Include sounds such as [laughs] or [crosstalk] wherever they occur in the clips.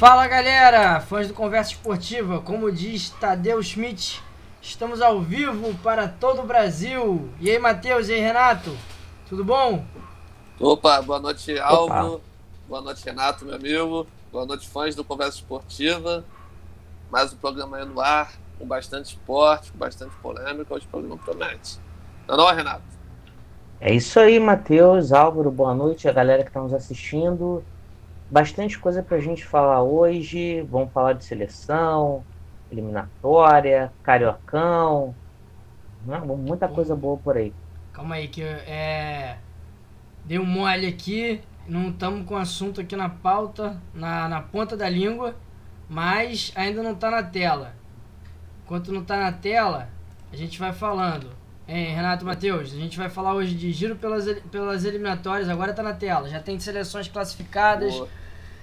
Fala galera, fãs do Conversa Esportiva, como diz Tadeu Schmidt, estamos ao vivo para todo o Brasil. E aí, Matheus, e aí, Renato, tudo bom? Opa, boa noite, Alvo. Boa noite, Renato, meu amigo. Boa noite, fãs do Conversa Esportiva. Mais um programa aí no ar, com bastante esporte, com bastante polêmica. Hoje o programa promete. Não, não, Renato? É isso aí, Matheus, Álvaro, boa noite, a galera que está nos assistindo bastante coisa para a gente falar hoje. Vamos falar de seleção, eliminatória, cariocão, né? muita coisa boa por aí. Calma aí que é dei um mole aqui, não estamos com assunto aqui na pauta, na, na ponta da língua, mas ainda não está na tela. Enquanto não está na tela, a gente vai falando. Hein, Renato Matheus, a gente vai falar hoje de giro pelas, pelas eliminatórias, agora está na tela. Já tem seleções classificadas. Boa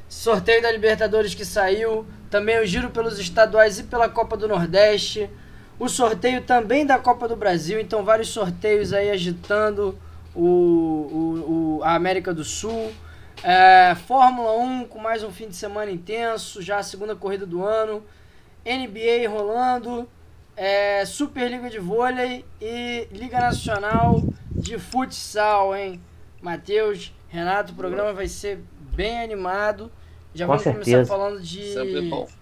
sorteio da Libertadores que saiu, também o giro pelos estaduais e pela Copa do Nordeste, o sorteio também da Copa do Brasil, então vários sorteios aí agitando o, o, o a América do Sul. É, Fórmula 1 com mais um fim de semana intenso, já a segunda corrida do ano. NBA rolando, é, Superliga de Vôlei e Liga Nacional de Futsal, hein? Matheus, Renato, o programa vai ser bem animado. Já Com vamos certeza. começar falando de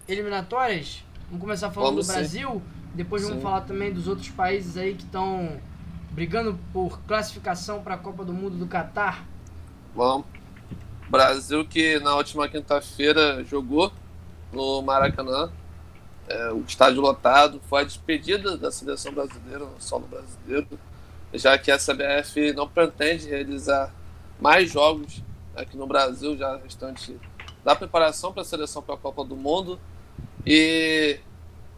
eliminatórias. Vamos começar falando vamos do Brasil. Sim. Depois vamos sim. falar também dos outros países aí que estão brigando por classificação para a Copa do Mundo do Catar. Vamos. Brasil que na última quinta-feira jogou no Maracanã. É, o estádio lotado. Foi a despedida da seleção brasileira, no solo brasileiro. Já que a CBF não pretende realizar mais jogos aqui no Brasil, já restante da preparação para a seleção para a Copa do Mundo. E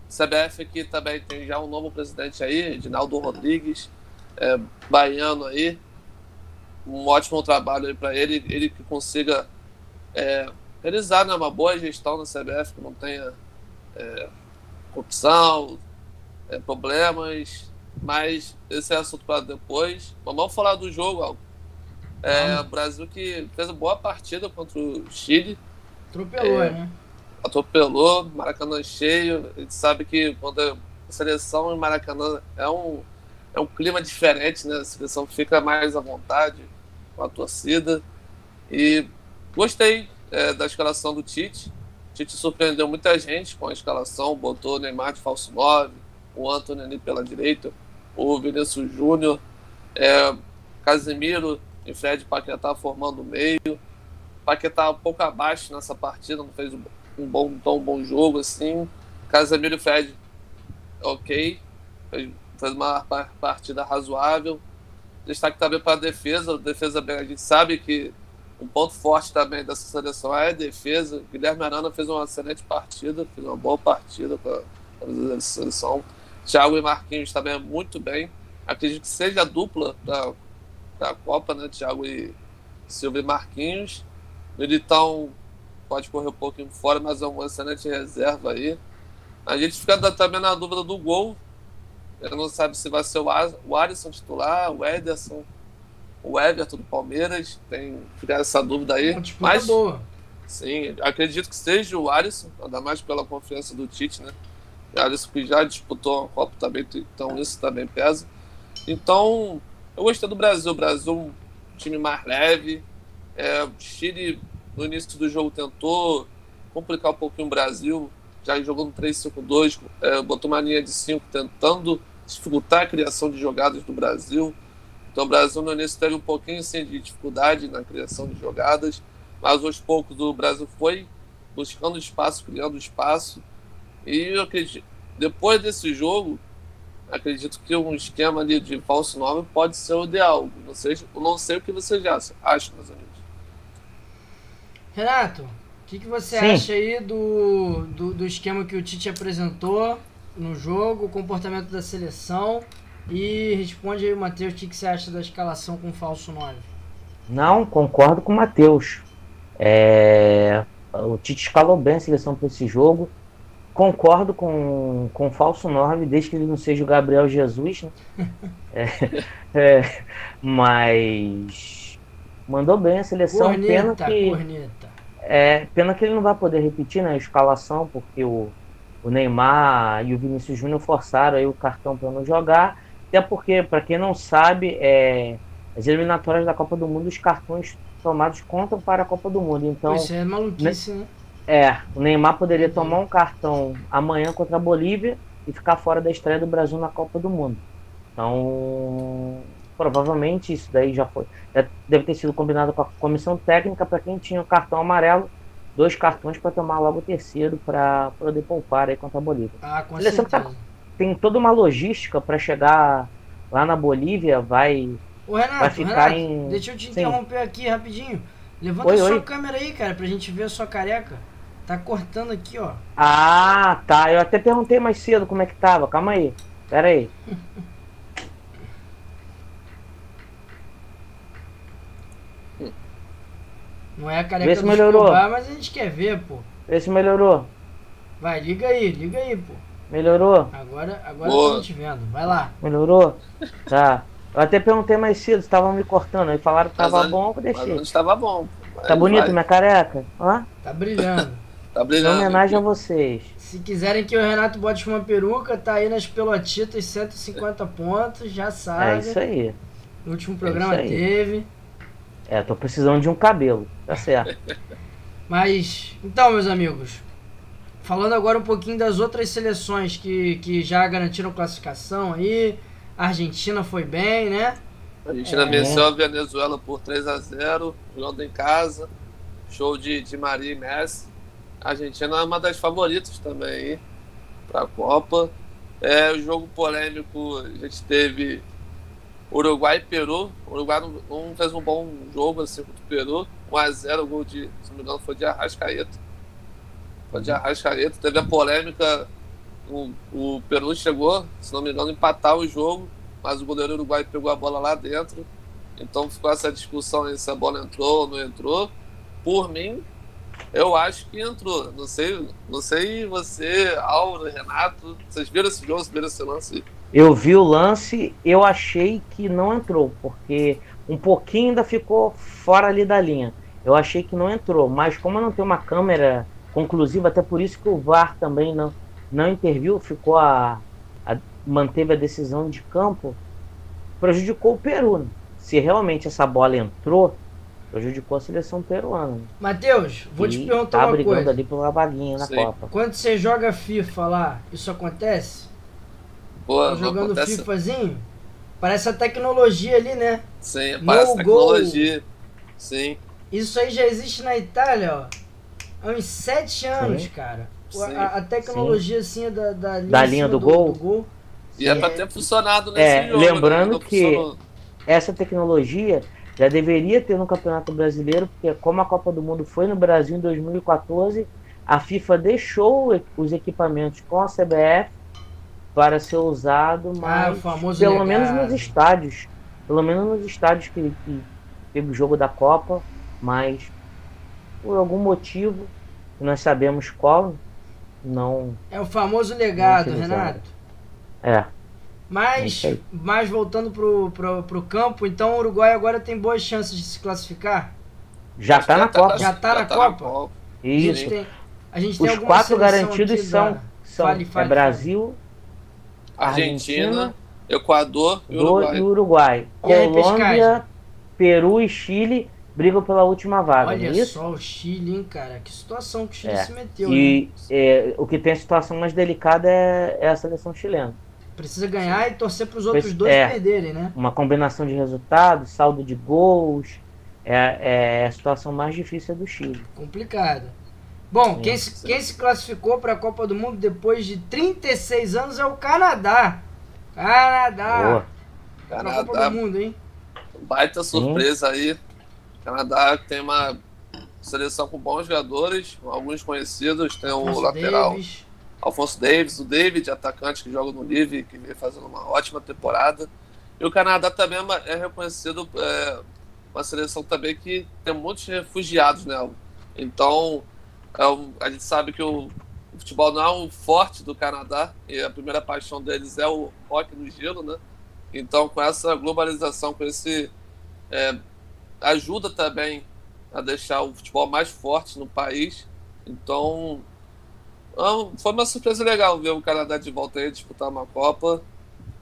CBF aqui também tem já um novo presidente aí, Edinaldo Rodrigues, é, baiano aí. Um ótimo trabalho aí para ele, ele que consiga é, realizar né, uma boa gestão na CBF, que não tenha é, corrupção, é, problemas, mas esse é assunto para depois. Vamos falar do jogo, Algo. É, o Brasil que fez uma boa partida contra o Chile. Atropelou, é, né? Atropelou, Maracanã cheio. A gente sabe que quando a seleção em Maracanã é um, é um clima diferente, né? A seleção fica mais à vontade com a torcida. E gostei é, da escalação do Tite. O Tite surpreendeu muita gente com a escalação, botou o Neymar de falso 9, o Antônio ali pela direita, o Vinícius Júnior, é, Casemiro e Fred Paquetá formando o meio. Paquetá um pouco abaixo nessa partida, não fez um bom, tão bom jogo assim. Casemiro e Fred, ok. Fez, uma partida razoável. Destaque também para a defesa. A defesa bem, a gente sabe que um ponto forte também dessa seleção é a defesa. Guilherme Arana fez uma excelente partida, fez uma boa partida para a seleção. Thiago e Marquinhos também muito bem. Acredito que seja a dupla da da Copa, né? Thiago e Silvio e Marquinhos. Militão pode correr um pouquinho fora, mas é uma excelente reserva aí. A gente fica também na dúvida do gol. Ele não sabe se vai ser o Alisson titular, o Ederson, o Everton do Palmeiras. Tem fica essa dúvida aí. Uma mas, boa. Sim, acredito que seja o Alisson, ainda mais pela confiança do Tite, né? O Alisson que já disputou a Copa também, então isso também pesa. Então, eu gostei do Brasil. O Brasil, time mais leve. É, o Chile, no início do jogo, tentou complicar um pouquinho o Brasil. Já jogou no 3-5-2, é, botou uma linha de 5, tentando dificultar a criação de jogadas do Brasil. Então o Brasil no início teve um pouquinho assim, de dificuldade na criação de jogadas, mas aos poucos o Brasil foi buscando espaço, criando espaço. E eu acredito, depois desse jogo, acredito que um esquema ali de falso nome pode ser o ideal. Não sei, não sei o que vocês acham, meus amigos. Renato, o que, que você Sim. acha aí do, do, do, esquema que o Tite apresentou no jogo, o comportamento da seleção? E responde aí, Matheus, o que, que você acha da escalação com falso 9? Não, concordo com o Matheus. É... O Tite escalou bem a seleção para esse jogo concordo com, com o falso nome, desde que ele não seja o Gabriel Jesus, né? [laughs] é, é, mas mandou bem a seleção. Corneta, pena que, corneta. é, pena que ele não vai poder repetir né, a escalação, porque o, o Neymar e o Vinícius Júnior forçaram aí o cartão para não jogar. Até porque, para quem não sabe, é, as eliminatórias da Copa do Mundo, os cartões tomados contam para a Copa do Mundo. Então, Isso é maluquice, né? É, o Neymar poderia tomar um cartão amanhã contra a Bolívia e ficar fora da estreia do Brasil na Copa do Mundo. Então, provavelmente isso daí já foi. Já deve ter sido combinado com a comissão técnica para quem tinha o cartão amarelo, dois cartões para tomar logo o terceiro para poder poupar aí contra a Bolívia. Ah, com a certeza. Tá, tem toda uma logística para chegar lá na Bolívia, vai, Ô, Renato, vai ficar Renato, em. deixa eu te Sim. interromper aqui rapidinho. Levanta Oi, sua oi. câmera aí, cara, pra gente ver a sua careca. Tá cortando aqui, ó. Ah, tá. Eu até perguntei mais cedo como é que tava. Calma aí. Pera aí. [laughs] Não é a careca Vê se melhorou. Escobar, mas a gente quer ver, pô. Vê se melhorou. Vai, liga aí, liga aí, pô. Melhorou? Agora, agora tô te vendo. Vai lá. Melhorou? Tá. Eu até perguntei mais cedo se estavam me cortando. Aí falaram que Mas tava onde- bom, eu Mas deixei. onde estava bom. Tá bonito vai. minha careca? Ó, Tá brilhando. [laughs] Tá em brilhando. homenagem a vocês. Se quiserem que o Renato bote uma peruca, tá aí nas pelotitas, 150 pontos, já sabe. É isso aí. No último programa isso aí. teve. É, tô precisando de um cabelo. Tá certo. [laughs] Mas, então, meus amigos, falando agora um pouquinho das outras seleções que, que já garantiram classificação aí. A Argentina foi bem, né? A Argentina É. venceu a Venezuela por 3 a 0 jogando em casa. Show de, de Maria e Messi. A Argentina é uma das favoritas também para a Copa. É, o jogo polêmico, a gente teve Uruguai e Peru. O Uruguai não, não fez um bom jogo assim contra o Peru. 1x0, o gol de, se não me engano, foi de Arrascaeta. Foi de Arrascaeta. Teve a polêmica. O, o Peru chegou, se não me engano, empatar o jogo mas o goleiro uruguai pegou a bola lá dentro. Então ficou essa discussão aí se a bola entrou ou não entrou. Por mim, eu acho que entrou. Não sei, não sei você, Auro, Renato, vocês viram esse jogo, vocês viram esse lance? Eu vi o lance, eu achei que não entrou, porque um pouquinho ainda ficou fora ali da linha. Eu achei que não entrou, mas como não tem uma câmera conclusiva, até por isso que o VAR também não, não interviu, ficou a, a- manteve a decisão de campo, prejudicou o Peru. né? Se realmente essa bola entrou, prejudicou a seleção peruana. né? Matheus, vou te E perguntar tá uma brigando coisa. ali pela vaguinha na Sim. Copa. Quando você joga FIFA lá, isso acontece? Pô, Tá jogando acontece. FIFAzinho? Parece a tecnologia ali, né? Sim, parece No tecnologia. Sim, Isso aí já existe na Itália, ó. Há uns sete anos, cara. Sim. A, a tecnologia assim da, da linha, Da linha cima do gol? gol. e é pra ter funcionado nesse É, jogo. lembrando né? Que- funcionou. essa tecnologia já deveria ter no Campeonato Brasileiro, porque como a Copa do Mundo foi no Brasil em 2014, a FIFA deixou os equipamentos com a CBF para ser usado, Ah, mas famoso pelo legado. menos nos estádios, pelo menos nos estádios que, que teve o jogo da Copa, mas por algum motivo, que nós sabemos qual, não É o famoso legado. Renato. é. É Mas, mas voltando pro, pro, pro campo, então o Uruguai agora tem boas chances de se classificar? Já Acho tá que na Copa. Já tá na Copa? A gente Isso. tem, a gente tem Os quatro seleção garantidos são, da- são Fale, é fale, Brasil, Argentina, Equador e Uruguai. e Uruguai. E Colômbia? Peru e Chile brigam pela última vaga, Olha não é isso? só o Chile, hein, cara? Que situação que o Chile É. se meteu, né? E é, o que tem a situação mais delicada é, é a seleção chilena. Precisa ganhar e torcer pros outros Pois- dois é. perderem, né? Uma combinação de resultados, saldo de gols, é, é a situação mais difícil do Chile. Complicado. Bom, Sim, quem, se, sim. quem se classificou para a Copa do Mundo depois de 36 anos é o Canadá. Canadá. Boa. Pra Copa Canadá, do Mundo, hein? baita surpresa aí. O Canadá tem uma seleção com bons jogadores, alguns conhecidos. Tem o lateral Davis. Alfonso Davis, o David, atacante que joga no Live, que vem fazendo uma ótima temporada. E o Canadá também é é reconhecido é, uma seleção também que tem muitos refugiados nela. Então, é um- a gente sabe que o, o futebol não é um forte do Canadá, e a primeira paixão deles é o rock no gelo, né? Então, com essa globalização, com esse. é, ajuda também a deixar o futebol mais forte no país. Então, foi uma surpresa legal ver o Canadá de volta aí disputar uma Copa.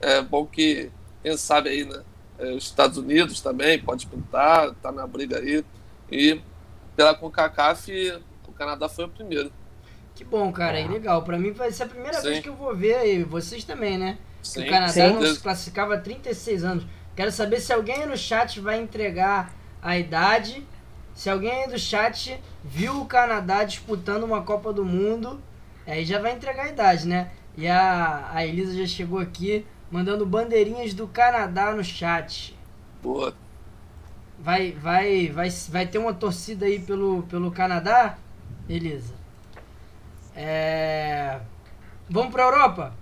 É bom que, quem sabe aí, né? É, os Estados Unidos também pode disputar, tá na briga aí. E pela CONCACAF, o Canadá foi o primeiro. Que bom, cara, é legal. Pra mim vai ser a primeira Sim. vez que eu vou ver, e vocês também, né? Sim. O Canadá Sim. não se classificava há 36 anos. Quero saber se alguém aí no chat vai entregar a idade. Se alguém aí do chat viu o Canadá disputando uma Copa do Mundo, aí já vai entregar a idade, né? E a, a Elisa já chegou aqui mandando bandeirinhas do Canadá no chat. Boa. Vai, vai, vai, vai ter uma torcida aí pelo, pelo Canadá, Elisa? É... Vamos pra Europa?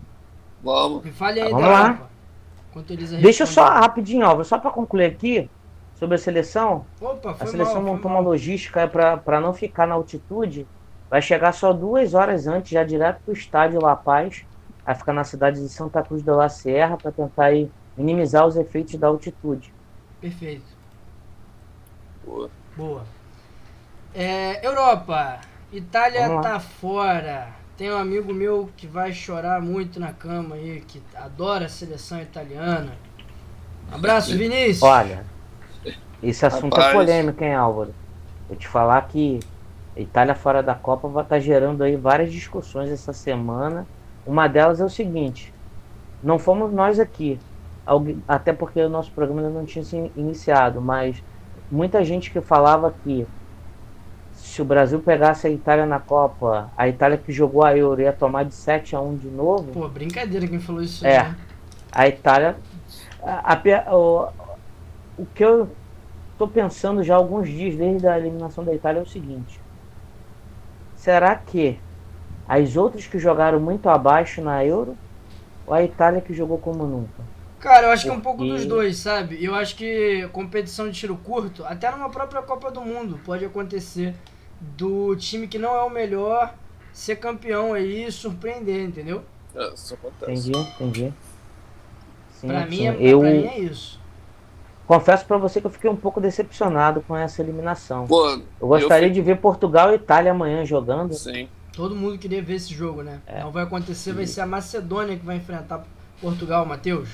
Vamos. Me fale aí Vamos da lá. Europa. Elisa Deixa eu só rapidinho, ó, só para concluir aqui sobre a seleção. Opa, a seleção mal, montou uma logística para não ficar na altitude. Vai chegar só duas horas antes, já direto para o estádio La Paz. Vai ficar na cidade de Santa Cruz de la Serra para tentar aí, minimizar os efeitos da altitude. Perfeito. Boa. Boa. É, Europa. Itália tá fora. Tem um amigo meu que vai chorar muito na cama aí, que adora a seleção italiana. Abraço, Vinícius. Olha, esse assunto é Rapaz. é polêmico, hein, Álvaro? Vou te falar que Itália fora da Copa vai estar tá gerando aí várias discussões essa semana. Uma delas é o seguinte: não fomos nós aqui, até porque o nosso programa ainda não tinha se iniciado, mas muita gente que falava que se o Brasil pegasse a Itália na Copa, a Itália que jogou a Euro ia tomar de 7 a 1 de novo. Pô, brincadeira quem falou isso. É. Né? A Itália. A, a, o, o que eu tô pensando já há alguns dias desde a eliminação da Itália é o seguinte: será que as outras que jogaram muito abaixo na Euro ou a Itália que jogou como nunca? Cara, eu acho Porque... que é um pouco dos dois, sabe? Eu acho que competição de tiro curto, até numa própria Copa do Mundo, pode acontecer do time que não é o melhor ser campeão aí e surpreender, entendeu? É, isso acontece. Entendi, entendi. Sim, pra, sim. Mim é, eu... pra mim é isso. Confesso para você que eu fiquei um pouco decepcionado com essa eliminação. Pô, eu gostaria eu de ver Portugal e Itália amanhã jogando. Sim. Todo mundo queria ver esse jogo, né? É. Não vai acontecer, vai ser a Macedônia que vai enfrentar Portugal, Matheus.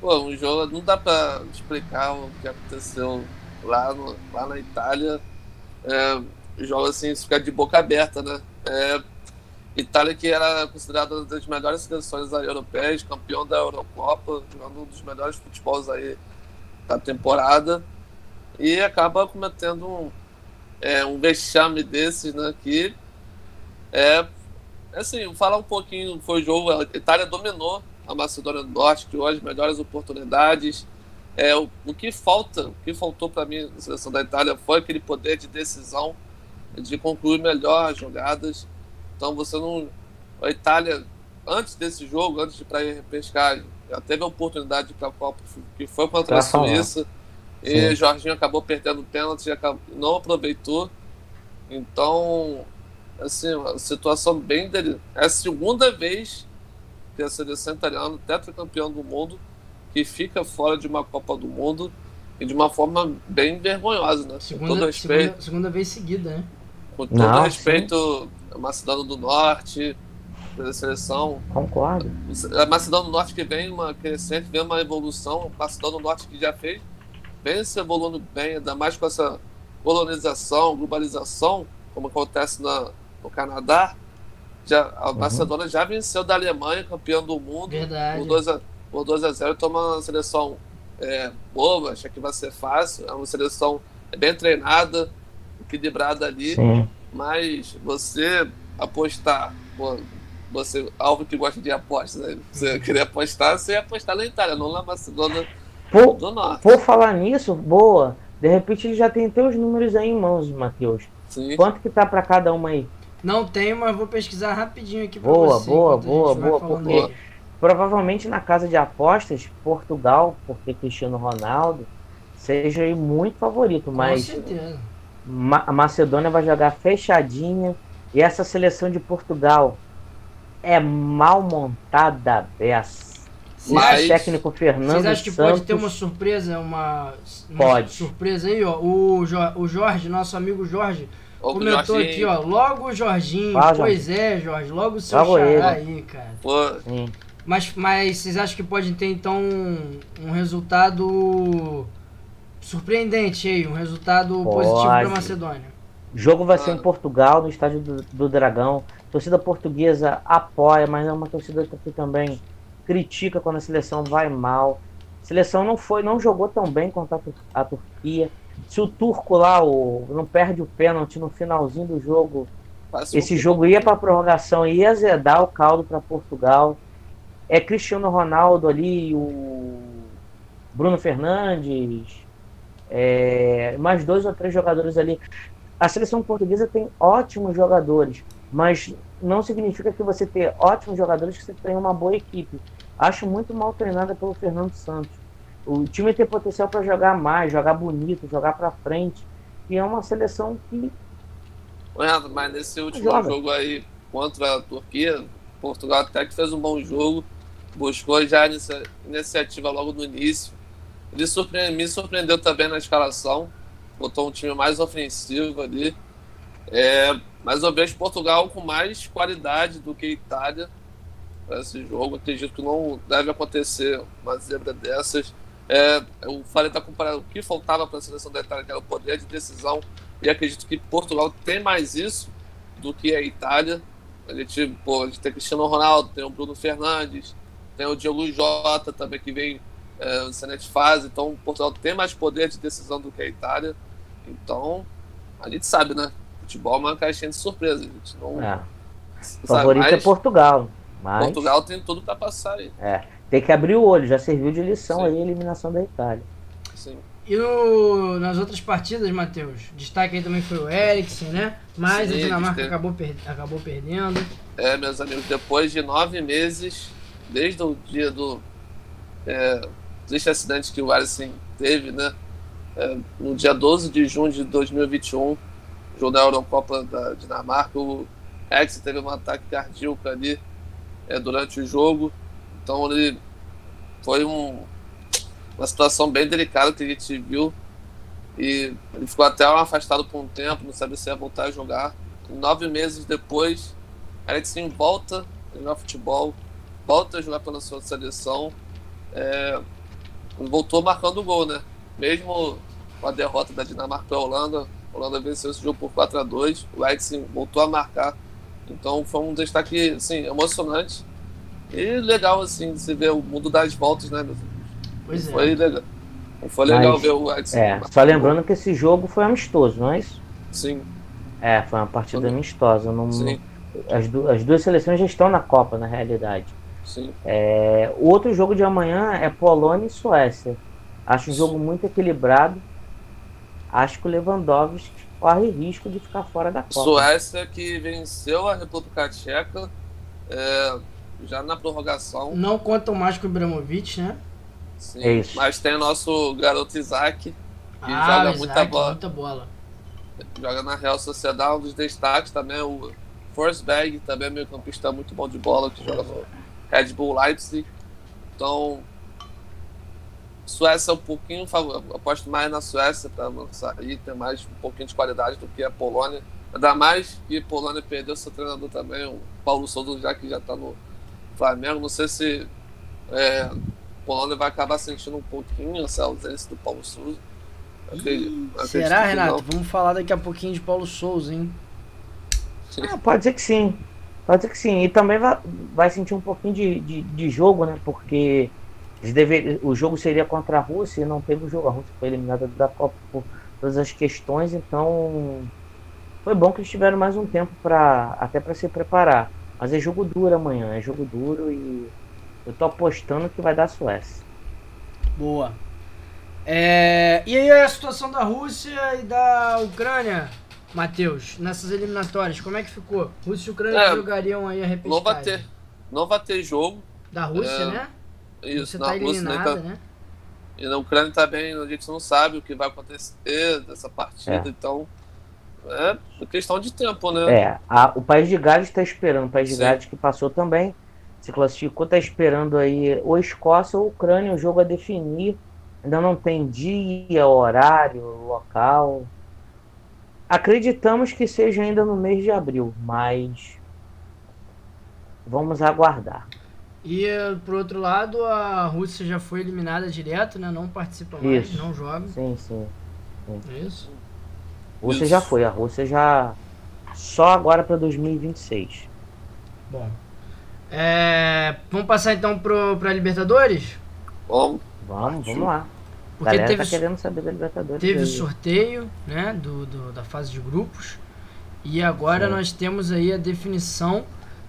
Pô, um jogo não dá para explicar o que aconteceu lá, no, lá na Itália. É, joga assim, ficar de boca aberta, né? É, Itália que era considerada uma das melhores seleções europeias, campeão da Eurocopa, jogando um dos melhores futebols aí da temporada e acaba cometendo um, é, um vexame desses, né? Que é assim, falar um pouquinho, foi o jogo, a Itália dominou a Macedônia do Norte, criou as melhores oportunidades. É, o, o que falta, o que faltou para mim na seleção da Itália foi aquele poder de decisão de concluir melhor as jogadas. Então você não. A Itália, antes desse jogo, antes de ir para teve a oportunidade de ir para a Copa, que foi contra a Suíça. E Sim. Jorginho acabou perdendo o pênalti e não aproveitou. Então, assim, uma situação bem dele. É a segunda vez que a seleção italiana, tetracampeão do mundo, que fica fora de uma Copa do Mundo e de uma forma bem vergonhosa, né? Segunda, Com todo respeito. Segunda, segunda vez seguida, né? Com todo Não, respeito, a Macedônia do Norte, pela seleção. Concordo. A Macedônia do Norte que vem uma crescente, vem uma evolução. A Macedônia do Norte que já fez, vem se evoluindo bem, ainda mais com essa colonização, globalização, como acontece na, no Canadá. Já, a uhum. Macedônia já venceu da Alemanha, campeão do mundo. Verdade. Por 2 a, por 2 a 0 toma uma seleção é, boa, acha que vai ser fácil. É uma seleção bem treinada equilibrada ali. Sim. Mas você apostar, pô, você, algo que gosta de apostas, né? Você querer apostar, você ia apostar na Itália, não na Macedônia por, do Norte. Por falar nisso, boa. De repente ele já tem até os números aí em mãos, Matheus. Sim. Quanto que tá para cada uma aí? Não tenho, mas vou pesquisar rapidinho aqui pra boa, você. Boa, boa, boa, porque aí. provavelmente na casa de apostas, Portugal, porque Cristiano Ronaldo, seja aí muito favorito, mas Com certeza Ma a Macedônia vai jogar fechadinha. E essa seleção de Portugal é mal montada, Bess. Mas... técnico Fernando Vocês acham que Santos... pode ter uma surpresa, uma, uma pode. surpresa aí, ó? O, jo o Jorge, nosso amigo Jorge, o comentou aqui, ó. Logo o Jorginho. Pois é, Jorge. Logo o seu logo xará aí, cara. Pô. Mas, mas vocês acham que pode ter, então, um, um resultado surpreendente aí? Um resultado pode. positivo pra Macedônia? O jogo vai ser em Portugal, no estádio do, do Dragão. A torcida portuguesa apoia, mas é uma torcida que também critica quando a seleção vai mal. A seleção não foi, não jogou tão bem contra a, Turquia. Se o turco lá o, não perde o pênalti no finalzinho do jogo, esse jogo ia para prorrogação e ia azedar o caldo para Portugal. É Cristiano Ronaldo ali, o Bruno Fernandes, é, mais dois ou três jogadores ali. A seleção portuguesa tem ótimos jogadores, mas não significa que você ter ótimos jogadores que você tenha uma boa equipe. Acho muito mal treinada pelo Fernando Santos. O time tem potencial para jogar mais, jogar bonito, jogar para frente. E é uma seleção que. Renato, mas nesse último joga. jogo aí contra a Turquia, Portugal até que fez um bom jogo, buscou já a iniciativa logo no início. Ele surpreende, me surpreendeu também na escalação, botou um time mais ofensivo ali. É, mas eu vejo Portugal com mais qualidade do que Itália para esse jogo. Acredito que não deve acontecer uma zebra dessas. É, eu falei da comparação, o que faltava para a seleção da Itália, que era o poder de decisão, e acredito que Portugal tem mais isso do que a Itália. A gente, pô, a gente tem Cristiano Ronaldo, tem o Bruno Fernandes, tem o Diogo Jota também, que vem é, no fase, então Portugal tem mais poder de decisão do que a Itália. Então, a gente sabe, né? Futebol é uma caixinha de surpresa, a gente não. É. O favorito é Portugal. Mas... Portugal tem tudo para passar aí. É. Tem que abrir o olho, já serviu de lição Sim. aí a eliminação da Itália. Sim. E no, nas outras partidas, Matheus, destaque aí também foi o Eriksen, né? Mas Sim, a Dinamarca acabou, per acabou perdendo. É, meus amigos, depois de nove meses, desde o dia do é, triste acidente que o Eriksen teve, né? É, no dia 12 de junho de 2021, jogo da Eurocopa da Dinamarca, o Eriksen teve um ataque cardíaco ali é, durante o jogo. Então ele foi um, uma situação bem delicada que a gente viu. E ele ficou até afastado por um tempo, não sabia se ia voltar a jogar. E nove meses depois, Eriksen volta a jogar futebol, volta a jogar pela sua seleção. É, voltou marcando o gol, né? Mesmo com a derrota da Dinamarca para a Holanda, a Holanda venceu esse jogo por 4 a 2 o Eriksen voltou a marcar. Então foi um destaque assim, emocionante e legal assim de se ver o mundo das voltas, né, meus Pois é. Foi legal. Foi legal Mas, ver o Edson. É, só lembrando que esse jogo foi amistoso, não é isso? Sim. É, foi uma partida amistosa. Não, Sim. As, du as duas seleções já estão na Copa, na realidade. Sim. É, o outro jogo de amanhã é Polônia e Suécia. Acho um jogo muito equilibrado. Acho que o Lewandowski corre risco de ficar fora da Copa. Suécia que venceu a República Tcheca é, já na prorrogação. Não contam mais com o Ibrahimovic, né? Sim, é isso. mas tem o nosso garoto Isaac, que ah, joga Isaac, muita bola. muita bola. Joga na Real Sociedade, um dos destaques também o Forsberg, também é meio campista muito bom de bola, que joga no Red Bull Leipzig. Então, Suécia é um pouquinho, aposto mais na Suécia para sair, ter mais um pouquinho de qualidade do que a Polônia. Ainda mais que a Polônia perdeu seu treinador também, o Paulo Souza, já que já está no Flamengo. Não sei se é, Polônia vai acabar sentindo um pouquinho essa ausência do Paulo Souza. Será, Renato? Não. Vamos falar daqui a pouquinho de Paulo Souza, hein? Ah, pode ser que sim. Pode ser que sim. E também vai, vai sentir um pouquinho de, de, de jogo, né? Porque dever, o jogo seria contra a Rússia e não teve o jogo. A Rússia foi eliminada da Copa por todas as questões, então foi bom que eles tiveram mais um tempo para até para se preparar. Mas é jogo duro amanhã, é jogo duro e eu tô apostando que vai dar Suécia. Boa. É, e aí a situação da Rússia e da Ucrânia, Matheus, nessas eliminatórias, como é que ficou? Rússia e Ucrânia é, jogariam aí a repescagem? Não vai ter, não vai ter jogo. Da Rússia, é, né? Isso, na tá eliminada, tá, né? E na Ucrânia também a gente não sabe o que vai acontecer dessa partida, é. então é questão de tempo, né? É, a, o País de Gales está esperando, o País de Sim. Gales que passou também se classificou, está esperando aí ou Escócia ou Ucrânia, o jogo a definir. Ainda não tem dia, horário, local. Acreditamos que seja ainda no mês de abril, mas vamos aguardar. E por outro lado, a Rússia já foi eliminada direto, né? Não participa mais, Isso. não joga. Sim, sim. É isso? A Rússia Isso. já foi, a Rússia já só agora para 2026. Bom. É, vamos passar então pro, pra Libertadores? Bom, Vamos, vamos lá. Porque galera teve, tá querendo saber da Libertadores. teve o sorteio né, do, do- da fase de grupos. E agora Sim. nós temos aí a definição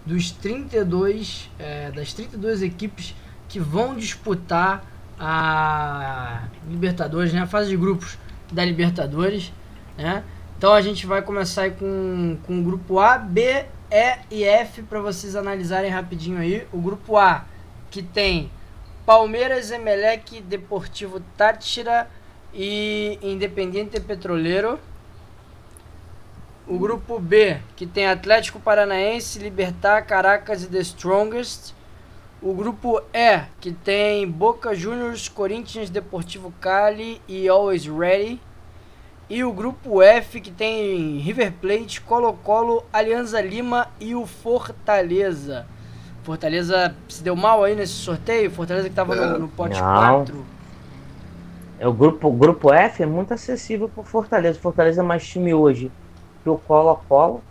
dos 32, é, das 32 equipes que vão disputar a Libertadores, né, a fase de grupos da Libertadores. Né? Então a gente vai começar com, com o grupo A, B, E e F para vocês analisarem rapidinho aí. O grupo A, que tem Palmeiras, Emelec, Deportivo Táchira e Independiente Petroleiro. O grupo B, que tem Atlético Paranaense, Libertar, Caracas e The Strongest. O grupo E, que tem Boca Juniors, Corinthians, Deportivo Cali e Always Ready. E o grupo F, que tem River Plate, Colo-Colo, Alianza Lima e o Fortaleza. Fortaleza se deu mal aí nesse sorteio? Fortaleza que tava no, no pote Não. 4. É, o grupo, o grupo F é muito acessível pro Fortaleza. Fortaleza é mais time hoje que o Colo-Colo.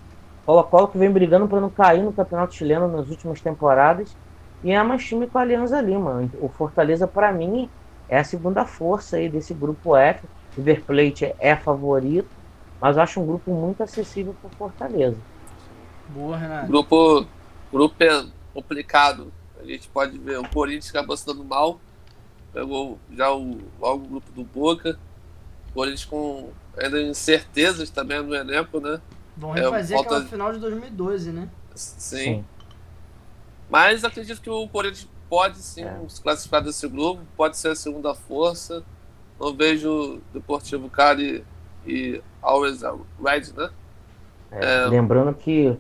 Colo-Colo que vem brigando para não cair no Campeonato Chileno nas últimas temporadas. E é mais time com a Alianza Lima. O Fortaleza, para mim, é a segunda força aí desse grupo F. River Plate é favorito, mas eu acho um grupo muito acessível pro Fortaleza. Boa, Renato. grupo, grupo é complicado. A gente pode ver o Corinthians acabou se dando mal. Pegou já o, logo o grupo do Boca. O Corinthians com ainda incertezas também no elenco, né? Vão É, refazer falta- aquela final de 2012, né? Sim. Mas acredito que o Corinthians pode sim É. se classificar desse grupo, pode ser a segunda força. Não vejo o Deportivo Cali e Always Red, né? É, Lembrando que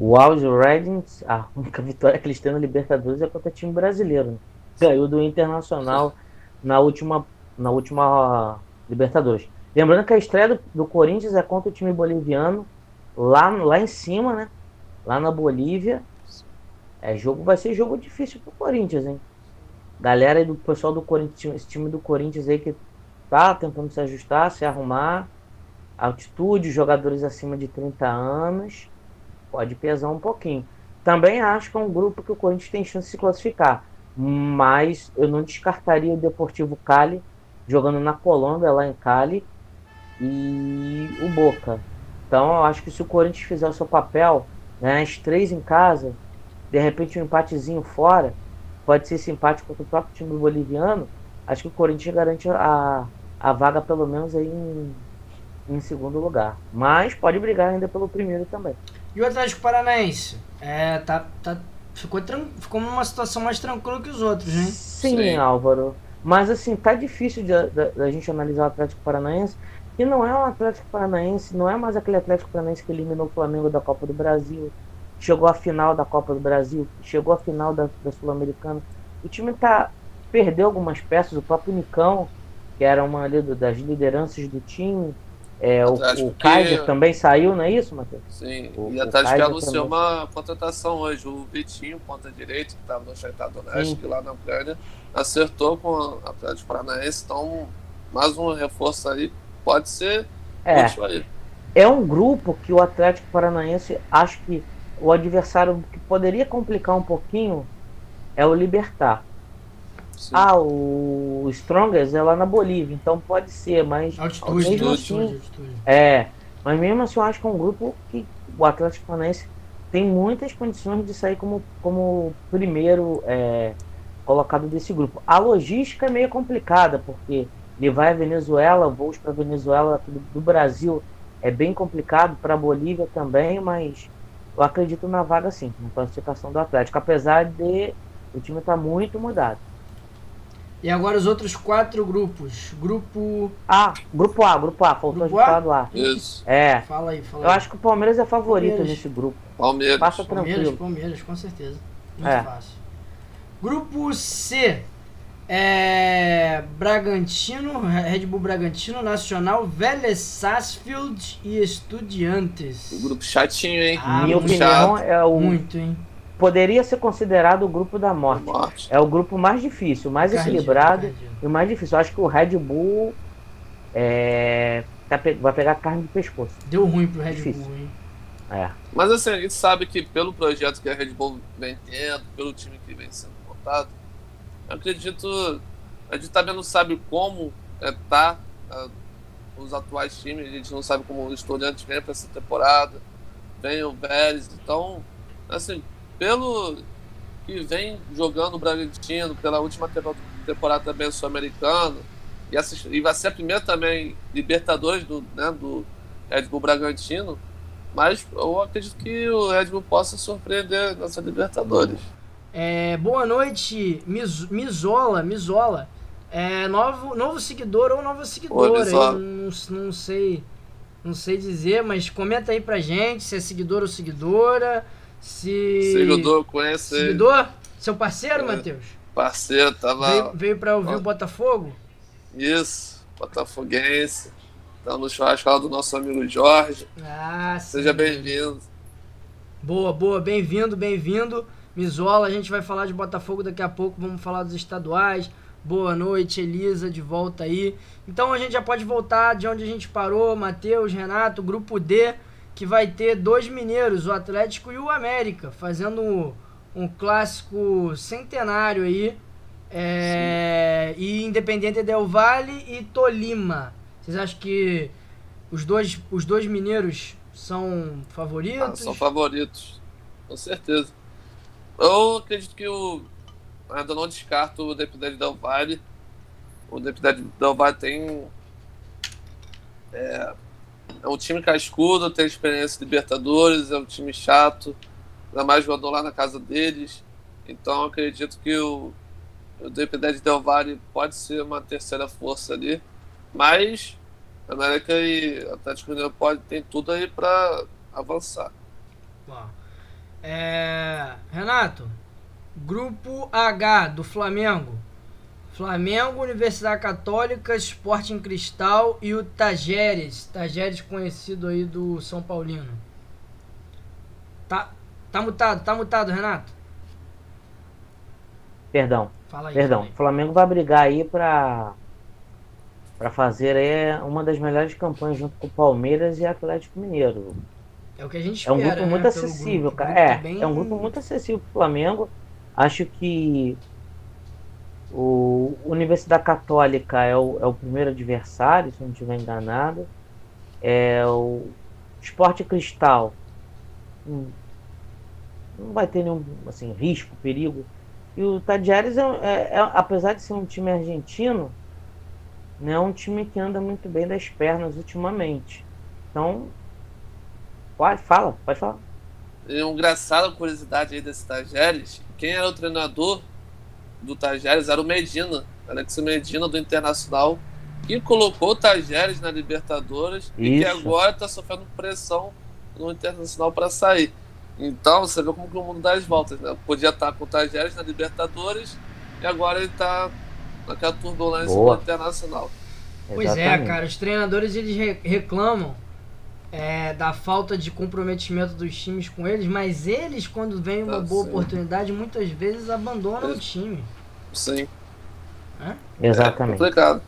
o Alves Redding, a única vitória que eles têm na Libertadores é contra time brasileiro. né? Ganhou do Internacional na última, na última Libertadores. Lembrando que a estreia do, do Corinthians é contra o time boliviano, lá, lá em cima, né? Lá na Bolívia. É, jogo, vai ser jogo difícil pro Corinthians, hein? Galera do pessoal do Corinthians, esse time do Corinthians aí que tá tentando se ajustar, se arrumar altitude, jogadores acima de 30 anos, pode pesar um pouquinho. Também acho que é um grupo que o Corinthians tem chance de se classificar, mas eu não descartaria o Deportivo Cali jogando na Colômbia, lá em Cali, e o Boca. Então eu acho que se o Corinthians fizer o seu papel, né, as três em casa, de repente um empatezinho fora, pode ser empate contra o próprio time boliviano, acho que o Corinthians garante a, a vaga pelo menos aí em em segundo lugar. Mas pode brigar ainda pelo primeiro também. E o Atlético Paranaense? É, tá, tá, ficou, ficou numa situação mais tranquila que os outros, né? Sim, Sim. Álvaro. Mas assim, tá difícil de- da gente analisar o Atlético Paranaense, que não é um Atlético Paranaense, não é mais aquele Atlético Paranaense que eliminou o Flamengo da Copa do Brasil, chegou à final da Copa do Brasil, chegou à final da, da Sul-Americana. O time tá perdeu algumas peças, o próprio Nicão, que era uma das lideranças do time, é, o, o que- Kaiser também saiu, não é isso, Matheus? Sim. O- e o a Atlético Kaiser anunciou também. uma contratação hoje. O Vitinho, ponta direito, que estava no Shakhtar Donetsk, lá na Ucrânia, acertou com o Atlético Paranaense. Então, mais um reforço aí. Pode ser É. útil aí. é um grupo que o Atlético Paranaense acho que o adversário que poderia complicar um pouquinho é o Libertar. Sim. Ah, o Strongest é lá na Bolívia, então pode ser, mas Altitude, mesmo né? assim, altitude, altitude. é, mas mesmo assim eu acho que é um grupo que o Atlético Paranaense tem muitas condições de sair como, como primeiro é, colocado desse grupo. A logística é meio complicada, porque ele vai à Venezuela, voos para Venezuela do, do Brasil é bem complicado, para a Bolívia também, mas eu acredito na vaga sim, na classificação do Atlético, apesar de o time estar muito mudado. E agora os outros quatro grupos. Grupo. Ah, grupo A, grupo A, faltou Grupo a gente A? falar do A. Isso. É, Fala aí, fala eu aí. acho que o Palmeiras é favorito Palmeiras. nesse grupo. Palmeiras. Passa Palmeiras, tranquilo. Palmeiras, com certeza. Muito É. fácil. Grupo C. É, Bragantino, Red Bull Bragantino, Nacional, Vélez Sarsfield e Estudiantes. O grupo chatinho, hein? Ah, Minha muito opinião é o. Muito, hein? Poderia ser considerado o grupo da morte. Morte. É o grupo mais difícil, mais Cardio, equilibrado cardio. e o mais difícil. Eu acho que o Red Bull é, tá vai pegar carne de pescoço. Deu ruim pro Red Difícil. Bull, hein? É. Mas assim, a gente sabe que pelo projeto que a Red Bull vem tendo, pelo time que vem sendo montado, eu acredito. A gente também não sabe como é, tá os atuais times, a gente não sabe como o Estudiantes vem para essa temporada, vem o Vélez, então, assim, pelo que vem jogando o Bragantino, pela última tempo- temporada também Sul-Americano, e, e vai ser a primeira também Libertadores do, né, do Red Bull Bragantino, mas eu acredito que o Red Bull possa surpreender nessa Libertadores. É, boa noite, Mis- Misola, Misola. É, novo, novo seguidor ou nova seguidora, Oi, eu não, não sei, não sei dizer, mas comenta aí pra gente se é seguidor ou seguidora, se Seguidor conhece seguidor, seu parceiro, É. Matheus, parceiro, tava veio, veio pra ouvir Ó. o Botafogo. isso, botafoguense, tá no churrasco lá do nosso amigo Jorge. Ah. Seja bem-vindo. Boa, boa, bem-vindo, bem-vindo. Misola, a gente vai falar de Botafogo daqui a pouco, vamos falar dos estaduais. Boa noite, Elisa, de volta aí. Então a gente já pode voltar de onde a gente parou, Matheus, Renato, grupo D, que vai ter dois mineiros, o Atlético e o América, fazendo um, um clássico centenário aí. É, e Independente Del Valle e Tolima. Vocês acham que os dois, os dois mineiros são Ah, favoritos? são favoritos, com certeza. Eu acredito que o. Ainda não descarto o Independente Del Valle. O Independente Del Valle tem. É, é um time cascudo, tem experiência em Libertadores, é um time chato, ainda mais jogador lá na casa deles. Então acredito que o, o Independente Del Valle pode ser uma terceira força ali. Mas América e Atlético Mineiro pode, tem tudo aí para avançar. É, Renato, grupo H do Flamengo. Flamengo, Universidade Católica, Sporting Cristal e o Tajeres. Tajeres conhecido aí do São Paulino. Tá, tá mutado, tá mutado, Renato. Perdão, Fala aí. perdão. O Flamengo vai brigar aí pra, pra fazer aí uma das melhores campanhas junto com o Palmeiras e Atlético Mineiro. É o que a gente É um espera, grupo né, muito acessível, grupo. Cara. É, bem- é um grupo muito acessível pro Flamengo. Acho que o Universidade Católica é o, é o primeiro adversário, se não estiver enganado. É o Esporte Cristal. hum, Não vai ter nenhum assim, risco, perigo. E o Tadieres, é, é- é- apesar de ser um time argentino, não é um time que anda muito bem das pernas ultimamente. Então, pode, fala, pode falar. E uma engraçada curiosidade aí desse Tajeres, quem era o treinador do Tajeres era o Medina, Alex Medina do Internacional, que colocou o Tajeres na Libertadores e que Isso. agora está sofrendo pressão no Internacional para sair. Então você vê como que o mundo dá as voltas, né? Podia estar com o Tajeres na Libertadores e agora ele está naquela turbulência Boa. do Internacional. Pois é, Exatamente. cara, os treinadores eles re- reclamam é, da falta de comprometimento dos times com eles, mas eles, quando vem uma Ah, boa sim. oportunidade, muitas vezes abandonam É. o time. Sim, é Exatamente. complicado.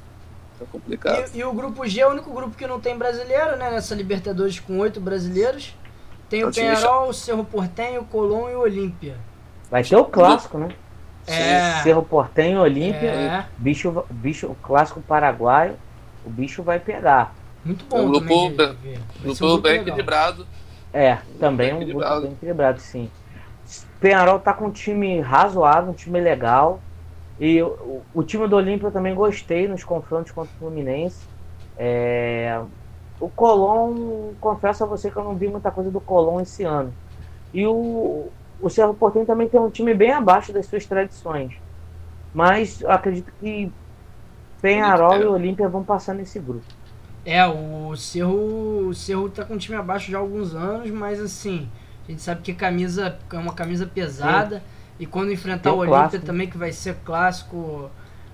É complicado. E, e o grupo G é o único grupo que não tem brasileiro, né? Nessa Libertadores com oito brasileiros. Tem É o time Penharol, o Cerro Portenho, o Colón e o Olímpia. Vai ter o clássico, né? É. Cerro Portenho, Olímpia, É, bicho, bicho, o clássico paraguaio, o bicho vai pegar. Muito bom também ver. Vai Grupo um bem equilibrado. É, também um grupo equilibrado. bem equilibrado, sim. Penharol tá com um time razoável, um time legal. E o, o time do Olímpia eu também gostei nos confrontos contra o Fluminense. É, o Colón, confesso a você que eu não vi muita coisa do Colón esse ano. E o, o Cerro Porteño também tem um time bem abaixo das suas tradições. Mas eu acredito que Penharol e Olímpia vão passar nesse grupo. É, o Cerro, o Cerro tá com o time abaixo já há alguns anos, mas assim, a gente sabe que camisa é uma camisa pesada. E quando enfrentar Tem o Olímpia clássico. também, que vai ser clássico,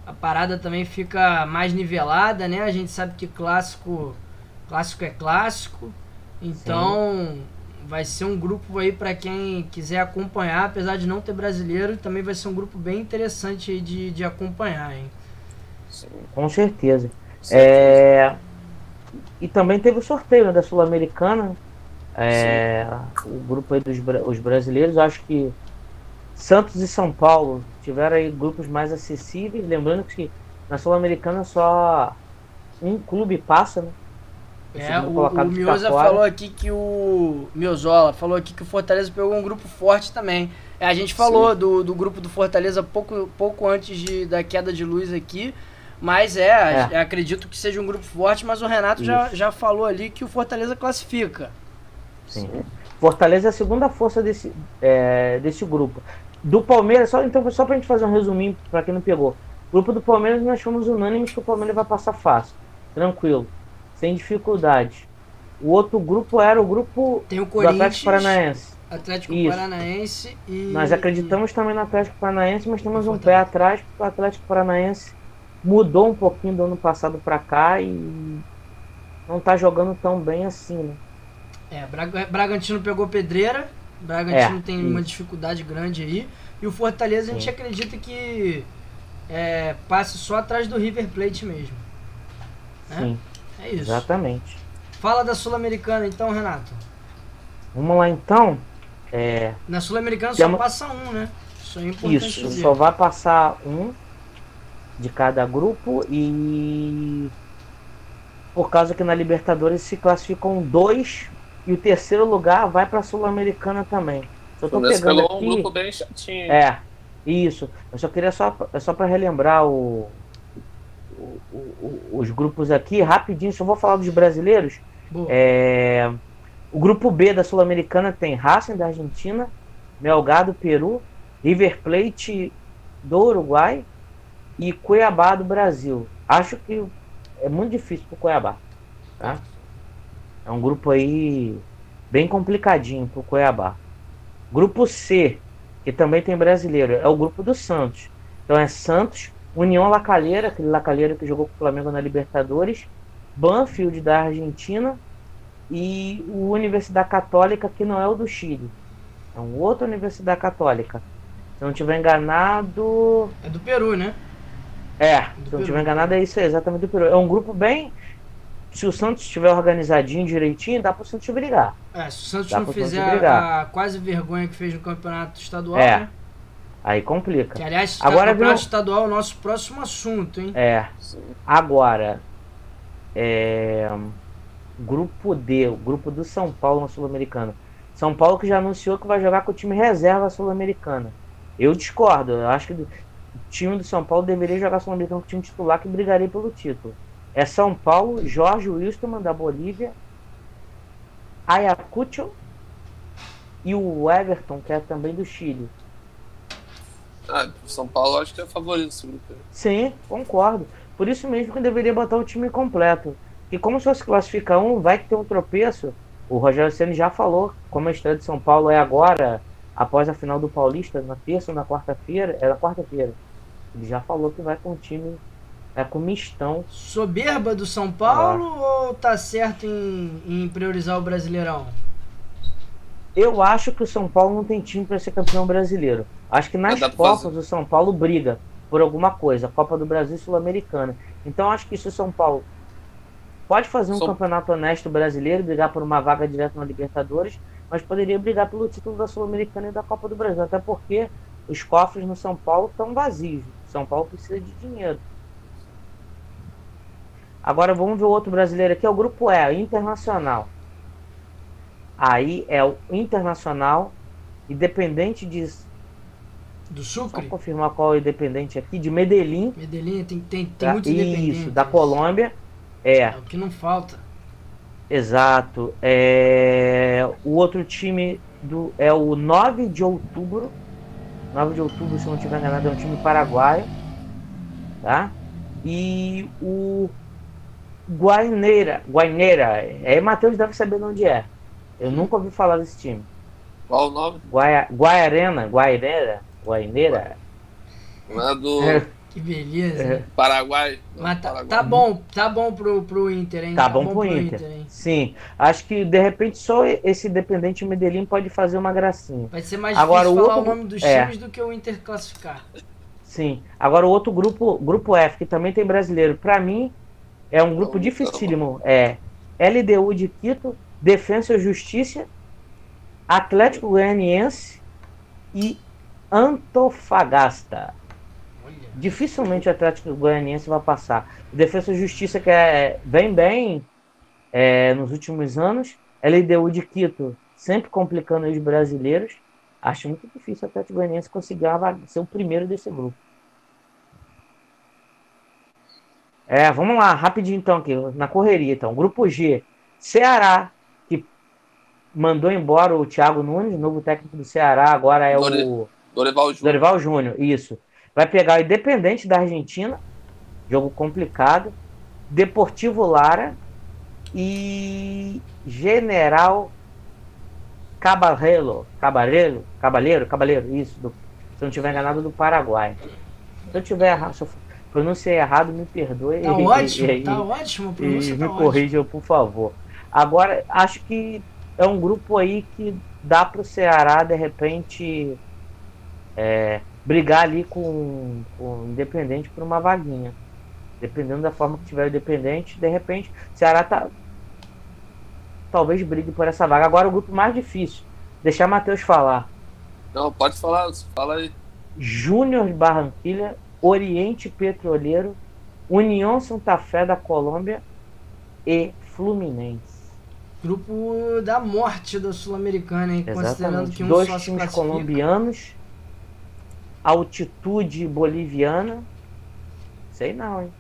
a parada também fica mais nivelada, né? A gente sabe que clássico, clássico é clássico. Então, vai ser um grupo aí para quem quiser acompanhar, apesar de não ter brasileiro, também vai ser um grupo bem interessante aí de, de acompanhar, hein? Sim, Com certeza. sim. É, E também teve o sorteio né, da Sul-Americana. É, o grupo aí dos os brasileiros, acho que Santos e São Paulo tiveram aí grupos mais acessíveis. Lembrando que na Sul-Americana só um clube passa, né? O É, o, o Mioza falou aqui que o. Miozola falou aqui que o Fortaleza pegou um grupo forte também. É, a gente falou do, do grupo do Fortaleza pouco, pouco antes de, da queda de luz aqui. Mas é, É. acredito que seja um grupo forte, mas o Renato já, Isso. já falou ali que o Fortaleza classifica. Sim. Fortaleza é a segunda força desse, é, desse grupo. Do Palmeiras, só, então só pra gente fazer um resuminho pra quem não pegou. Grupo do Palmeiras nós fomos unânimes que o Palmeiras vai passar fácil, tranquilo, sem dificuldade. O outro grupo era o grupo Tem o do Atlético Paranaense. Atlético Isso. Paranaense e. Nós acreditamos também no Atlético Paranaense, mas temos um pé atrás, porque o Atlético Paranaense mudou um pouquinho do ano passado pra cá e não tá jogando tão bem assim, né? É, Braga- Bragantino pegou pedreira. Bragantino É, tem uma isso. dificuldade grande aí. E o Fortaleza a gente Sim. acredita que é, passe só atrás do River Plate mesmo. Né? Sim, É isso. exatamente. Fala da Sul-Americana então, Renato. Vamos lá então. É, Na Sul-Americana só Chama- passa um, né? Isso é importante Isso, só vai passar um de cada grupo e por causa que na Libertadores se classificam dois e o terceiro lugar vai para a Sul-Americana também. Só O tô Fluminense pegando pegou um aqui. grupo bem chatinho. É, isso. Eu só queria só, é só para relembrar o, o- o- os grupos aqui rapidinho. Só vou falar dos brasileiros. É, o grupo B da Sul-Americana tem Racing da Argentina, Melgar do Peru, River Plate do Uruguai e Cuiabá do Brasil. Acho que é muito difícil pro Cuiabá. Tá? É um grupo aí bem complicadinho pro Cuiabá. Grupo C, que também tem brasileiro, é o grupo do Santos. Então é Santos, União Lacalheira, aquele Lacalheira que jogou com o Flamengo na Libertadores, Banfield da Argentina e o Universidade Católica, que não é o do Chile. É uma outra Universidade Católica. Se eu não estiver enganado. É do Peru, né? É, se eu não estiver enganado, é isso, é exatamente do Peru. É um grupo bem. Se o Santos estiver organizadinho, direitinho, dá pro Santos brigar. É, se o Santos Dá não Santos fizer brigar. a quase vergonha que fez no campeonato estadual, É. né? Aí complica. Que aliás, Agora campeonato viu- estadual é o nosso próximo assunto, hein? É. Agora, é, grupo D, o grupo do São Paulo na Sul-Americana. São Paulo que já anunciou que vai jogar com o time reserva sul-americana. Eu discordo, eu acho que time do São Paulo deveria jogar sul-americano com o time titular que brigaria pelo título. É São Paulo, Jorge Wilstermann da Bolívia, Ayacucho e o Everton, que é também do Chile. Ah, o São Paulo acho que é favorito esse grupo. Sim, concordo. Por isso mesmo que deveria botar o time completo. E como só se classifica um, vai que tem um tropeço. O Rogério Ceni já falou, como a estreia de São Paulo é agora, após a final do Paulista, na terça ou na quarta-feira, é na quarta-feira. Ele já falou que vai com o time, é com mistão. Soberba do São Paulo Ah. ou tá certo em, em priorizar o Brasileirão? Eu acho que o São Paulo não tem time para ser campeão brasileiro. Acho que nas Copas fazer. o São Paulo briga por alguma coisa, Copa do Brasil e Sul-Americana. Então acho que se o São Paulo pode fazer um São- campeonato honesto brasileiro, brigar por uma vaga direta na Libertadores, mas poderia brigar pelo título da Sul-Americana e da Copa do Brasil, até porque os cofres no São Paulo estão vazios. São Paulo precisa de dinheiro. Agora vamos ver o outro brasileiro aqui, é o grupo E, o Internacional. Aí é o Internacional, independente de. Do Só Sucre? confirmar qual é o independente aqui, de Medellín. Medellín tem, tem, tem muitos independentes. Isso, da Colômbia. É, É o que não falta. exato. É, o outro time do, é o 9 de outubro. 9 de outubro, se não estiver enganado, é um time paraguaio. Tá? E o Guaineira. Guaineira. É, Matheus deve saber de onde é. Eu nunca ouvi falar desse time. Qual o nome? Guaia, Guaiarena, Guaireira. Guaineira. Lá do É. [laughs] Que beleza. É. Paraguai. Não, Mas tá, Paraguai. tá bom, tá bom pro, pro Inter, hein? Tá bom pro Inter. hein? Sim, acho que de repente só esse Independente Medellín pode fazer uma gracinha. Vai ser mais Agora, difícil o falar outro- o nome dos é. times do que o Inter classificar. Sim. Agora o outro grupo, grupo F, que também tem brasileiro, pra mim é um grupo Não, dificílimo. É LDU de Quito, Defensa e Justiça, Atlético Goianiense e Antofagasta. Dificilmente o Atlético Goianiense vai passar. O Defesa e Justiça que é, vem bem é, nos últimos anos. LDU de Quito sempre complicando os brasileiros. Acho muito difícil o Atlético Goianiense conseguir ser o primeiro desse grupo. É, vamos lá, rapidinho então aqui, na correria então. Grupo G, Ceará, que mandou embora o Thiago Nunes, novo técnico do Ceará, agora é o Dorival Júnior. Dorival Júnior, isso. Vai pegar o Independente da Argentina, jogo complicado, Deportivo Lara e General Caballero, Caballero, Caballero, Caballero, isso, do- se eu não tiver enganado, do Paraguai. Se eu tiver errado, se eu pronunciei errado, me perdoe. Tá [laughs] e- ótimo, e- tá ótimo. E pronúncia me tá ótima. corrijam, por favor. Agora, acho que é um grupo aí que dá para o Ceará, de repente, é, brigar ali com, com o Independente por uma vaguinha. Dependendo da forma que tiver o Independente, de repente, o Ceará tá. Talvez brigue por essa vaga. Agora, o grupo mais difícil. Deixar Matheus falar. Não, pode falar, fala aí. Júnior de Barranquilha, Oriente Petroleiro, União Santa Fé da Colômbia e Fluminense. Grupo da morte da Sul-Americana, hein? Considerando que um Dois times classifica. colombianos, altitude boliviana. Sei não, hein?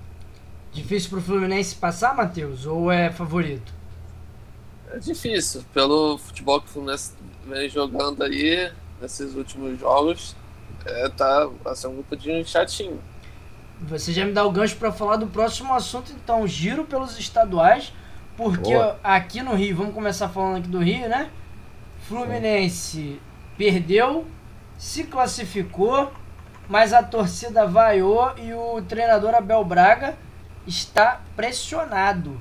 Difícil pro Fluminense passar, Matheus? Ou é favorito? É difícil, pelo futebol que o Fluminense vem jogando aí nesses últimos jogos. É, tá, ser um grupo de chatinho. Você já me dá o gancho para falar do próximo assunto, então, giro pelos estaduais, porque Boa. aqui no Rio, vamos começar falando aqui do Rio, né? Fluminense perdeu, se classificou, mas a torcida vaiou e o treinador Abel Braga está pressionado.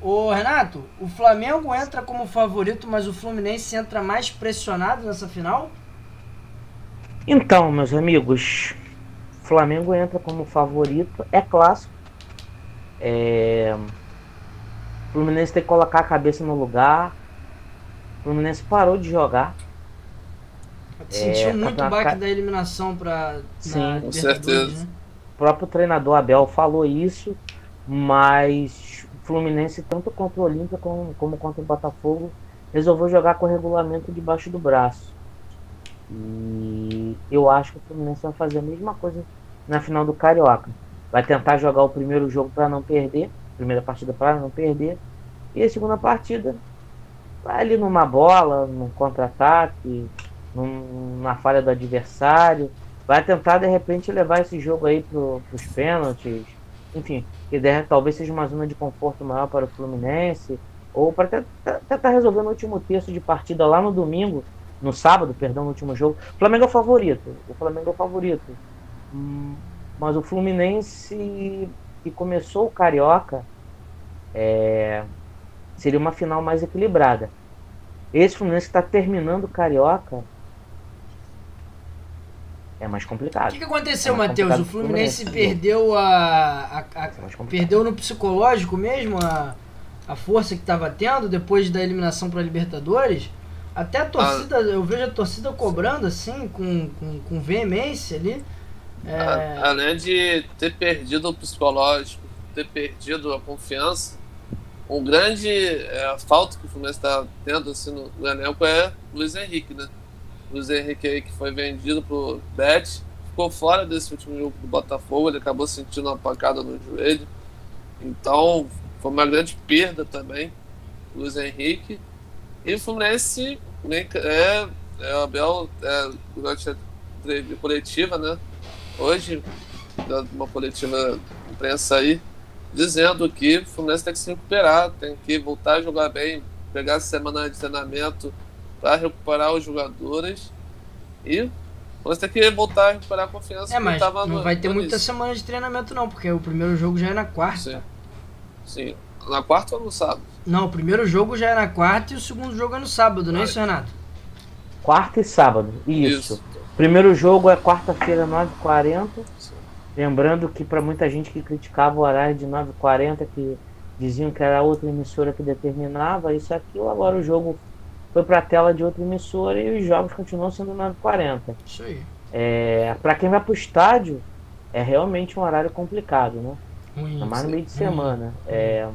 Ô Renato, o Flamengo entra como favorito, mas o Fluminense entra mais pressionado nessa final? Então, meus amigos, Flamengo entra como favorito, é clássico. É... Fluminense tem que colocar a cabeça no lugar. Fluminense parou de jogar. Sentiu É, muito campeonato baque ca- da eliminação para Sim, com certeza. Né? O próprio treinador Abel falou isso, mas o Fluminense, tanto contra o Olímpia como, como contra o Botafogo, resolveu jogar com o regulamento debaixo do braço. E eu acho que o Fluminense vai fazer a mesma coisa na final do Carioca. Vai tentar jogar o primeiro jogo para não perder, primeira partida para não perder, e a segunda partida vai ali numa bola, num contra-ataque, na falha do adversário vai tentar de repente levar esse jogo aí pro, pros pênaltis, enfim, que der, talvez seja uma zona de conforto maior para o Fluminense, ou para tentar, tentar resolver no último terço de partida lá no domingo, no sábado, perdão, no último jogo. O Flamengo é o favorito, o Flamengo é o favorito. Hum, Mas o Fluminense que começou o Carioca é, seria uma final mais equilibrada. Esse Fluminense que está terminando o Carioca é mais O complicado. que, que aconteceu, É Matheus? O Fluminense Fluminense. perdeu a, a- a- É perdeu no psicológico mesmo a, a força que estava tendo depois da eliminação para Libertadores. Até a torcida, eu vejo a torcida cobrando assim, com, com, com veemência ali. É, A- Além de ter perdido o psicológico, ter perdido a confiança, um grande é, falta que o Fluminense está tendo assim, no, no elenco é o Luiz Henrique, né? Luiz Henrique que foi vendido pro Bet, ficou fora desse último jogo do Botafogo, ele acabou sentindo uma pancada no joelho. Então, foi uma grande perda também, Luiz Henrique. E o Fluminense é, é Abel é, durante a coletiva, né? Hoje, uma coletiva imprensa aí, dizendo que o Fluminense tem que se recuperar, tem que voltar a jogar bem, pegar a semana de treinamento para recuperar os jogadores e Mas tem que voltar a recuperar a confiança. É, mas tava não no, vai ter muita início. semana de treinamento não, porque o primeiro jogo já é na quarta. Sim. Sim. Na quarta ou no sábado? Não, o primeiro jogo já é na quarta e o segundo jogo é no sábado, não é isso, Renato? Quarta e sábado. Isso. Primeiro jogo é quarta-feira, 9h40. Sim. Lembrando que para muita gente que criticava o horário de 9h40, que diziam que era outra emissora que determinava isso e aquilo, agora o jogo foi para a tela de outra emissora e os jogos continuam sendo 9h40. Isso aí. É, para quem vai para o estádio, é realmente um horário complicado, né? Ruim. Ainda mais no meio de semana. É,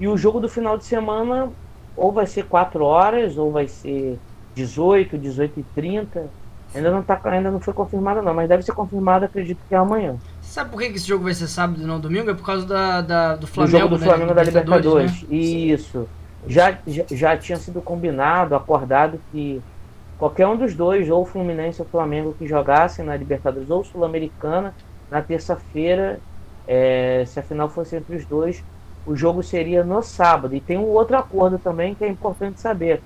e o jogo do final de semana ou vai ser 4 horas, ou vai ser 18, 18 e 30. Ainda não, tá, ainda não foi confirmado não, mas deve ser confirmado, acredito que é amanhã. Sabe por que esse jogo vai ser sábado e não domingo? É por causa da, da- do Do Flamengo, jogo do né? Flamengo da Libertadores. né? Isso. Já, já, tinha sido combinado, acordado que qualquer um dos dois, ou Fluminense ou Flamengo, que jogassem na Libertadores ou Sul-Americana, na terça-feira, é, se a final fosse entre os dois, o jogo seria no sábado. E tem um outro acordo também que é importante saber.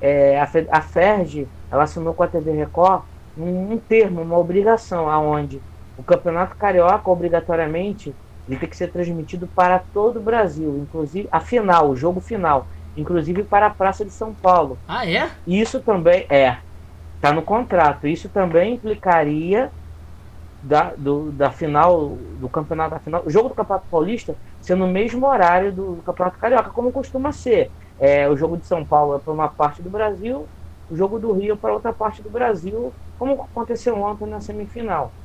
É, a, a FERJ ela assinou com a TV Record um, um termo, uma obrigação, aonde o Campeonato Carioca, obrigatoriamente, ele tem que ser transmitido para todo o Brasil, inclusive a final, o jogo final, inclusive para a Praça de São Paulo. Ah, é? Isso também é, está no contrato. Isso também implicaria da, do, da final do campeonato, da final, o jogo do Campeonato Paulista ser no mesmo horário do Campeonato Carioca, como costuma ser. É, o jogo de São Paulo é para uma parte do Brasil, o jogo do Rio é para outra parte do Brasil, como aconteceu ontem na semifinal.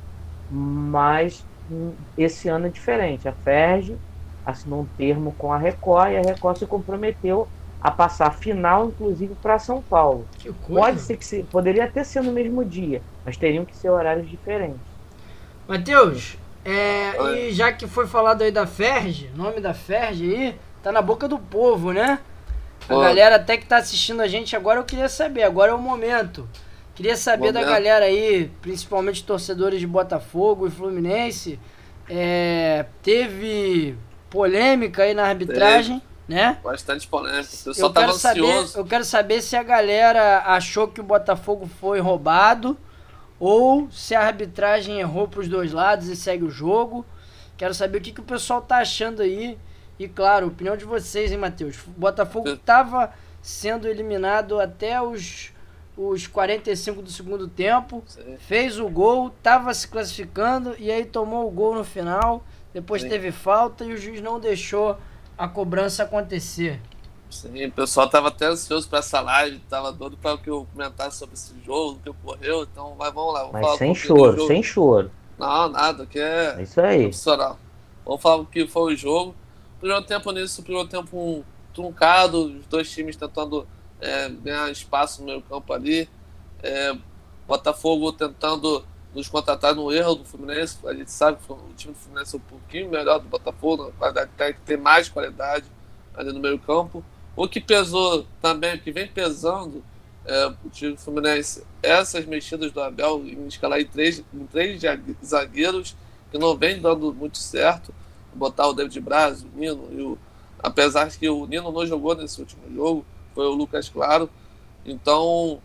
Mas hum, esse ano é diferente. A FERJ assinou um termo com a Record e a Record se comprometeu a passar a final, inclusive, para São Paulo. Que coisa. Pode ser que se, poderia até ser no mesmo dia, mas teriam que ser horários diferentes. Matheus, é, Oi. e já que foi falado aí da Ferge, nome da Ferge aí, tá na boca do povo, né? A galera até que tá assistindo a gente agora, eu queria saber, agora é o momento. Queria saber da Momento. galera aí, principalmente torcedores de Botafogo e Fluminense, é, teve polêmica aí na arbitragem, né? Bastante pessoal Eu tava quero, saber, eu quero saber se a galera achou que o Botafogo foi roubado ou se a arbitragem errou pros dois lados e segue o jogo. Quero saber o que, que o pessoal tá achando aí. E claro, opinião de vocês, hein, Matheus? O Botafogo Eu- tava sendo eliminado até os, os 45 do segundo tempo. Sim. Fez o gol, tava se classificando e aí tomou o gol no final. Depois Sim. teve falta e o juiz não deixou a cobrança acontecer. Sim, o pessoal tava até ansioso pra essa live, tava doido pra que eu comentasse sobre esse jogo, o que ocorreu. Então, vai, vamos lá. Mas sem choro, sem choro. Não, nada, que é É isso aí. profissional. Vamos falar o que foi o jogo. Primeiro tempo nisso, primeiro tempo um truncado, os dois times tentando é, ganhar espaço no meio campo ali. É, Botafogo tentando nos contratar no erro do Fluminense. A gente sabe que o time do Fluminense é um pouquinho melhor do Botafogo, na qualidade técnica, tem mais qualidade ali no meio campo. O que pesou também, o que vem pesando é, o time do Fluminense, essas mexidas do Abel em escalar em três, em três zagueiros que não vem dando muito certo. Botar o David Braz, o Nino, e o, apesar que o Nino não jogou nesse último jogo, foi o Lucas Claro. Então,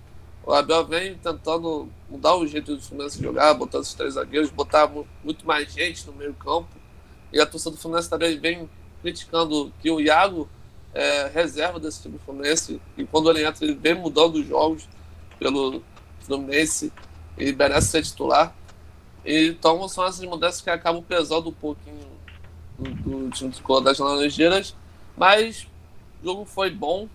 o Abel vem tentando mudar o jeito do Fluminense jogar, botando esses três zagueiros, botar mu- muito mais gente no meio campo. E a torcida do Fluminense também vem criticando que o Iago é reserva desse time do Fluminense, e quando ele entra, ele vem mudando os jogos pelo Fluminense e merece ser titular. Então são essas mudanças que acabam pesando um pouquinho do, do time tricolor das Laranjeiras, mas o jogo foi bom.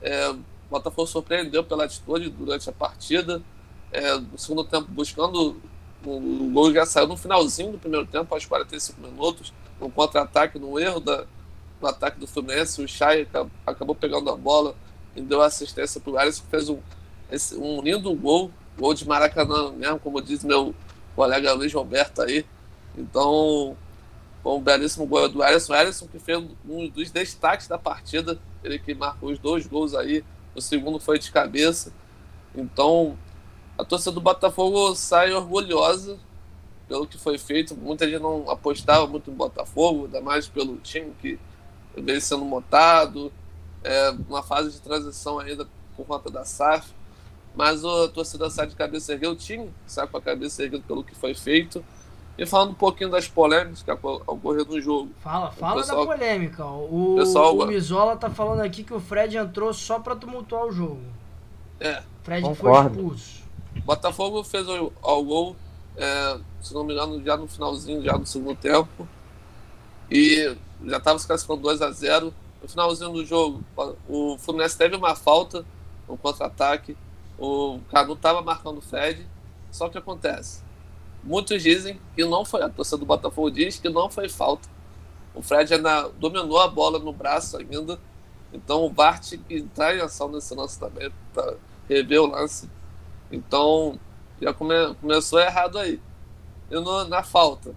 É, o Botafogo surpreendeu pela atitude durante a partida. É, no segundo tempo, buscando o, gol já saiu no finalzinho do primeiro tempo, aos 45 minutos, no contra-ataque, no erro da, do ataque do Fluminense. O Chay acabou, acabou pegando a bola e deu assistência para o Alisson, que fez um, esse, um lindo gol, gol de Maracanã mesmo, como diz meu colega Luiz Roberto aí. Então, foi um belíssimo gol do Alisson. Alisson que fez um dos destaques da partida, ele que marcou os dois gols aí. O segundo foi de cabeça. Então, a torcida do Botafogo sai orgulhosa pelo que foi feito. Muita gente não apostava muito em Botafogo, ainda mais pelo time que veio sendo montado, é, uma fase de transição ainda por conta da SAF. mas a torcida sai de cabeça erguida, o time sai com a cabeça erguida pelo que foi feito. E falando um pouquinho das polêmicas que ocorreram no jogo. Fala, fala pessoal, da polêmica. O, pessoal, o Mizola tá falando aqui que o Fred entrou só para tumultuar o jogo. É. Fred Concordo. foi expulso. Botafogo fez o, o gol, é, se não me engano, já no finalzinho, já no segundo tempo. E já estava se classificando 2 a 0 No finalzinho do jogo, o Fluminense teve uma falta, um contra-ataque. O Canu estava marcando o Fred. Só que acontece Muitos dizem que não foi, a torcida do Botafogo diz que não foi falta. O Fred ainda dominou a bola no braço ainda. Então o Bart que entrar em ação nesse lance também para rever o lance. Então já come, começou errado aí. E no, na falta,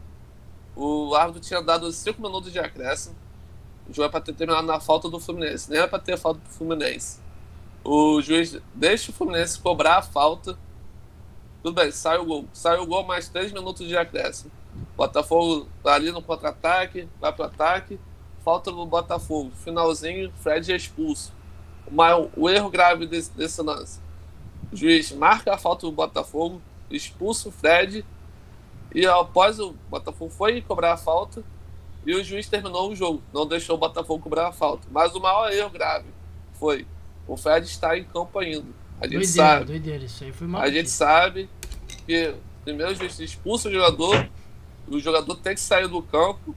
o árbitro tinha dado 5 minutos de acréscimo. O jogo é para ter terminado na falta do Fluminense, nem era para ter falta do Fluminense. O juiz deixa o Fluminense cobrar a falta tudo bem, sai o gol. Sai o gol, mais três minutos de acréscimo. Botafogo tá ali no contra-ataque, vai pro ataque. Falta no Botafogo. Finalzinho, Fred é expulso. Mas o erro grave desse, desse lance. O juiz marca a falta do Botafogo, expulsa o Fred. E após o Botafogo foi cobrar a falta, e o juiz terminou o jogo. Não deixou o Botafogo cobrar a falta. Mas o maior erro grave foi o Fred estar em campo ainda. A gente doideira, sabe. Doideira, isso aí foi A gente sabe que primeiro o juiz expulsa o jogador, o jogador tem que sair do campo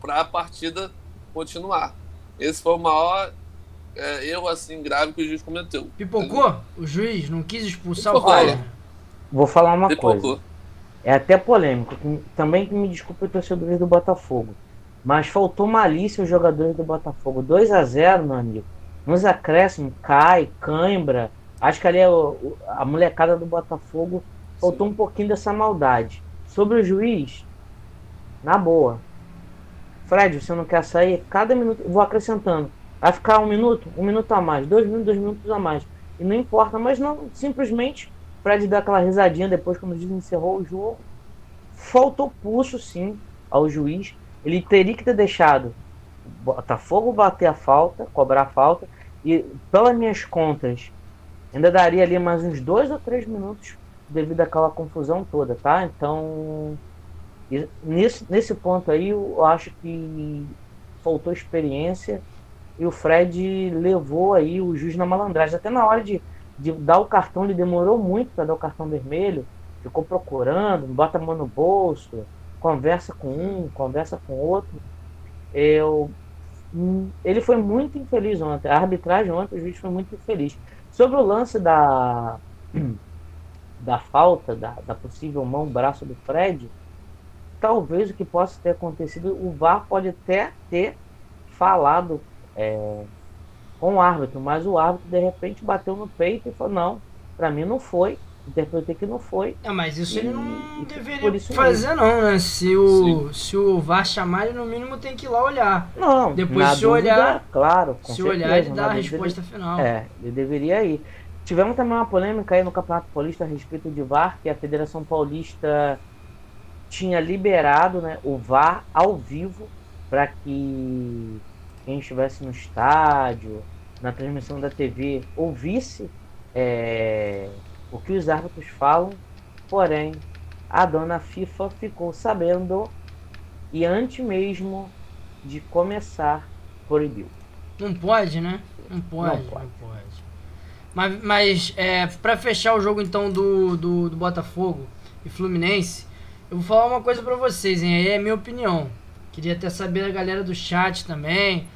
para a partida continuar. Esse foi o maior é, erro assim grave que o juiz cometeu. Pipocou? Entendeu? O juiz não quis expulsar Pipocou. o cara. Vou falar uma Pipocou. coisa. É até polêmico. Também que me desculpe o torcedores do Botafogo. Mas faltou malícia os jogadores do Botafogo. 2 a 0 meu amigo. Nos acréscimos, cai, cãibra, Acho que ali é o, a molecada do Botafogo faltou Sim. um pouquinho dessa maldade. Sobre o juiz, na boa. Fred, você não quer sair? Cada minuto, vou acrescentando. Vai ficar um minuto, um minuto a mais, dois minutos, dois minutos a mais. E não importa, mas não, simplesmente Fred dá aquela risadinha depois quando o encerrou o jogo. Faltou pulso, sim, ao juiz. Ele teria que ter deixado Botafogo bater a falta, cobrar a falta. E pelas minhas contas, Ainda daria ali mais uns dois ou três minutos devido àquela confusão toda, tá? Então, nesse, nesse ponto aí, eu acho que faltou experiência e o Fred levou aí o juiz na malandragem. Até na hora de, de dar o cartão, ele demorou muito para dar o cartão vermelho, ficou procurando, bota a mão no bolso, conversa com um, conversa com outro. Eu, hum, ele foi muito infeliz ontem. A arbitragem ontem, o juiz foi muito infeliz. Sobre o lance da, da falta, da, da possível mão, braço do Fred, talvez o que possa ter acontecido, o VAR pode até ter falado é, com o árbitro, mas o árbitro de repente bateu no peito e falou: não, para mim não foi interpretei que não foi. É, mas isso e, ele não deveria fazer mesmo. não, né? Se o, se o VAR chamar, ele no mínimo tem que ir lá olhar. Não, depois se dúvida, olhar, claro, se certeza, olhar ele dá a resposta ele, final. É, ele deveria ir. Tivemos também uma polêmica aí no Campeonato Paulista a respeito de VAR, que a Federação Paulista tinha liberado né, o VAR ao vivo para que quem estivesse no estádio, na transmissão da TV, ouvisse é, o que os árbitros falam, porém a dona FIFA ficou sabendo e antes mesmo de começar proibiu. Não pode, né? Não pode, não pode. Não pode. Mas, mas é, para fechar o jogo então do, do, do, Botafogo e Fluminense, eu vou falar uma coisa para vocês, hein? Aí é minha opinião. Queria até saber a galera do chat também.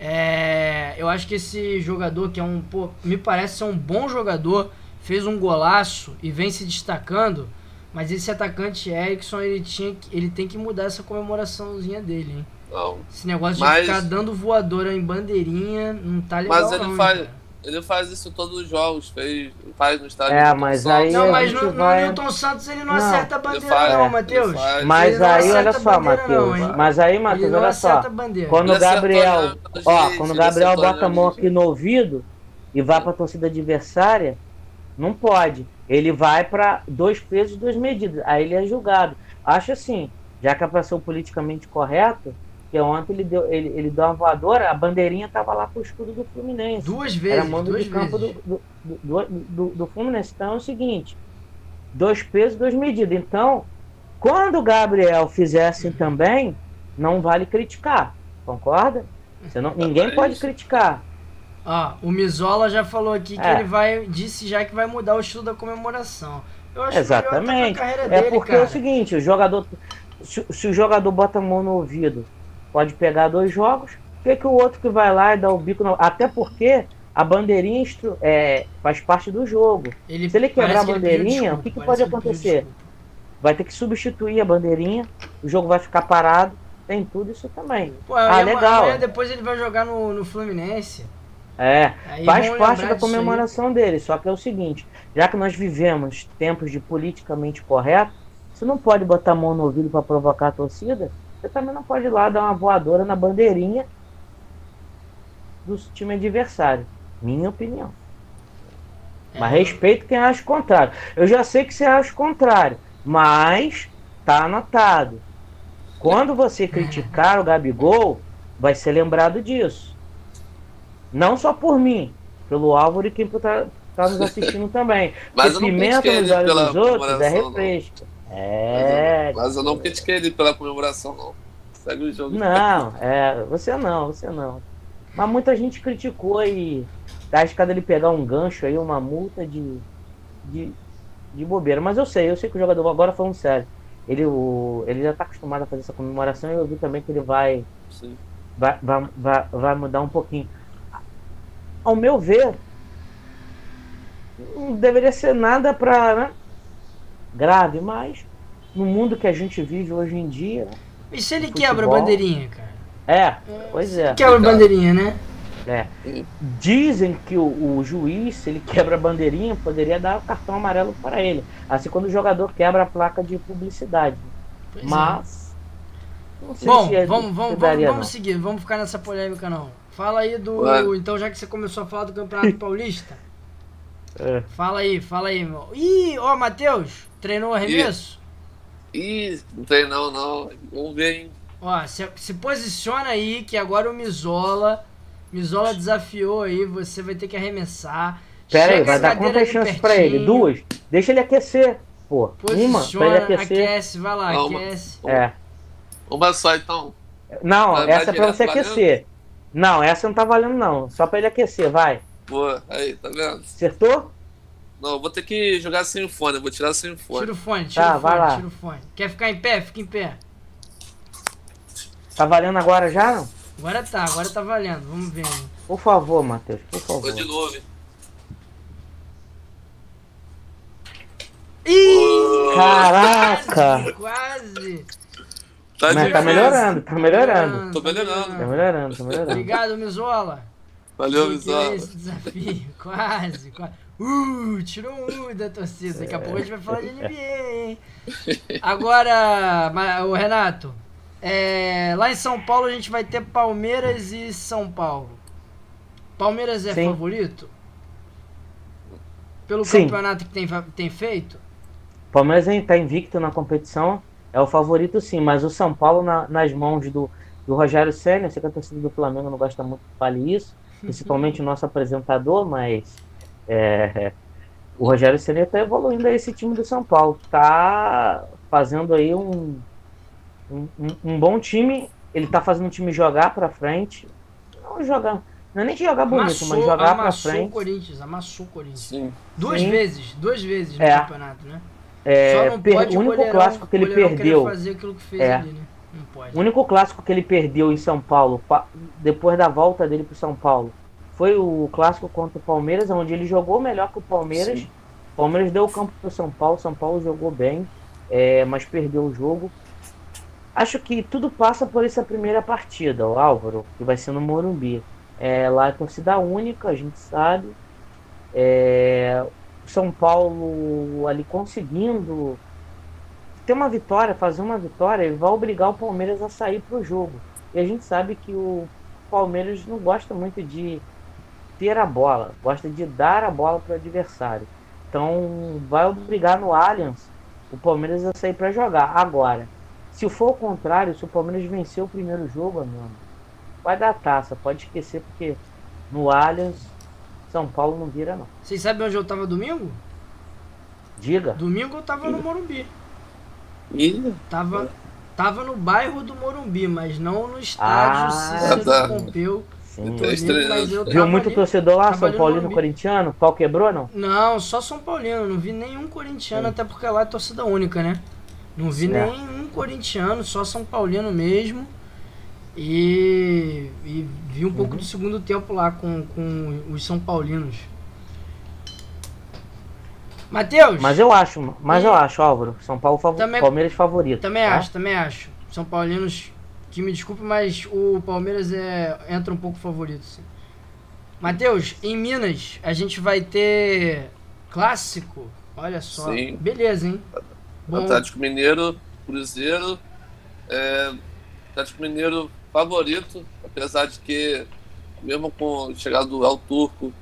É, eu acho que esse jogador que é um, pô, me parece ser um bom jogador, fez um golaço e vem se destacando, mas esse atacante Erickson, ele, tinha, ele tem que mudar essa comemoraçãozinha dele, hein? Não. Esse negócio mas... de ficar dando voadora em bandeirinha não tá legal Mas ele não, faz... Ele faz isso todos os jogos, fez, faz no estádio. É, mas aí. Não, mas no, vai... no Newton Santos ele não, não acerta a bandeira, faz, não, Matheus. Mas aí, olha só, Matheus. Mas aí, Matheus, olha só. Quando o Gabriel. Ó, quando o Gabriel bota a mão aqui no ouvido e vai pra torcida adversária, não pode. Ele vai para dois pesos, duas medidas. Aí ele é julgado. Acho assim, já que é para ser o politicamente correto, Porque ontem ele deu, ele, ele deu uma voadora, a bandeirinha tava lá pro escudo do Fluminense. Duas vezes. Era mando duas de campo do, vezes. do, do, do, do Fluminense. Então é o seguinte: dois pesos, duas medidas. Então, quando o Gabriel fizer assim também, não vale criticar. Concorda? Você não, ninguém pode criticar. Ó, o Mizola já falou aqui que É. ele vai. Disse já que vai mudar o estilo da comemoração. Eu acho Exatamente. carreira É dele, porque cara. é o seguinte, o jogador. Se, se o jogador bota a mão no ouvido, pode pegar dois jogos, que, que o outro que vai lá e dá o bico no. Até porque a bandeirinha é, faz parte do jogo. Ele, se ele quebrar a bandeirinha, o que que pode acontecer? Vai ter que substituir a bandeirinha, o jogo vai ficar parado, tem tudo isso também. Pô, Ah, legal. amanhã depois ele vai jogar no, no Fluminense. É, Aí faz parte da disso aí. comemoração dele. Só que é o seguinte, já que nós vivemos tempos de politicamente correto, você não pode botar a mão no ouvido para provocar a torcida. Você também não pode ir lá dar uma voadora na bandeirinha do time adversário. Minha opinião. É, Mas respeito quem acha o contrário. Eu já sei que você acha o contrário, mas tá anotado. Quando você criticar o Gabigol, vai ser lembrado disso. Não só por mim, pelo Álvaro e quem tá, tá nos assistindo também. [laughs] Mas Porque pimenta nos olhos dos outros é comemoração, não. É. Mas eu não critiquei ele pela comemoração, não. Segue o jogo. Não, é, você não, você não. Mas muita gente criticou e tá arriscado ele pegar um gancho aí, uma multa de, de, de bobeira. Mas eu sei, eu sei que o jogador, agora falando sério, ele, o, ele já tá acostumado a fazer essa comemoração e eu vi também que ele vai, vai, vai, vai, vai mudar um pouquinho. Ao meu ver, não deveria ser nada pra, né, grave, mas no mundo que a gente vive hoje em dia, E se ele Futebol. quebra a bandeirinha, cara? é, pois é. Quebra a bandeirinha, né? É. Dizem que o, o juiz, se ele quebra a bandeirinha, poderia dar o cartão amarelo para ele. Assim quando o jogador quebra a placa de publicidade. Pois é. Mas. Não sei Bom, se é- vamos, se vamos, vamos, vamos seguir, vamos ficar nessa polêmica não. Fala aí do. Claro. Então, já que você começou a falar do Campeonato [laughs] Paulista. É. fala aí, fala aí, meu. Ih, ó, Matheus, treinou arremesso? Ih, não tem não, não. Vamos ver, hein? Ó, se, se posiciona aí que agora o Mizola. Mizola desafiou aí, você vai ter que arremessar. Pera aí, Chega vai a dar quantas chances pra ele? Duas? Deixa ele aquecer. Pô, uma pra ele Posiciona, aquecer. aquece, vai lá, Não, uma- aquece. É. Uma só então. Não, Vai- vai essa é pra direto você valendo? aquecer. Não, essa não tá valendo, não. Só pra ele aquecer, vai. Boa, aí, tá vendo? Acertou? Não, eu vou ter que jogar sem o fone, eu vou tirar sem o fone. Tira o fone, tira Tá, o vai fone, lá. tira o fone. Quer ficar em pé? Fica em pé. Tá valendo agora já, não? Agora tá, agora tá valendo, vamos ver. né? Por favor, Matheus, por Vou favor. de novo. Ih! Caraca! Quase! Tá Mas tá melhorando, tá melhorando. Tô melhorando. Tá melhorando, tá melhorando. Obrigado, Mizola. Valeu, Mizola. esse desafio. [laughs] Quase, quase. Uh, tirou um da torcida. Daqui a pouco a gente vai falar de NBA, hein? [laughs] Agora, o Renato, é, lá em São Paulo a gente vai ter Palmeiras e São Paulo. Palmeiras é Sim. favorito? Pelo Sim. campeonato que tem, tem feito? Palmeiras está invicto na competição, é o favorito sim, mas o São Paulo na- nas mãos do, do Rogério Senna, eu sei que a torcida do Flamengo não gosta muito que fale isso, principalmente o nosso apresentador, mas é, o Rogério Senna está evoluindo aí esse time do São Paulo, está fazendo aí um, um, um- bom time, ele está fazendo o time jogar para frente, não jogar, não é nem jogar bonito, mas jogar para amassou o frente. Corinthians, amassou o Corinthians. Sim. Duas Sim. vezes, duas vezes no É. campeonato, né? É, Só não per- pode o único goleirão- clássico que ele perdeu. fazer aquilo que fez É. ali, né? Não pode. O único clássico que ele perdeu em São Paulo, pa- depois da volta dele para São Paulo, foi o clássico contra o Palmeiras, onde ele jogou melhor que o Palmeiras. Sim. O Palmeiras deu o campo para o São Paulo, São Paulo jogou bem, é, mas perdeu o jogo. Acho que tudo passa por essa primeira partida, o Álvaro, que vai ser no Morumbi. É, lá é torcida única, a gente sabe. É, o São Paulo ali conseguindo ter uma vitória, fazer uma vitória, vai obrigar o Palmeiras a sair pro jogo. E a gente sabe que o Palmeiras não gosta muito de ter a bola, gosta de dar a bola para o adversário. Então vai obrigar no Allianz o Palmeiras a sair para jogar. Agora, Se for o contrário, se o Palmeiras vencer o primeiro jogo, mano, vai dar taça. Pode esquecer, porque no Allianz, São Paulo não vira, não. Vocês sabem onde eu tava domingo? Diga. Domingo eu tava no Morumbi. Ih, Tava, tava no bairro do Morumbi, mas não no estádio Ah, Cícero tá. Pompeu. Sim. Viu muito ali. torcedor lá, São no Paulino Morumbi. corintiano? Pau quebrou, não? Não, só São Paulino, não vi nenhum corintiano, Sim. até porque lá é torcida única, né? Não vi É. nenhum corintiano, só São Paulino mesmo. E, e vi um pouco Uhum. do segundo tempo lá com, com os São Paulinos. Matheus, Mas eu acho, mas E- eu acho, Álvaro. São Paulo fav... Também- Palmeiras favorito. também tá? acho, também acho. São Paulinos, que me desculpe, mas o Palmeiras é, entra um pouco favorito, sim. Matheus, em Minas a gente vai ter clássico. Olha só. Sim. Beleza, hein? Bom, Atlético Mineiro, Cruzeiro. É, Atlético Mineiro favorito, apesar de que, mesmo com a chegada do El Turco,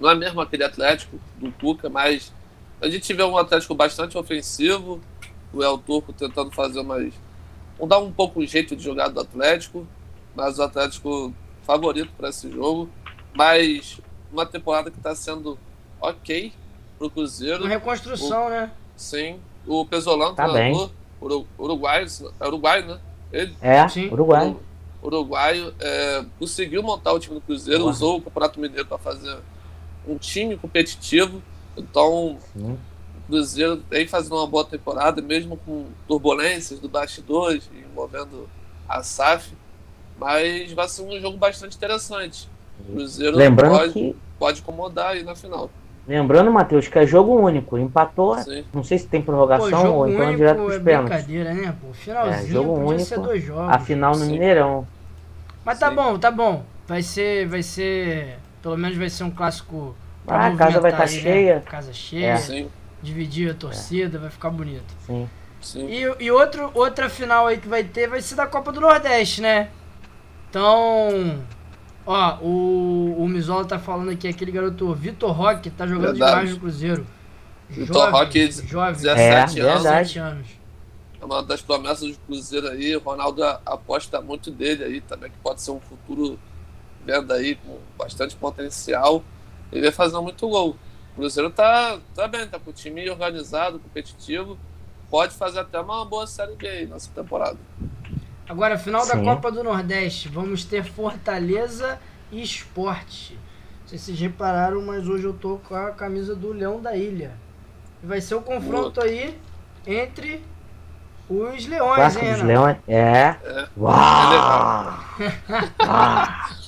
não é mesmo aquele Atlético do Cuca, mas a gente vê um Atlético bastante ofensivo, o El Turco tentando fazer umas. Mudar um pouco o jeito de jogar do Atlético, mas o Atlético favorito para esse jogo. Mas uma temporada que está sendo ok pro Cruzeiro. uma reconstrução, né? Sim. O Pesolano, Tá treinador, uru- uruguaio, é uruguaio, né? Ele, É, Sim. Uruguai. uru- uruguaio, é, conseguiu montar o time do Cruzeiro, Boa. usou o Campeonato Mineiro para fazer um time competitivo. Então, Sim. Cruzeiro vem fazendo uma boa temporada, mesmo com turbulências do bastidores, envolvendo a SAF. Mas vai ser um jogo bastante interessante. O Cruzeiro Lembrando pode, que. pode incomodar aí na final. Lembrando, Matheus, que é jogo único. Empatou. Sim. Não sei se tem Pô, prorrogação jogo ou então é único direto é pros pênaltis. brincadeira, né? Pô, finalzinho É, jogo podia único. ser dois jogos. A final no Sim. Mineirão. Mas tá Sim. bom, tá bom. Vai ser, vai ser, pelo menos vai ser um clássico. Ah, a casa vai movimentar tá né? cheia. Casa cheia, É. Dividir a torcida, vai ficar bonito. Sim. sim. E, e outro, outra final aí que vai ter vai ser da Copa do Nordeste, né? Então, ó, o, o Mizola tá falando aqui, aquele garoto Vitor Roque tá jogando Verdade. demais no Cruzeiro. Vitor Roque, jovem, 17 É, anos. verdade. 17 anos. É uma das promessas do Cruzeiro aí. O Ronaldo aposta muito dele aí também, que pode ser um futuro venda aí com bastante potencial. Ele vai fazendo muito gol. O Cruzeiro tá, tá bem, tá com o time organizado, competitivo. Pode fazer até uma boa série B aí nessa temporada. Agora, final da Sim. Copa do Nordeste, vamos ter Fortaleza e Esporte. Não sei se vocês repararam, mas hoje eu tô com a camisa do Leão da Ilha. Vai ser o confronto aí entre os leões, Clássico hein, Renato? Leões. É. É. Uau! Ah! [laughs]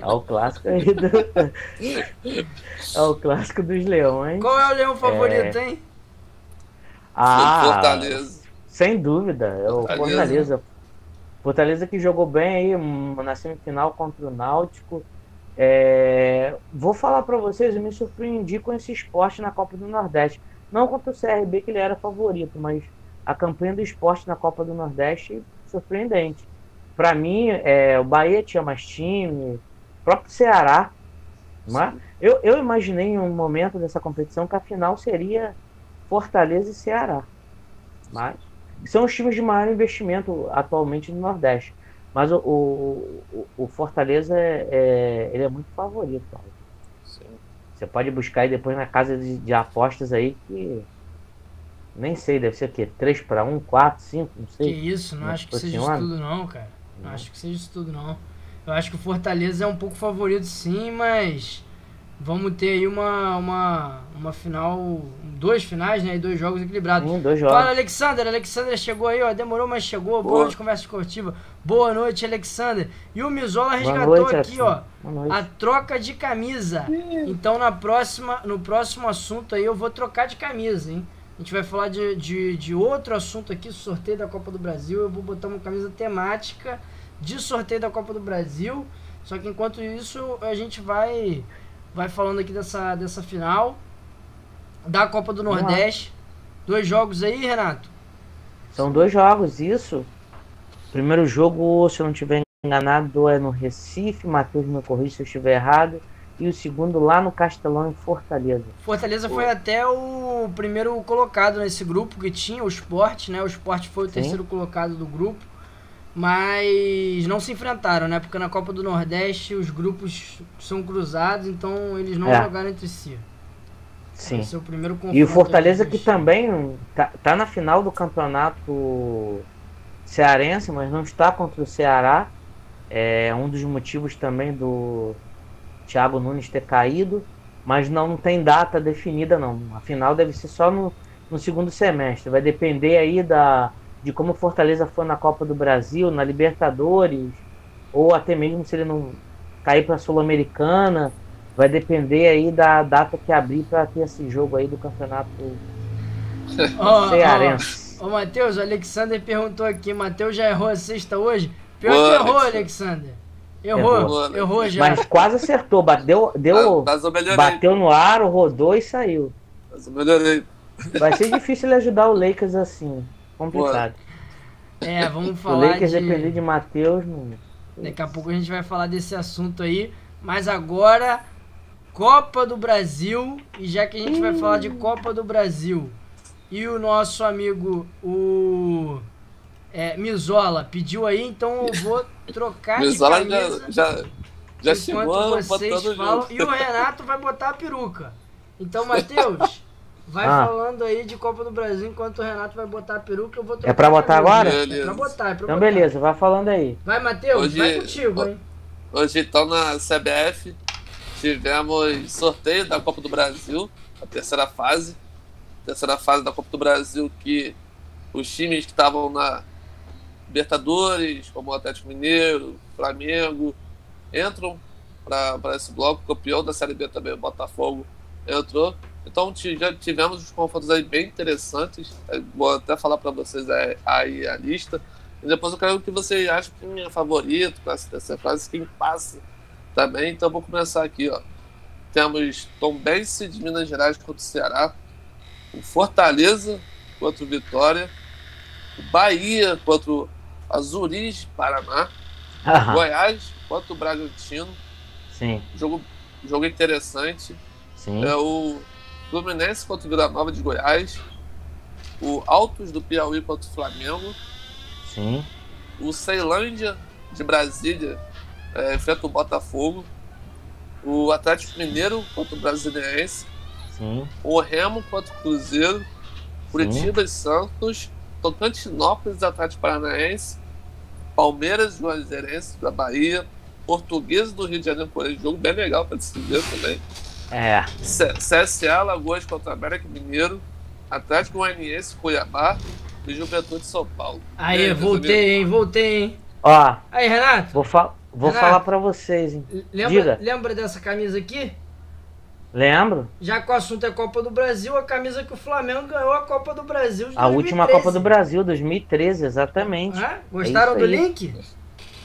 É o clássico aí [laughs] do. É o clássico dos Leões. Qual é o leão favorito, hein? Ah, Fortaleza. Sem dúvida, é o Fortaleza. Fortaleza. Fortaleza que jogou bem aí hum, na semifinal contra o Náutico. É, Vou falar pra vocês, eu me surpreendi com esse esporte na Copa do Nordeste. Não contra o CRB, que ele era favorito, mas a campanha do esporte na Copa do Nordeste, surpreendente. Pra mim, é, o Bahia tinha mais time, o próprio Ceará. Mas eu, eu imaginei em um momento dessa competição que a final seria Fortaleza e Ceará. Mas são os times de maior investimento atualmente no Nordeste. Mas o, o, o- Fortaleza é, é- ele é muito favorito. Você pode buscar aí depois na casa de, de apostas aí que nem sei, deve ser o quê? 3 para 1, 4, 5, não Que sei. isso, não Não acho que seja isso tudo não, cara. Não acho que seja isso tudo não. Eu acho que o Fortaleza é um pouco favorito sim, mas vamos ter aí uma, uma, uma final, dois finais, né? E dois jogos equilibrados. Sim, dois jogos. Fala, Alexander. Alexander chegou aí, ó. Demorou, mas chegou. Boa, Boa. noite, conversa esportiva. Boa noite, Alexander. E o Mizola resgatou noite, aqui, ó. Boa noite. A troca de camisa. Então na próxima, no próximo assunto aí eu vou trocar de camisa, hein? A gente vai falar de, de, de outro assunto aqui, sorteio da Copa do Brasil. Eu vou botar uma camisa temática de sorteio da Copa do Brasil. Só que enquanto isso a gente vai vai falando aqui dessa, dessa final da Copa do. Nordeste. Dois jogos aí, Renato. São dois jogos, isso. Primeiro jogo, se eu não estiver enganado, é no Recife. Matheus me corrija se eu estiver errado. E o segundo lá no Castelão em Fortaleza. Fortaleza foi até o primeiro colocado nesse grupo que tinha o Sport, né? O Sport foi o Sim. terceiro colocado do grupo, mas não se enfrentaram, né? Porque na Copa do Nordeste os grupos são cruzados, então eles não É. jogaram entre si. Sim. Esse é o primeiro confronto. E o Fortaleza que também tá, tá na final do campeonato cearense, mas não está contra o Ceará. É um dos motivos também do Thiago Nunes ter caído, mas não tem data definida não. A final deve ser só no, no segundo semestre. Vai depender aí da, de como o Fortaleza for na Copa do Brasil, na Libertadores, ou até mesmo se ele não cair para a Sul-Americana. Vai depender aí da data que abrir para ter esse jogo aí do campeonato [laughs] cearense. Ô, Matheus, o Alexander perguntou aqui, Matheus já errou a sexta hoje? Pior Boa, que errou, Alexander. Errou, Errou. errou, já. Mas quase acertou, bateu, deu, Mas eu melhorei. bateu no aro, rodou e saiu. Mas eu melhorei. Vai ser difícil ele ajudar o Lakers assim. Complicado. É, vamos O falar Lakers de... depender de Matheus. Daqui a pouco a gente vai falar desse assunto aí. Mas agora, Copa do Brasil. E já que a gente vai falar de Copa do Brasil e o nosso amigo, o é, Mizola, pediu aí, então eu vou trocar de camisa já, já, já enquanto chegou vocês falam. junto. E o Renato vai botar a peruca. Então, Matheus, vai Ah. falando aí de Copa do Brasil enquanto o Renato vai botar a peruca. Eu vou trocar É pra botar agora? É pra Beleza. botar, é pra Então botar. beleza, vai falando aí. Vai, Matheus, Hoje- vai contigo, hein? Hoje, então, na CBF, tivemos sorteio da Copa do Brasil, a terceira fase. Terceira fase da Copa do Brasil, que os times que estavam na Libertadores, como o Atlético Mineiro, Flamengo, entram para esse bloco. Campeão da Série B também, o Botafogo, entrou. Então já tivemos uns confrontos aí bem interessantes. Eh, Vou até falar para vocês aí, a lista. E depois eu quero que vocês achem quem é favorito para essa fase, quem passa também. Então vou começar aqui, ó. Temos Tombense de Minas Gerais contra o Ceará, o Fortaleza contra o Vitória, o Bahia contra o Azuris de Paraná, Goiás contra o Bragantino, sim, jogo, jogo interessante. sim. É o Fluminense contra o Vila Nova de Goiás, o Altos do Piauí contra o Flamengo, Sim. o Ceilândia de Brasília é, enfrenta o Botafogo, o Atlético Mineiro contra o Brasiliense, Sim. o Remo contra o Cruzeiro, Curitiba e Santos, Tocantinópolis Atlético Paranaense, Palmeiras e Juazeirense da Bahia, Português do Rio de Janeiro, por aí, jogo bem legal para decidir também. É. CSA Lagoas contra América Mineiro, Atlético Goianiense, Cuiabá e Juventude de São Paulo. Aí, meus voltei, hein? Voltei, hein? Ó, Aí, Renato, vou, fa vou Renato. falar pra vocês, hein. lembra, Diga. lembra dessa camisa aqui? Lembro? Já que o assunto é Copa do Brasil, a camisa que o Flamengo ganhou a Copa do Brasil de A última 2013. Copa do Brasil, 2013, exatamente. Hã? Gostaram isso do aí. link?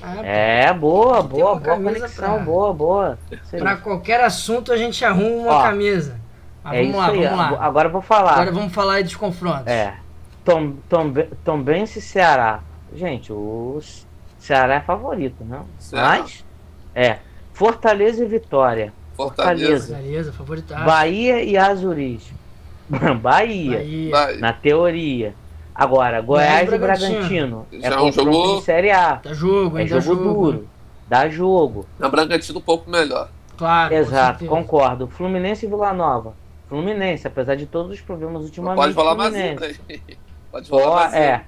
Ah, É, boa, boa, boa conexão, pra- boa, boa. Pra qualquer assunto a gente arruma uma Ó, camisa. Mas é vamos isso lá, aí. vamos lá. Agora eu vou falar. Agora vamos falar aí dos confrontos. É. Tom, Tom, Tombense e Ceará. Gente, o Ceará é favorito, não? Ceará. Mas, é. Fortaleza e Vitória. Fortaleza. Favoritaço. Bahia e Azuris. [laughs] Bahia, Bahia. Na teoria. Agora, Goiás e Bragantino. Bragantino. Já É um jogo- de Série A. Dá jogo, É ainda jogo duro. Dá jogo. Na Bragantino um pouco melhor. Claro. Exato, concordo. Fluminense e Vila Nova. Fluminense, apesar de todos os problemas Não ultimamente. [laughs] pode falar mais. Pode falar mais é.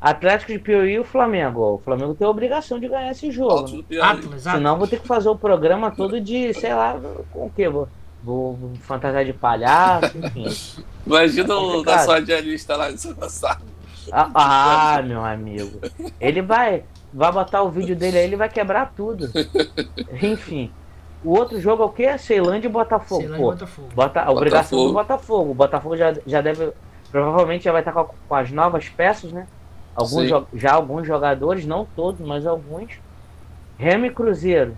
Atlético de Piauí e o Flamengo. O Flamengo tem a obrigação de ganhar esse jogo. Né? Atlas, Atlas. Senão eu vou ter que fazer o programa todo de, sei lá, com o quê? Vou, vou, vou fantasiar de palhaço, enfim. [laughs] Imagina É o da diarista lá de passado. Ah, ah, meu amigo. Ele vai, vai botar o vídeo dele aí, ele vai quebrar tudo. [laughs] Enfim. O outro jogo é o quê? Ceilândia e Botafogo. Ceilândia e Pô, Botafogo. Bota, a obrigação Botafogo. do Botafogo. O Botafogo já, já deve. Provavelmente já vai estar com, a- com as novas peças, né? Alguns Sim. já alguns jogadores, não todos, mas alguns. Remo e Cruzeiro.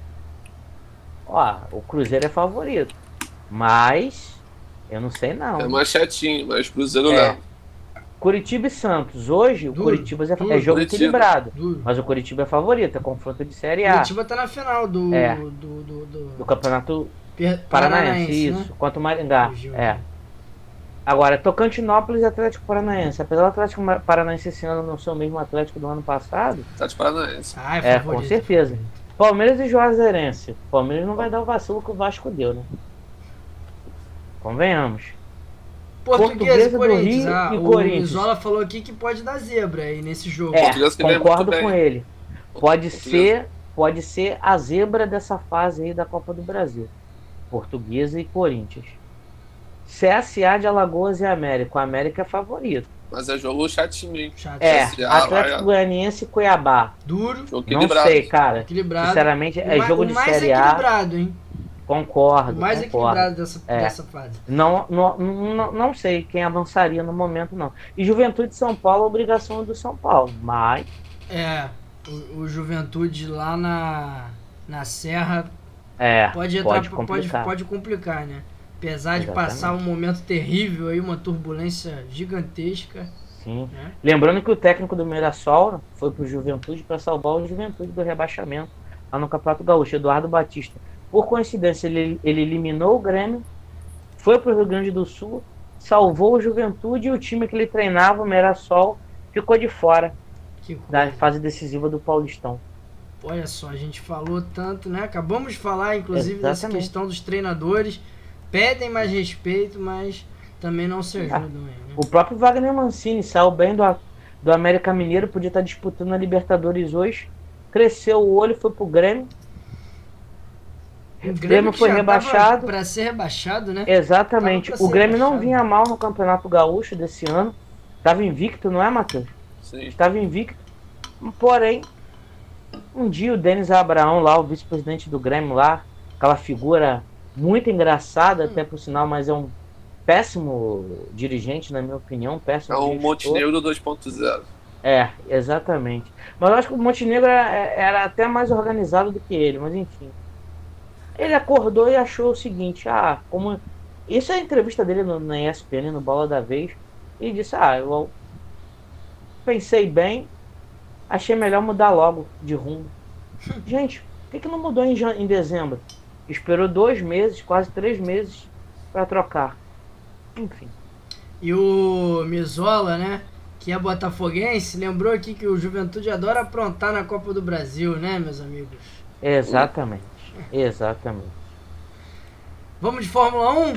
Ó, o Cruzeiro é favorito. Mas. Eu não sei não. É mais chatinho, mas Cruzeiro É. não. Curitiba e Santos. Hoje o Duro, Curitiba é, duro. é jogo Curitiba. equilibrado. Duro. Mas o Curitiba é favorito, é confronto de Série A. Curitiba tá na final do, É. do, do, do- Do campeonato Per- Paranaense, isso, né? contra o Maringá. É. Agora, Tocantinópolis e Atlético Paranaense. Apesar do Atlético Paranaense esse ano não ser o mesmo Atlético do ano passado, Tá de Paranaense. Ah, É, favorito. com certeza. Palmeiras e Juazeirense. Palmeiras não vai dar o vacilo que o Vasco deu, né? Convenhamos. Português e Portuguesa do Corinthians. Rio Ah, e o Corinthians. Mizola falou aqui que pode dar zebra aí nesse jogo. É, concordo com ele. Pode Portuguesa. ser, pode ser a zebra dessa fase aí da Copa do Brasil. Portuguesa e Corinthians. CSA de Alagoas e América. O América é favorito. Mas é jogo chatinho. Chato. É, CSA, Atlético vai- Goianiense e Cuiabá. Duro, Jogo Não sei, cara. equilibrado. Sinceramente, O é ma- jogo o de mais Série A. equilibrado, hein? Concordo, O mais concordo. equilibrado dessa, É. dessa fase. Não, não, não, não sei quem avançaria no momento, não. E Juventude de São Paulo, obrigação do São Paulo. Mas, É, o, o Juventude lá na, na Serra é, pode entrar, pode pode, complicar. pode complicar, né? Apesar de Exatamente. passar um momento terrível aí, uma turbulência gigantesca, Sim. né? Lembrando que o técnico do Mirassol foi pro Juventude para salvar o Juventude do rebaixamento lá no Campeonato Gaúcho, Eduardo Batista. Por coincidência, ele, ele eliminou o Grêmio, foi pro Rio Grande do Sul, salvou o Juventude e o time que ele treinava, o Mirassol, ficou de fora da fase decisiva do Paulistão. Olha só, a gente falou tanto, né? Acabamos de falar, inclusive, dessa Exatamente. questão dos treinadores. Pedem mais respeito, mas também não se ajudam aí, né? O próprio Wagner Mancini saiu bem do, do América Mineiro, podia estar disputando a Libertadores hoje. Cresceu o olho, foi pro Grêmio. O Grêmio que foi já rebaixado. Para ser rebaixado, né? Exatamente. O Grêmio não rebaixado. vinha mal no Campeonato Gaúcho desse ano. Estava invicto, não é, Matheus? Sim. Estava invicto. Porém, um dia o Denis Abraão, lá, o vice-presidente do Grêmio, lá, aquela figura muito engraçada, até por sinal, mas é um péssimo dirigente, na minha opinião. Péssimo É um gestor. Montenegro 2.0. É, exatamente. Mas eu acho que o Montenegro era, era até mais organizado do que ele, mas enfim. Ele acordou e achou o seguinte, ah, como. Isso é a entrevista dele no, na ESPN, no Bola da Vez. E disse, ah, eu pensei bem, achei melhor mudar logo de rumo. [laughs] Gente, por que, que não mudou em, em dezembro? Esperou dois meses, quase três meses, para trocar. Enfim. E o Mizola, né? Que é botafoguense, lembrou aqui que o Juventude adora aprontar na Copa do Brasil, né, meus amigos? Exatamente. Exatamente. Vamos de Fórmula 1?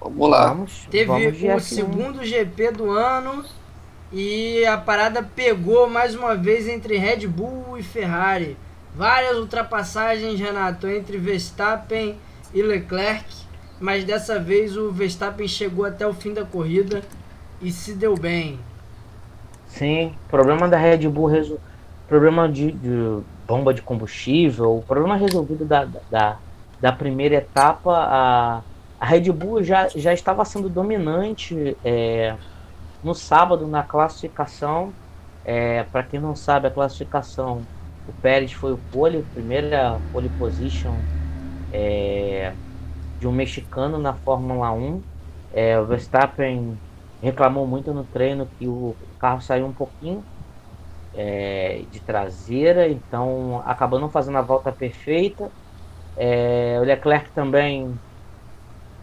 Vamos lá. Vamos, Teve vamos o F1. segundo GP do ano e a parada pegou mais uma vez entre Red Bull e Ferrari. Várias ultrapassagens, Renato, entre Verstappen e Leclerc, mas dessa vez o Verstappen chegou até o fim da corrida e se deu bem. Sim, problema da Red Bull, resol... problema de, de bomba de combustível, problema resolvido da, da, da primeira etapa, a, a Red Bull já, já estava sendo dominante é, no sábado na classificação. É, Para quem não sabe, a classificação, o Pérez foi o pole, primeira pole position é, de um mexicano na Fórmula 1. É, o Verstappen reclamou muito no treino que o carro saiu um pouquinho é, de traseira, então acabou não fazendo a volta perfeita. É, o Leclerc também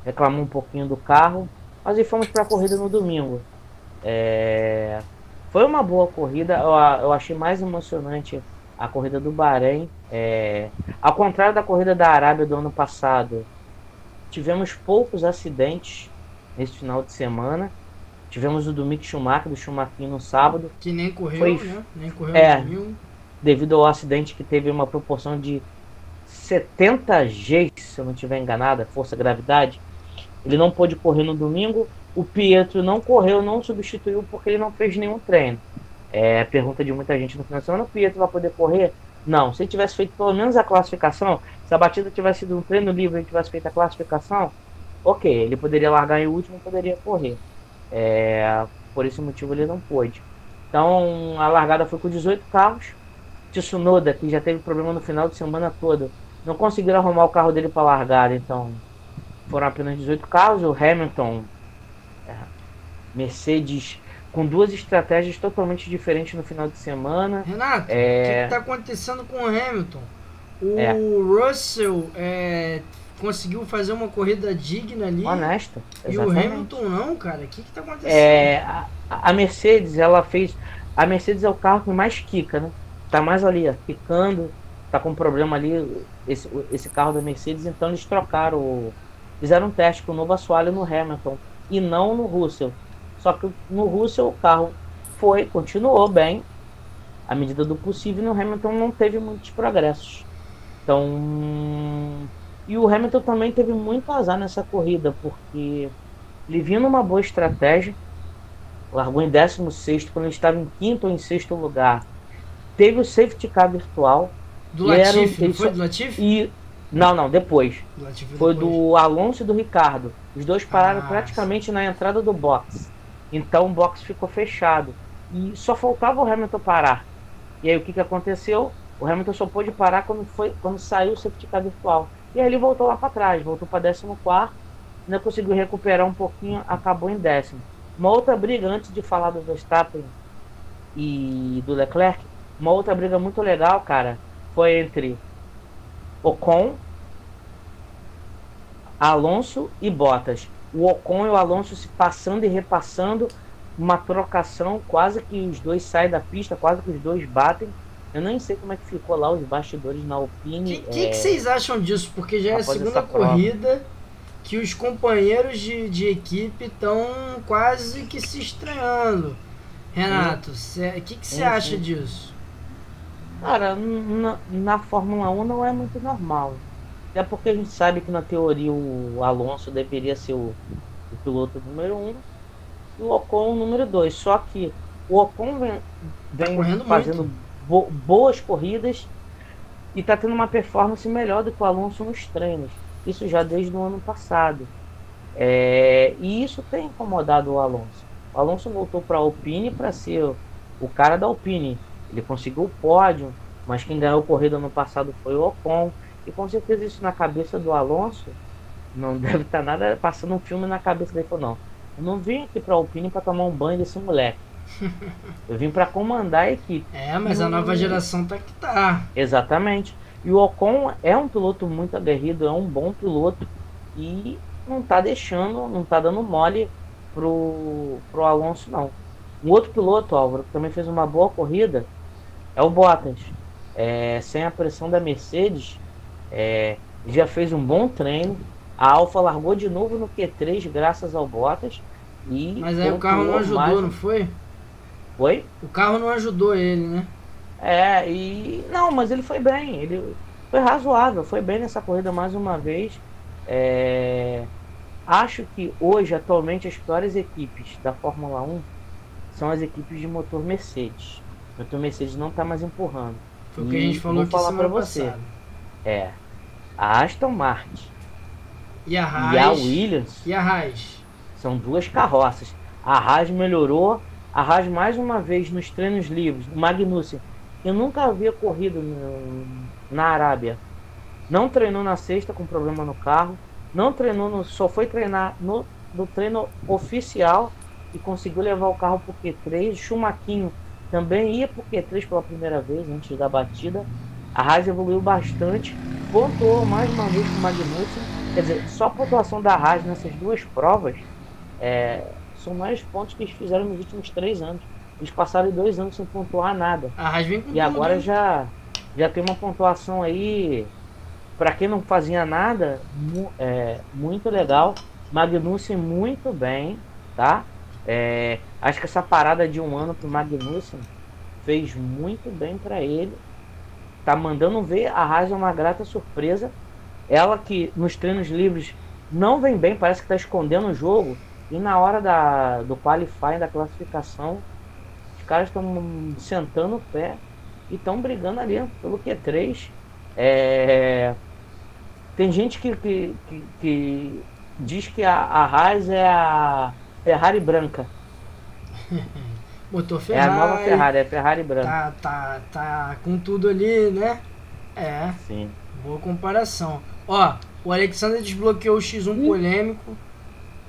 reclamou um pouquinho do carro, mas aí fomos para a corrida no domingo. É, foi uma boa corrida, eu, eu achei mais emocionante a corrida do Bahrein. É, ao contrário da corrida da Arábia do ano passado, tivemos poucos acidentes nesse final de semana. Tivemos o do Mick Schumacher, do Schumacher no sábado, Que nem correu, Foi- né? Nem correu É. devido ao acidente que teve uma proporção de 70 G, se eu não estiver enganada, força gravidade. Ele não pôde correr no domingo. O Pietro não correu, não substituiu porque ele não fez nenhum treino. É pergunta de muita gente no final de semana: o Pietro vai poder correr? Não. Se ele tivesse feito pelo menos a classificação, se a batida tivesse sido um treino livre e tivesse feito a classificação, ok, ele poderia largar em último e poderia correr. É, por esse motivo ele não pôde. Então a largada foi com 18 carros. Tsunoda, que já teve problema no final de semana todo, não conseguiram arrumar o carro dele para largada, então foram apenas 18 carros. O Hamilton, é, Mercedes, com duas estratégias totalmente diferentes no final de semana. Renato, É. o que está acontecendo com o Hamilton? O É. Russell é, conseguiu fazer uma corrida digna ali. Honesta. E o exatamente. Hamilton não, cara. O que que tá acontecendo? É, a, a Mercedes, ela fez. A Mercedes é o carro que mais quica, né? Tá mais ali, ó, quicando. Tá com problema ali, esse, esse carro da Mercedes, então eles trocaram. Fizeram um teste com o novo assoalho no Hamilton e não no Russell. Só que no Russell o carro foi, continuou bem, à medida do possível, e no Hamilton não teve muitos progressos. Então. E o Hamilton também teve muito azar nessa corrida, porque ele vinha numa boa estratégia, largou em 16 quando ele estava em quinto ou em sexto lugar. Teve o safety car virtual do um- Latifi, não ele foi do Latifi? e. Não, não, depois. Do Foi depois. do Alonso e do Ricardo. Os dois pararam Ah, praticamente na entrada do box. Então o box ficou fechado. E só faltava o Hamilton parar. E aí o que, que aconteceu? O Hamilton só pôde parar quando, foi, quando saiu o safety car virtual. E aí ele voltou lá para trás, voltou para 14, ainda conseguiu recuperar um pouquinho, acabou em décimo. Uma outra briga, antes de falar do Verstappen e do Leclerc, uma outra briga muito legal, cara, foi entre Ocon, Alonso e Bottas. O Ocon e o Alonso se passando e repassando, uma trocação, quase que os dois saem da pista, quase que os dois batem. Eu nem sei como é que ficou lá os bastidores na O Alpine. que, que, é, que vocês acham disso? Porque já é a segunda corrida que os companheiros de, de equipe estão quase que se estranhando. Renato, o que que você acha disso? Cara, na, na Fórmula 1 não é muito normal. Até porque a gente sabe que na teoria o Alonso deveria ser o, o piloto número 1 e o Ocon o número 2. Só que o Ocon vem, vem correndo fazendo bo- boas corridas e tá tendo uma performance melhor do que o Alonso nos treinos. Isso já desde o ano passado. É, e isso tem incomodado o Alonso. O Alonso voltou para a Alpine para ser o, o cara da Alpine. Ele conseguiu o pódio, mas quem ganhou a corrida no passado foi o Ocon. E com certeza isso na cabeça do Alonso não [laughs] deve estar nada passando um filme na cabeça dele. Ele Falou, não, eu não vim aqui para Alpine para tomar um banho desse moleque. [laughs] Eu vim para comandar a equipe. É, mas a nova geração tá que tá. Exatamente. E o Ocon é um piloto muito aguerrido, é um bom piloto e não tá deixando, não tá dando mole pro, pro Alonso não. Um outro piloto, Álvaro, que também fez uma boa corrida, é o Bottas. É, sem a pressão da Mercedes, é, já fez um bom treino. A Alfa largou de novo no Q3 graças ao Bottas. E Mas aí o carro não ajudou, mais- não foi? Foi? O carro não ajudou ele, né? É, e. Não, mas ele foi bem. Ele foi razoável, foi bem nessa corrida mais uma vez. É, Acho que hoje, atualmente, as piores equipes da Fórmula 1 são as equipes de motor Mercedes. O motor Mercedes não está mais empurrando. Foi o que a gente falou vou aqui falar você. passada. É. A Aston Martin E a Haas. e a Williams E a Haas. São duas carroças. A Haas melhorou. A Haas mais uma vez nos treinos livres. O Magnussen, eu nunca havia corrido no- na Arábia. Não treinou na sexta com problema no carro. Não treinou, no, só foi treinar no, no treino oficial e conseguiu levar o carro pro Q3. Chumaquinho também ia pro Q3 pela primeira vez antes da batida. A Haas evoluiu bastante. Pontuou mais uma vez com o Magnussen. Quer dizer, só a pontuação da Haas nessas duas provas é, são mais pontos que eles fizeram nos últimos três anos. Eles passaram dois anos sem pontuar nada. A Haas vem com E agora hein? já, já tem uma pontuação aí, para quem não fazia nada, mu- é, muito legal. Magnussen muito bem, tá? É, acho que essa parada de um ano pro Magnussen fez muito bem para ele. Tá mandando ver a Haas é uma grata surpresa. Ela que nos treinos livres não vem bem, parece que tá escondendo o jogo. E na hora da, do qualifying, da classificação, os caras estão sentando o pé e estão brigando ali pelo Q3. É, Tem gente que, que, que, que diz que a, a Haas é a Ferrari branca. [laughs] Motor É Ferrari. a nova Ferrari, é Ferrari branca. Tá, tá, tá com tudo ali, né? É, Sim. boa comparação. Ó, o Alexander desbloqueou o X1 polêmico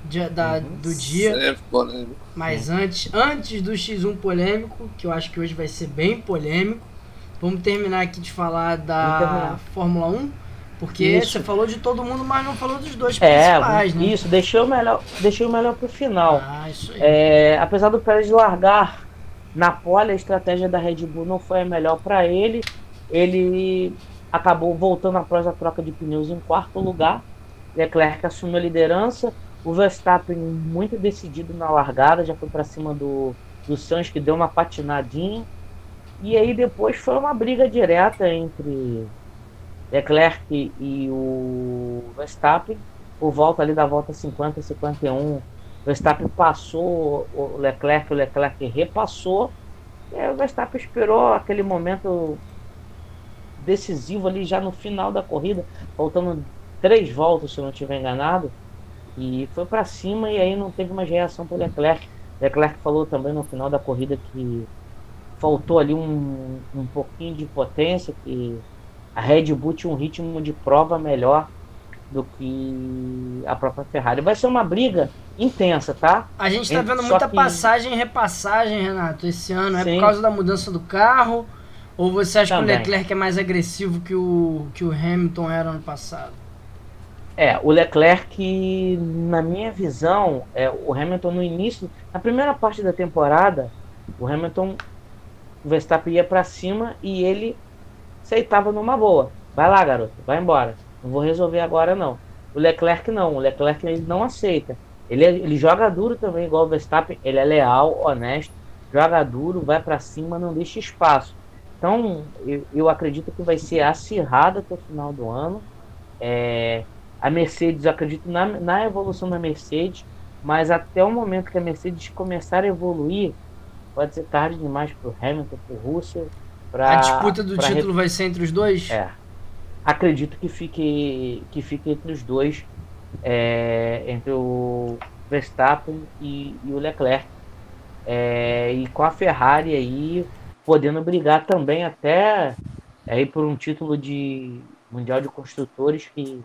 de- da, Uhum. do dia. Sempre polêmico. Mas antes, antes do X1 polêmico, que eu acho que hoje vai ser bem polêmico, vamos terminar aqui de falar da. Fórmula 1. Porque Isso. você falou de todo mundo, mas não falou dos dois É, principais, né? isso, deixei o melhor, deixei o melhor pro final. Ah, isso aí. É, apesar do Pérez largar na pole, a estratégia da Red Bull não foi a melhor para ele. Ele acabou voltando após a troca de pneus em quarto lugar. Leclerc assumiu a liderança. O Verstappen muito decidido na largada, já foi para cima do, do Sainz, que deu uma patinadinha. E aí depois foi uma briga direta entre Leclerc e o Verstappen. Por volta ali da volta 50 e 51, o Verstappen passou o Leclerc, o Leclerc repassou. O Verstappen esperou aquele momento decisivo ali já no final da corrida, faltando três voltas, se eu não estiver enganado, e foi para cima e aí não teve mais reação para Leclerc. Leclerc falou também no final da corrida que faltou ali um, um pouquinho de potência, que a Red Bull tinha um ritmo de prova melhor do que a própria Ferrari. Vai ser uma briga intensa, tá? A gente tá É, vendo muita que- passagem e repassagem, Renato, esse ano. É Sim. por causa da mudança do carro? Ou você acha Também. que o Leclerc é mais agressivo que o, que o Hamilton era ano passado? É, o Leclerc, na minha visão, é, o Hamilton no início, na primeira parte da temporada, o Hamilton, o Verstappen ia pra cima e ele aceitava numa boa. Vai lá, garoto, vai embora. Não vou resolver agora não. O Leclerc não, o Leclerc ele não aceita. Ele, é- ele joga duro também, igual o Verstappen, ele é leal, honesto, joga duro, vai pra cima, não deixa espaço. Então, eu, eu acredito que vai ser acirrado até o final do ano. É, a Mercedes, eu acredito na, na evolução da Mercedes, mas até o momento que a Mercedes começar a evoluir, pode ser tarde demais para o Hamilton, para o Russell. Pra, a disputa do título vai ser entre os dois? É. Acredito que fique, que fique entre os dois, é, entre o Verstappen e, e o Leclerc. É, e com a Ferrari aí podendo brigar também até aí por um título de Mundial de Construtores que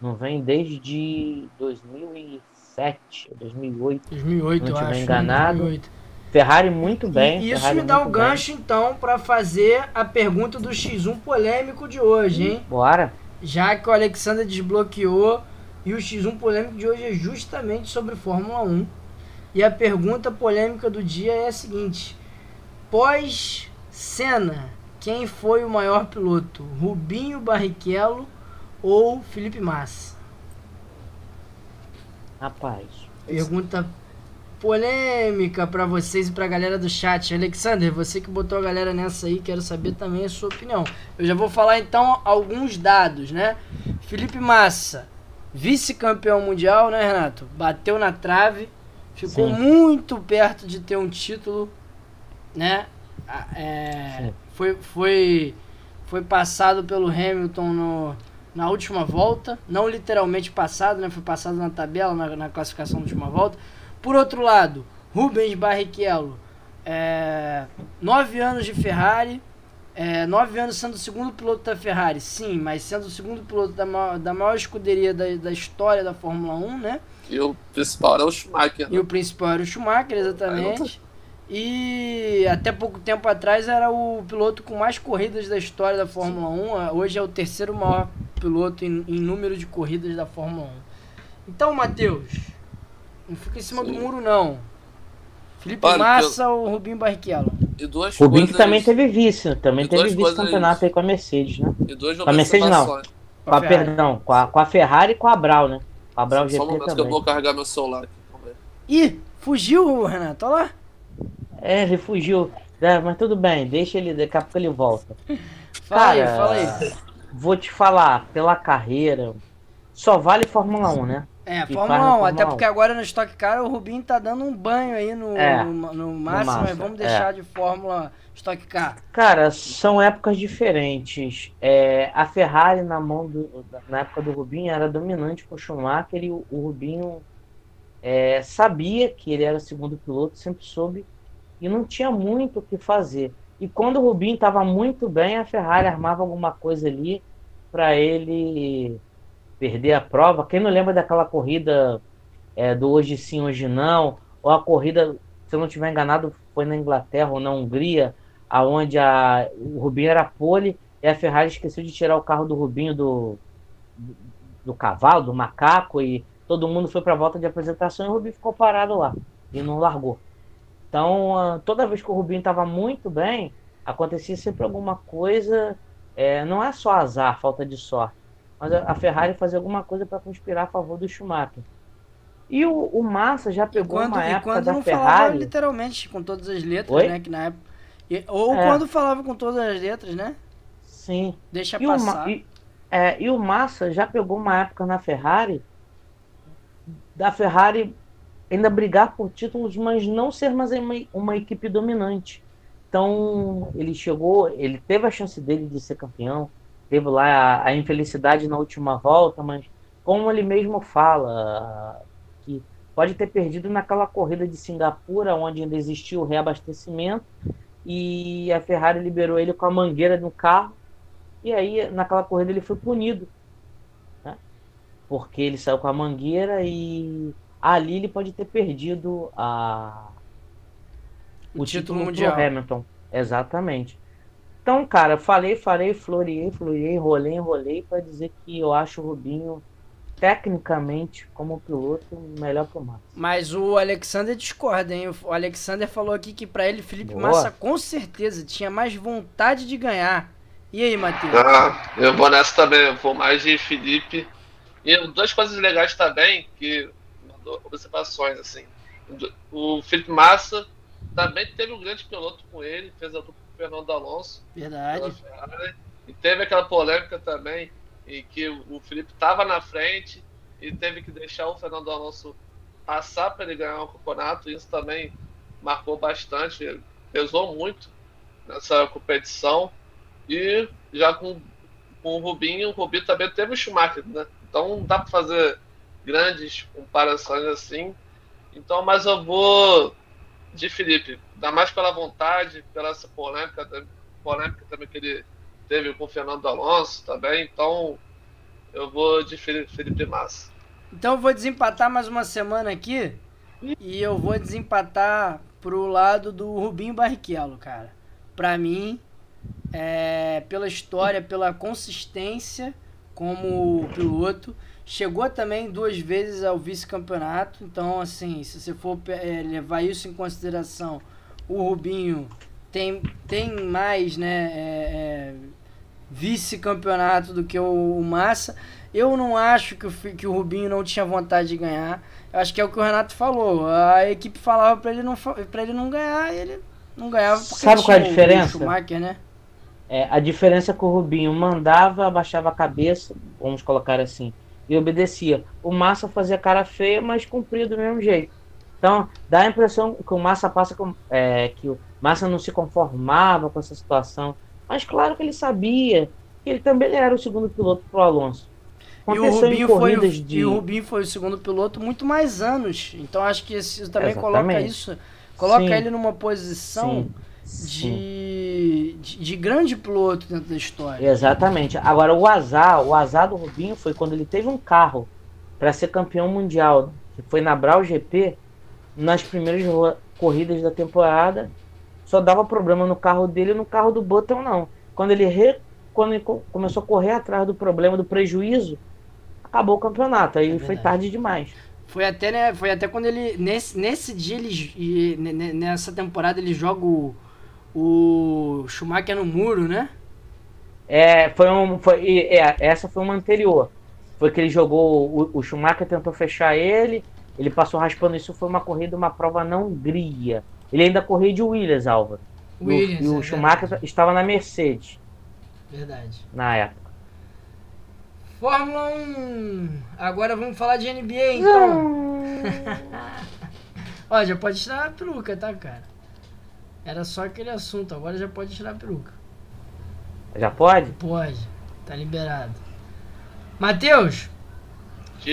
não vem desde 2007, 2008. 2008, Não eu acho. enganado. 2008. Ferrari muito bem. E isso Ferrari me dá o muito bem. gancho, então, pra fazer a pergunta do X1 polêmico de hoje, hein? Bora. Já que o Alexander desbloqueou e o X1 polêmico de hoje é justamente sobre Fórmula 1. E a pergunta polêmica do dia é a seguinte: pós Senna, quem foi o maior piloto? Rubinho Barrichello ou Felipe Massa? Rapaz. Pergunta polêmica pra vocês e pra galera do chat. Alexander, você que botou a galera nessa aí, quero saber também a sua opinião. Eu já vou falar então alguns dados, né? Felipe Massa, vice-campeão mundial, né, Renato? Bateu na trave, ficou Sim. muito perto de ter um título, né? É, foi, foi, foi passado pelo Hamilton no, na última volta, não literalmente passado, né? Foi passado na tabela, na, na classificação da última volta. Por outro lado, Rubens Barrichello, é, nove anos de Ferrari, é, nove anos sendo o segundo piloto da Ferrari, sim, mas sendo o segundo piloto da maior, da maior escuderia da, da história da Fórmula 1, né? E o principal era o Schumacher. E né? o principal era o Schumacher, exatamente. E até pouco tempo atrás era o piloto com mais corridas da história da Fórmula 1. Hoje é o terceiro maior piloto em, em número de corridas da Fórmula 1. Então, Matheus, não fica em cima do Sim. muro, não. Felipe Olha, Massa ou Rubinho Barrichello? E duas Rubinho que coisas, também teve vice, também E teve vice-campeonato aí com a Mercedes, né? E duas Com a Mercedes, não. Com a, Ferrari. perdão, com a, com a Ferrari e com a Brau, né? Com a Brau Só um GP momento que eu também. vou carregar meu celular aqui. Ih, fugiu, Renato, olha lá. É, ele fugiu. É, mas tudo bem, deixa ele, daqui a pouco ele volta. [laughs] Fala aí, Cara, fala aí. Vou te falar, pela carreira, só vale Fórmula 1, né? É, Fórmula faz na 1, Fórmula até 1. porque agora no Stock Car o Rubinho tá dando um banho aí no, É, no, no máximo, Massa, mas vamos deixar de Fórmula Stock Car. Cara, são épocas diferentes. É, a Ferrari na mão do, na época do Rubinho era dominante com o Schumacher e o, o Rubinho é, sabia que ele era o segundo piloto, sempre soube e não tinha muito o que fazer. E quando o Rubinho estava muito bem, a Ferrari armava alguma coisa ali para ele perder a prova. Quem não lembra daquela corrida é, do hoje sim, hoje não, ou a corrida, se eu não estiver enganado, foi na Inglaterra ou na Hungria, aonde a, o Rubinho era pole e a Ferrari esqueceu de tirar o carro do Rubinho do, do cavalo, do macaco, e todo mundo foi para a volta de apresentação e o Rubinho ficou parado lá e não largou. Então, ah, toda vez que o Rubinho estava muito bem, acontecia sempre alguma coisa. É, não é só azar, falta de sorte, mas a Ferrari fazia alguma coisa para conspirar a favor do Schumacher. E o, o Massa já pegou quando, uma época quando da não Ferrari. Falava literalmente com todas as letras, Oi? né? Que na época, ou é. quando falava com todas as letras, né? Sim. Deixa e passar. O, e, é, e o Massa já pegou uma época na Ferrari da Ferrari ainda brigar por títulos, mas não ser mais uma, uma equipe dominante. Então, ele chegou, ele teve a chance dele de ser campeão, teve lá a, a infelicidade na última volta, mas como ele mesmo fala, que pode ter perdido naquela corrida de Singapura, onde ainda existiu o reabastecimento, e a Ferrari liberou ele com a mangueira no carro, e aí naquela corrida ele foi punido, né? porque ele saiu com a mangueira e ali ele pode ter perdido a o, o título, título mundial. Hamilton. Exatamente. Então, cara, falei, falei, floreei, floreei, enrolei, enrolei para dizer que eu acho o Rubinho tecnicamente como piloto melhor que o Massa. Mas o Alexander discorda, hein? O Alexander falou aqui que para ele Felipe Boa. Massa com certeza tinha mais vontade de ganhar. E aí, Matheus? Ah, eu vou nessa também, eu vou mais de Felipe. E duas coisas legais também que observações, assim. O Felipe Massa também teve um grande piloto com ele, fez a dupla Fernando Alonso. Verdade. e teve aquela polêmica também, em que o Felipe estava na frente e teve que deixar o Fernando Alonso passar para ele ganhar o campeonato. Isso também marcou bastante, pesou muito nessa competição. E já com, com o Rubinho, o Rubinho também teve o Schumacher, né? Então não dá para fazer grandes comparações assim. Então, mas eu vou de Felipe, ainda mais pela vontade, pela essa polêmica, polêmica também que ele teve com o Fernando Alonso também. Então, eu vou de Felipe, Massa. Então, eu vou desempatar mais uma semana aqui e eu vou desempatar pro lado do Rubinho Barrichello, cara. Pra mim, é, pela história, pela consistência como piloto Chegou também duas vezes ao vice-campeonato. Então, assim, se você for é, levar isso em consideração, o Rubinho tem, tem mais né, é, é, vice-campeonato do que o, o, Massa. Eu não acho que o, que o Rubinho não tinha vontade de ganhar. Eu acho que é o que o Renato falou. A equipe falava para ele, não, ele não ganhar ele não ganhava porque Sabe qual é a diferença? O Schumacher, né? É, a diferença é que o Rubinho mandava, abaixava a cabeça, vamos colocar assim, e obedecia. O Massa fazia cara feia, mas cumpria do mesmo jeito. Então, dá a impressão que o Massa passa com, é, que o Massa não se conformava com essa situação. Mas claro que ele sabia que ele também era o segundo piloto para o Alonso. E o, Rubinho foi o, de... e o Rubinho foi o segundo piloto muito mais anos. Então acho que isso também Exatamente. coloca isso. Coloca Sim. ele numa posição Sim de, de, de, grande piloto dentro da história. Exatamente. Agora, o azar, o azar do Rubinho foi quando ele teve um carro para ser campeão mundial, que foi na Brau GP, nas primeiras corridas da temporada, só dava problema no carro dele e no carro do Button não. Quando ele, re, quando ele começou a correr atrás do problema, do prejuízo, acabou o campeonato. Aí é foi tarde demais. Foi até, né, foi até quando ele. Nesse, nesse dia, ele, nessa temporada, ele joga o, o Schumacher no muro, né? É, foi um, foi, é, essa foi uma anterior. Foi que ele jogou, o, o Schumacher tentou fechar ele, ele passou raspando. Isso foi uma corrida, uma prova na Hungria. Ele ainda corria de Williams, Álvaro. Williams, e o, é Schumacher verdade. estava na Mercedes. Verdade. Na época. Fórmula 1. Agora vamos falar de NBA, então. [laughs] Ó, já pode tirar a peruca, tá, cara? Era só aquele assunto, agora já pode tirar a peruca. Já pode? Pode, tá liberado. Matheus,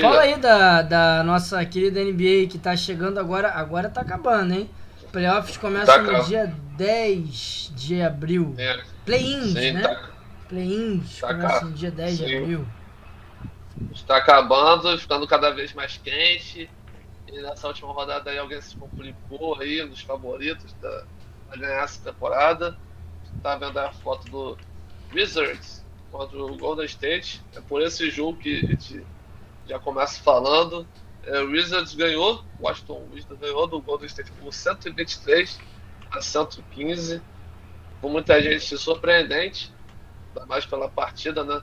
fala aí da, da nossa querida NBA que tá chegando agora. Agora tá acabando, hein? Playoffs começam tá no dia 10 de abril. É. Play-ins, né? Tá... Play-ins tá começam no dia 10 Sim. de abril. Está acabando, ficando cada vez mais quente. E nessa última rodada aí alguém se complicou aí, um dos favoritos da, a ganhar essa temporada. Tá vendo a foto do Wizards contra o Golden State. É por esse jogo que a gente já começa falando. É, o Wizards ganhou, o Washington Wizards ganhou do Golden State por 123 a 115. Com muita gente surpreendente, ainda mais pela partida, né?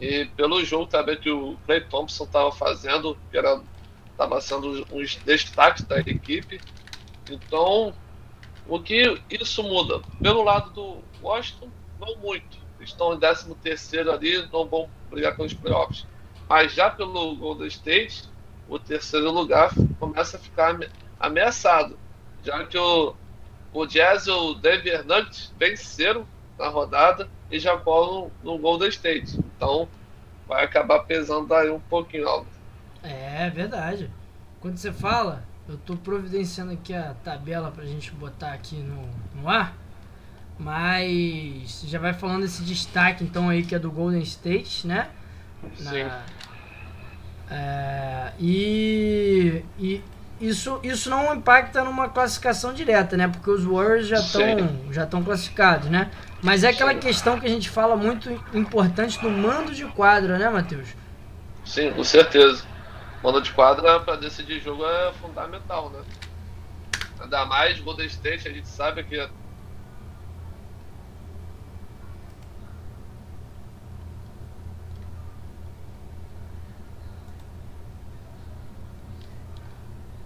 E pelo jogo também que o Clay Thompson estava fazendo, que era estava sendo um destaque da equipe. Então, o que isso muda? Pelo lado do Washington, não muito. Estão em 13 terceiro ali, não vão brigar pelos playoffs. Mas já pelo Golden State, o terceiro lugar começa a ficar ameaçado, já que o, o Jazz e o Denver Nuggets venceram na rodada e já colam no, Golden State. Então vai acabar pesando aí um pouquinho alto. É verdade. Quando você fala, eu estou providenciando aqui a tabela para a gente botar aqui no, no ar. Mas já vai falando esse destaque então aí que é do Golden State, né? Sim. é, e, e isso, isso não impacta numa classificação direta, né? Porque os Warriors já estão já estão classificados, né? Mas é aquela Sim. questão que a gente fala muito importante do mando de quadra, né, Matheus? Sim, com certeza. Mando de quadra para decidir jogo é fundamental, né? Ainda mais Golden State, a gente sabe que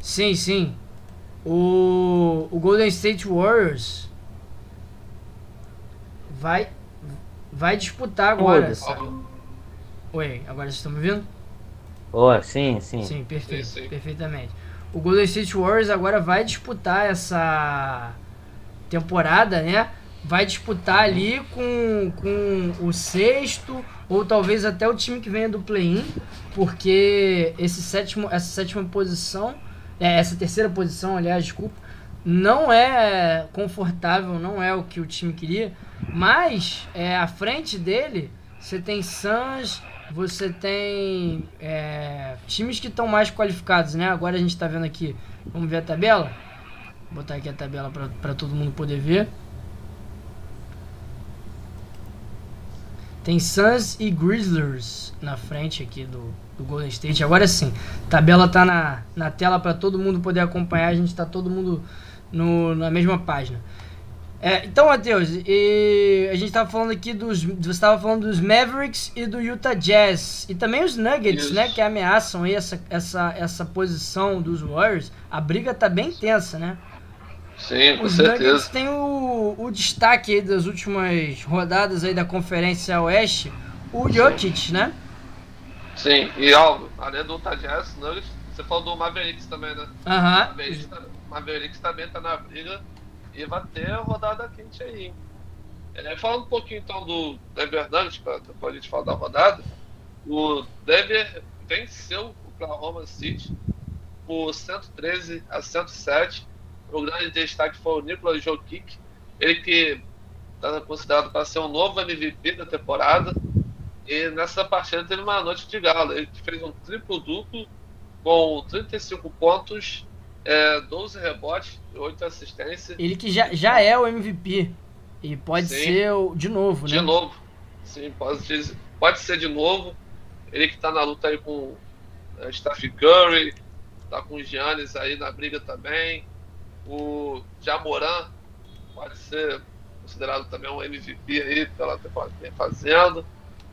Sim, sim. O, o Golden State Warriors vai vai disputar agora. Oi, agora vocês estão me ouvindo? Oh, sim, sim. Sim, perfeito, sim, sim. perfeitamente. O Golden State Warriors agora vai disputar essa temporada, né? Vai disputar ali com, com o sexto ou talvez até o time que venha do play-in, porque esse sétimo, essa sétima posição é, essa terceira posição, aliás, desculpa, não é confortável, não é o que o time queria, mas é, à frente dele você tem Suns, você tem é, times que estão mais qualificados, né? Agora a gente está vendo aqui, vamos ver a tabela? Vou botar aqui a tabela para todo mundo poder ver. Tem Suns e Grizzlies na frente aqui do, do Golden State. Agora sim, tabela tá na, na tela para todo mundo poder acompanhar. A gente tá todo mundo no, na mesma página. É, então, Matheus, a gente estava falando aqui dos. Você estava falando dos Mavericks e do Utah Jazz. E também os Nuggets, Isso. né? Que ameaçam aí essa, essa, essa posição dos Warriors. A briga tá bem tensa, né? Sim, com os certeza. Nuggets têm o, o destaque aí das últimas rodadas aí da Conferência Oeste, o Jokic, né? Sim, e ó, além do Utah Jazz, Nuggets, você falou do Mavericks também, né? Aham. Mavericks, tá, Mavericks também tá na briga e vai ter a rodada quente aí. É, falando um pouquinho então do Denver Nuggets, para depois a gente falar da rodada, o Denver venceu o Oklahoma City por 113 a 107. O grande destaque foi o Nikola Jokic, ele que está considerado para ser um novo MVP da temporada. E nessa partida teve uma noite de gala. Ele fez um triplo-duplo com 35 pontos, é, 12 rebotes e 8 assistências. Ele que já, já é o MVP. E pode Sim. ser o, de novo, né? De novo. Sim, pode, pode ser de novo. Ele que está na luta aí com é, Steph Curry, tá com o Giannis aí na briga também. O Jamoran pode ser considerado também um MVP aí pela temporada que vem fazendo.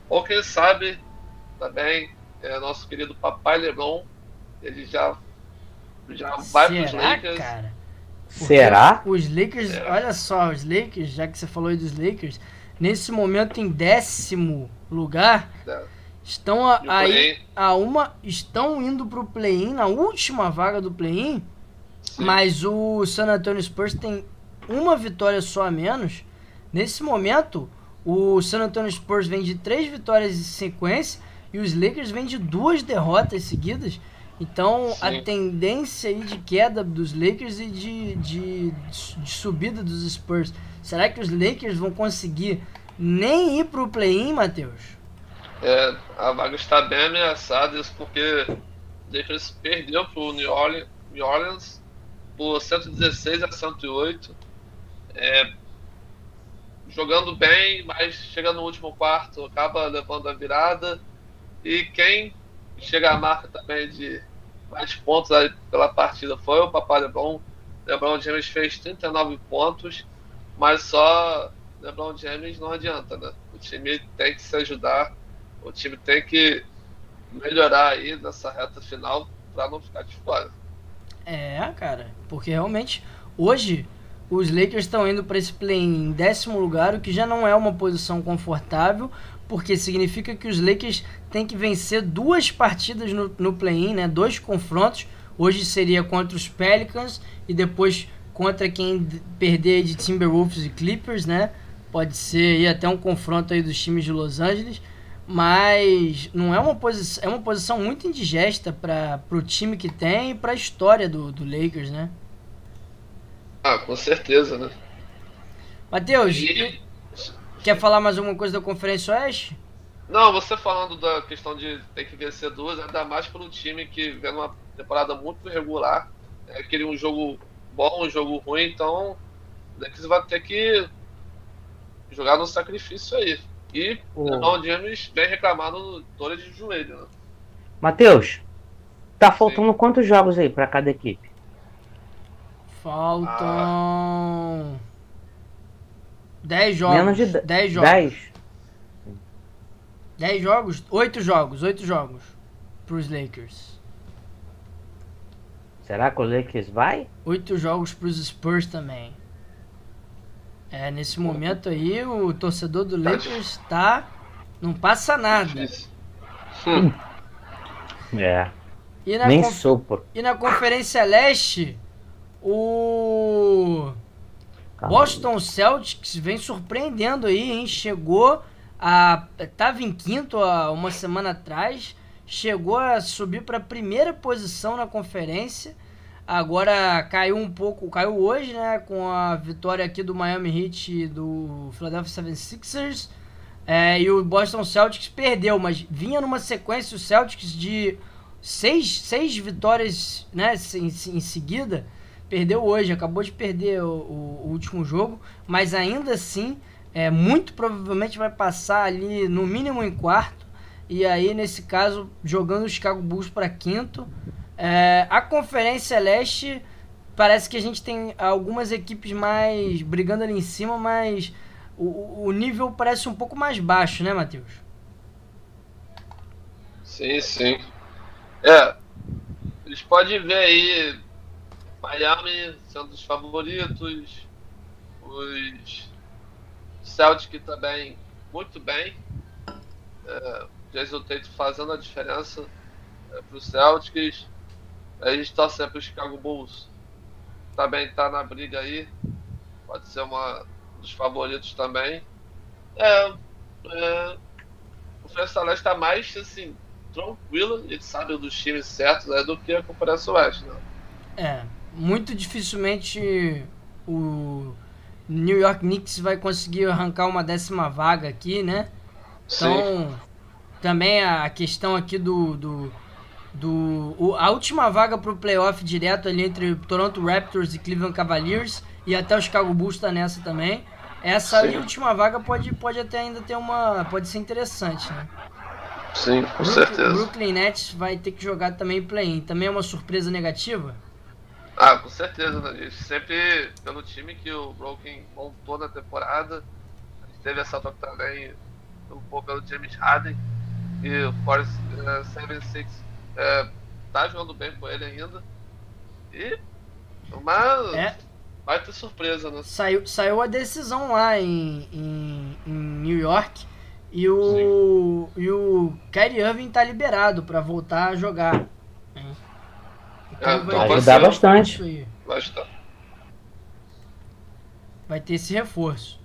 Ou quem sabe também é nosso querido Papai Lebron, ele já, já vai para os Lakers. Cara? Será? Os Lakers, é. olha só, os Lakers, já que você falou aí dos Lakers, nesse momento em décimo lugar, é. estão a, aí a uma, estão indo para o play-in, na última vaga do play-in, mas o San Antonio Spurs tem uma vitória só a menos. Nesse momento, o San Antonio Spurs vem de três vitórias em sequência e os Lakers vêm de duas derrotas seguidas. Então Sim. a tendência aí de queda dos Lakers e de, de, de, subida dos Spurs. Será que os Lakers vão conseguir nem ir para o play-in, Matheus? É, a vaga está bem ameaçada, isso porque o Lakers perdeu para o New Orleans, New Orleans por 116 a 108. É, jogando bem, mas chega no último quarto, acaba levando a virada. E quem chega à marca também de mais pontos pela partida foi o Papai LeBron. LeBron James fez 39 pontos, mas só LeBron James não adianta, né? O time tem que se ajudar, o time tem que melhorar aí nessa reta final para não ficar de fora. É, cara, porque realmente hoje os Lakers estão indo para esse play em décimo lugar, o que já não é uma posição confortável, porque significa que os Lakers têm que vencer duas partidas no, no play-in, né? Dois confrontos. Hoje seria contra os Pelicans e depois contra quem perder de Timberwolves e Clippers, né? Pode ser até um confronto aí dos times de Los Angeles, mas não é uma posição, é uma posição muito indigesta para o time que tem e para a história do, do Lakers, né? Ah, com certeza, né? Matheus, e... quer falar mais alguma coisa da Conferência Oeste? Não, você falando da questão de ter que vencer duas, ainda mais pelo time que vem numa temporada muito regular, é, queria um jogo bom, um jogo ruim, então o vai ter que jogar no sacrifício aí. E o oh. James vem reclamando dores de joelho, né? Matheus, tá faltando Sim. quantos jogos aí para cada equipe? Faltam. 10 jogos. Menos de 10 jogos. 10? 10 jogos? 8 jogos, 8 jogos pros Lakers. Será que o Lakers vai? 8 jogos pros Spurs também. É, nesse momento aí, o torcedor do Lakers tá. Não passa nada. Hum. É. Nem conf... sopro. E na Conferência Leste, o Boston Celtics vem surpreendendo aí, hein? Chegou a. Tava em quinto há uma semana atrás. Chegou a subir para a primeira posição na conferência. Agora caiu um pouco, caiu hoje, né? Com a vitória aqui do Miami Heat e do Philadelphia 76ers. É, e o Boston Celtics perdeu, mas vinha numa sequência o Celtics de seis, seis vitórias né, em, em seguida perdeu hoje, acabou de perder o, o, o último jogo, mas ainda assim, é, muito provavelmente vai passar ali no mínimo em quarto, e aí nesse caso jogando o Chicago Bulls para quinto. É, a Conferência Leste parece que a gente tem algumas equipes mais brigando ali em cima, mas o, o nível parece um pouco mais baixo, né, Matheus? Sim, sim. É, eles podem ver aí Miami sendo os favoritos, os Celtic também muito bem, é, Jason Tate fazendo a diferença é, para os Celtics, a gente torce para o Chicago Bulls, também está na briga aí, pode ser uma dos favoritos também. É, é, o Leste está mais assim, tranquilo, gente sabe dos times certos né, do que a Conferência Oeste. Né? É, muito dificilmente o New York Knicks vai conseguir arrancar uma décima vaga aqui, né? Então, Sim. também a questão aqui do, do, do o, a última vaga para o playoff direto ali entre Toronto Raptors e Cleveland Cavaliers e até o Chicago Bulls está nessa também. Essa última vaga pode, pode até ainda ter uma. pode ser interessante, né? Sim, com Brooklyn, certeza. Brooklyn Nets vai ter que jogar também play-in. Também é uma surpresa negativa? Ah, com certeza, né? Gente sempre, pelo time que o Broken montou na temporada, a gente teve essa troca também um pouco pelo James Harden, e o Force uh, 76 uh, tá jogando bem com ele ainda. E uma é. baita surpresa, né? Saiu, saiu a decisão lá em, em, em New York e o, e o Kyrie Irving tá liberado para voltar a jogar. É, então vai ajudar bastante. Vai ter esse reforço.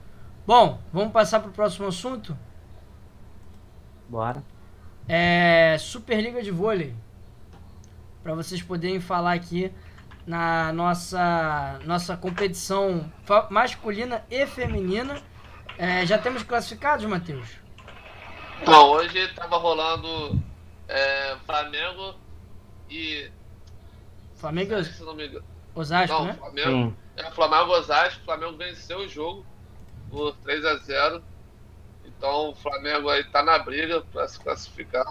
Bom, vamos passar para o próximo assunto? Bora. É Superliga de Vôlei. Para vocês poderem falar aqui na nossa, nossa competição masculina e feminina. É, já temos classificados, Matheus? Não, hoje estava rolando é, Flamengo e Flamengo Osasco, não, né? Flamengo, Sim. é, Flamengo Osasco, Flamengo venceu o jogo por 3 a 0 Então o Flamengo aí tá na briga para se classificar.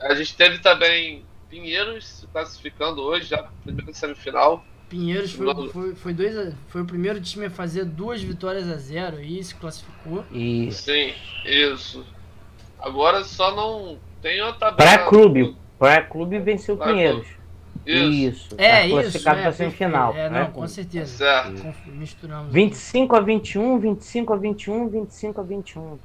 A gente teve também Pinheiros se classificando hoje, já primeira semifinal. Pinheiros foi, foi, foi, dois, foi o primeiro time a fazer duas vitórias a zero e se classificou. Isso. Sim, isso. Agora só não tem a tabela. Pré-clube. Pré-clube venceu o Pinheiros. Isso. isso. É, tá classificado é, para semifinal. É, não, com certeza. Certo. Misturamos. 25 a 21, 25 a 21, 25 a 21.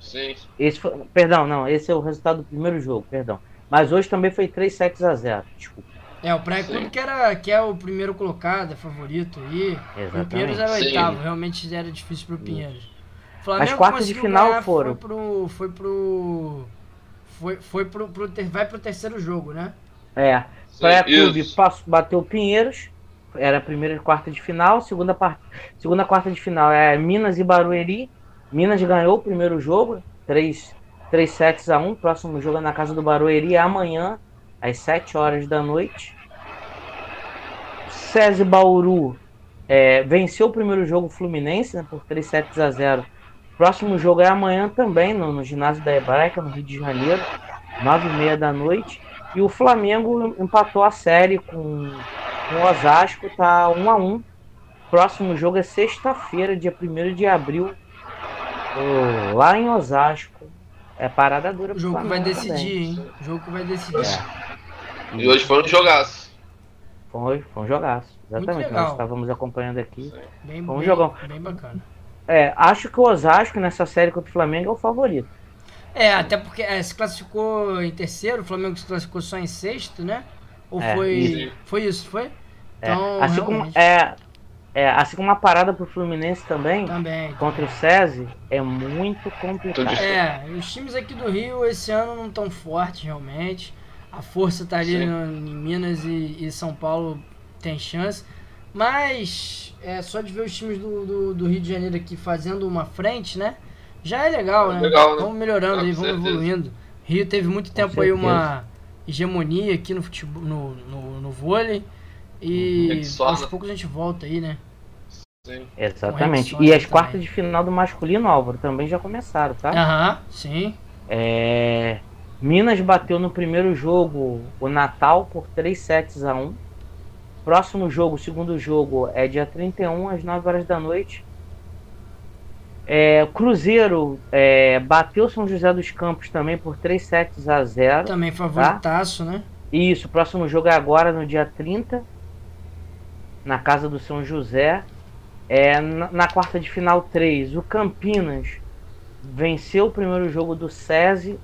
Sim. Esse foi, perdão, não, esse é o resultado do primeiro jogo, perdão. Mas hoje também foi 3 sets a 0. Desculpa. É, o Praia Clube que, era, que é o primeiro colocado, é favorito aí. Exatamente. O Pinheiros era o oitavo, realmente era difícil pro Pinheiros. Flamengo As quartas de final ganhar, foram. Foi pro. Foi pro. Foi, foi pro, pro ter, vai pro terceiro jogo, né? É. Praia Clube bateu Pinheiros. Era a primeira quarta de final. Segunda, part... segunda quarta de final é Minas e Barueri. Minas ganhou o primeiro jogo. 3, 3 sets a 1. Próximo jogo é na casa do Barueri amanhã, às 7 horas da noite. César Bauru é, venceu o primeiro jogo Fluminense né, por 3 sets a 0. Próximo jogo é amanhã também, no, no ginásio da Hebraica, no Rio de Janeiro, 9 e meia da noite. E o Flamengo empatou a série com, com o Osasco, tá 1 a 1 Próximo jogo é sexta-feira, dia 1 de abril, lá em Osasco. É parada dura O jogo que vai decidir, também. hein? O jogo que vai decidir. É. E hoje foi um jogaço. Foi, foi um jogaço. Exatamente. Nós estávamos acompanhando aqui. Bem, foi um bem, jogão. Bem bacana. É, acho que o Osasco nessa série contra o Flamengo é o favorito. É, até porque é, se classificou em terceiro, o Flamengo se classificou só em sexto, né? Ou é, foi. Isso. Foi isso, foi? É, então, assim, como, é, é, assim como uma parada pro Fluminense também, também contra o SESI, é muito complicado. É, os times aqui do Rio esse ano não tão fortes realmente. A força tá ali no, em Minas e, e, São Paulo tem chance. Mas é só de ver os times do, do, do, Rio de Janeiro aqui fazendo uma frente, né? Já é legal, né? Legal, né? Vamos melhorando aí, vamos certeza. evoluindo. Rio teve muito Com tempo certeza. aí uma hegemonia aqui no futebol, no, no, no vôlei. E aos né? poucos a gente volta aí, né? Sim. Exatamente. E as quartas de final do masculino, Álvaro, também já começaram, tá? Aham, sim. É... Minas bateu no primeiro jogo o Natal por 3 sets a 1. Próximo jogo, segundo jogo, é dia 31 às 9 horas da noite. É, Cruzeiro é, bateu São José dos Campos também por 3 sets a 0. Também favoritaço, tá? né? Isso, próximo jogo é agora no dia 30 na casa do São José. É, na, na quarta de final 3, o Campinas venceu o primeiro jogo do SESI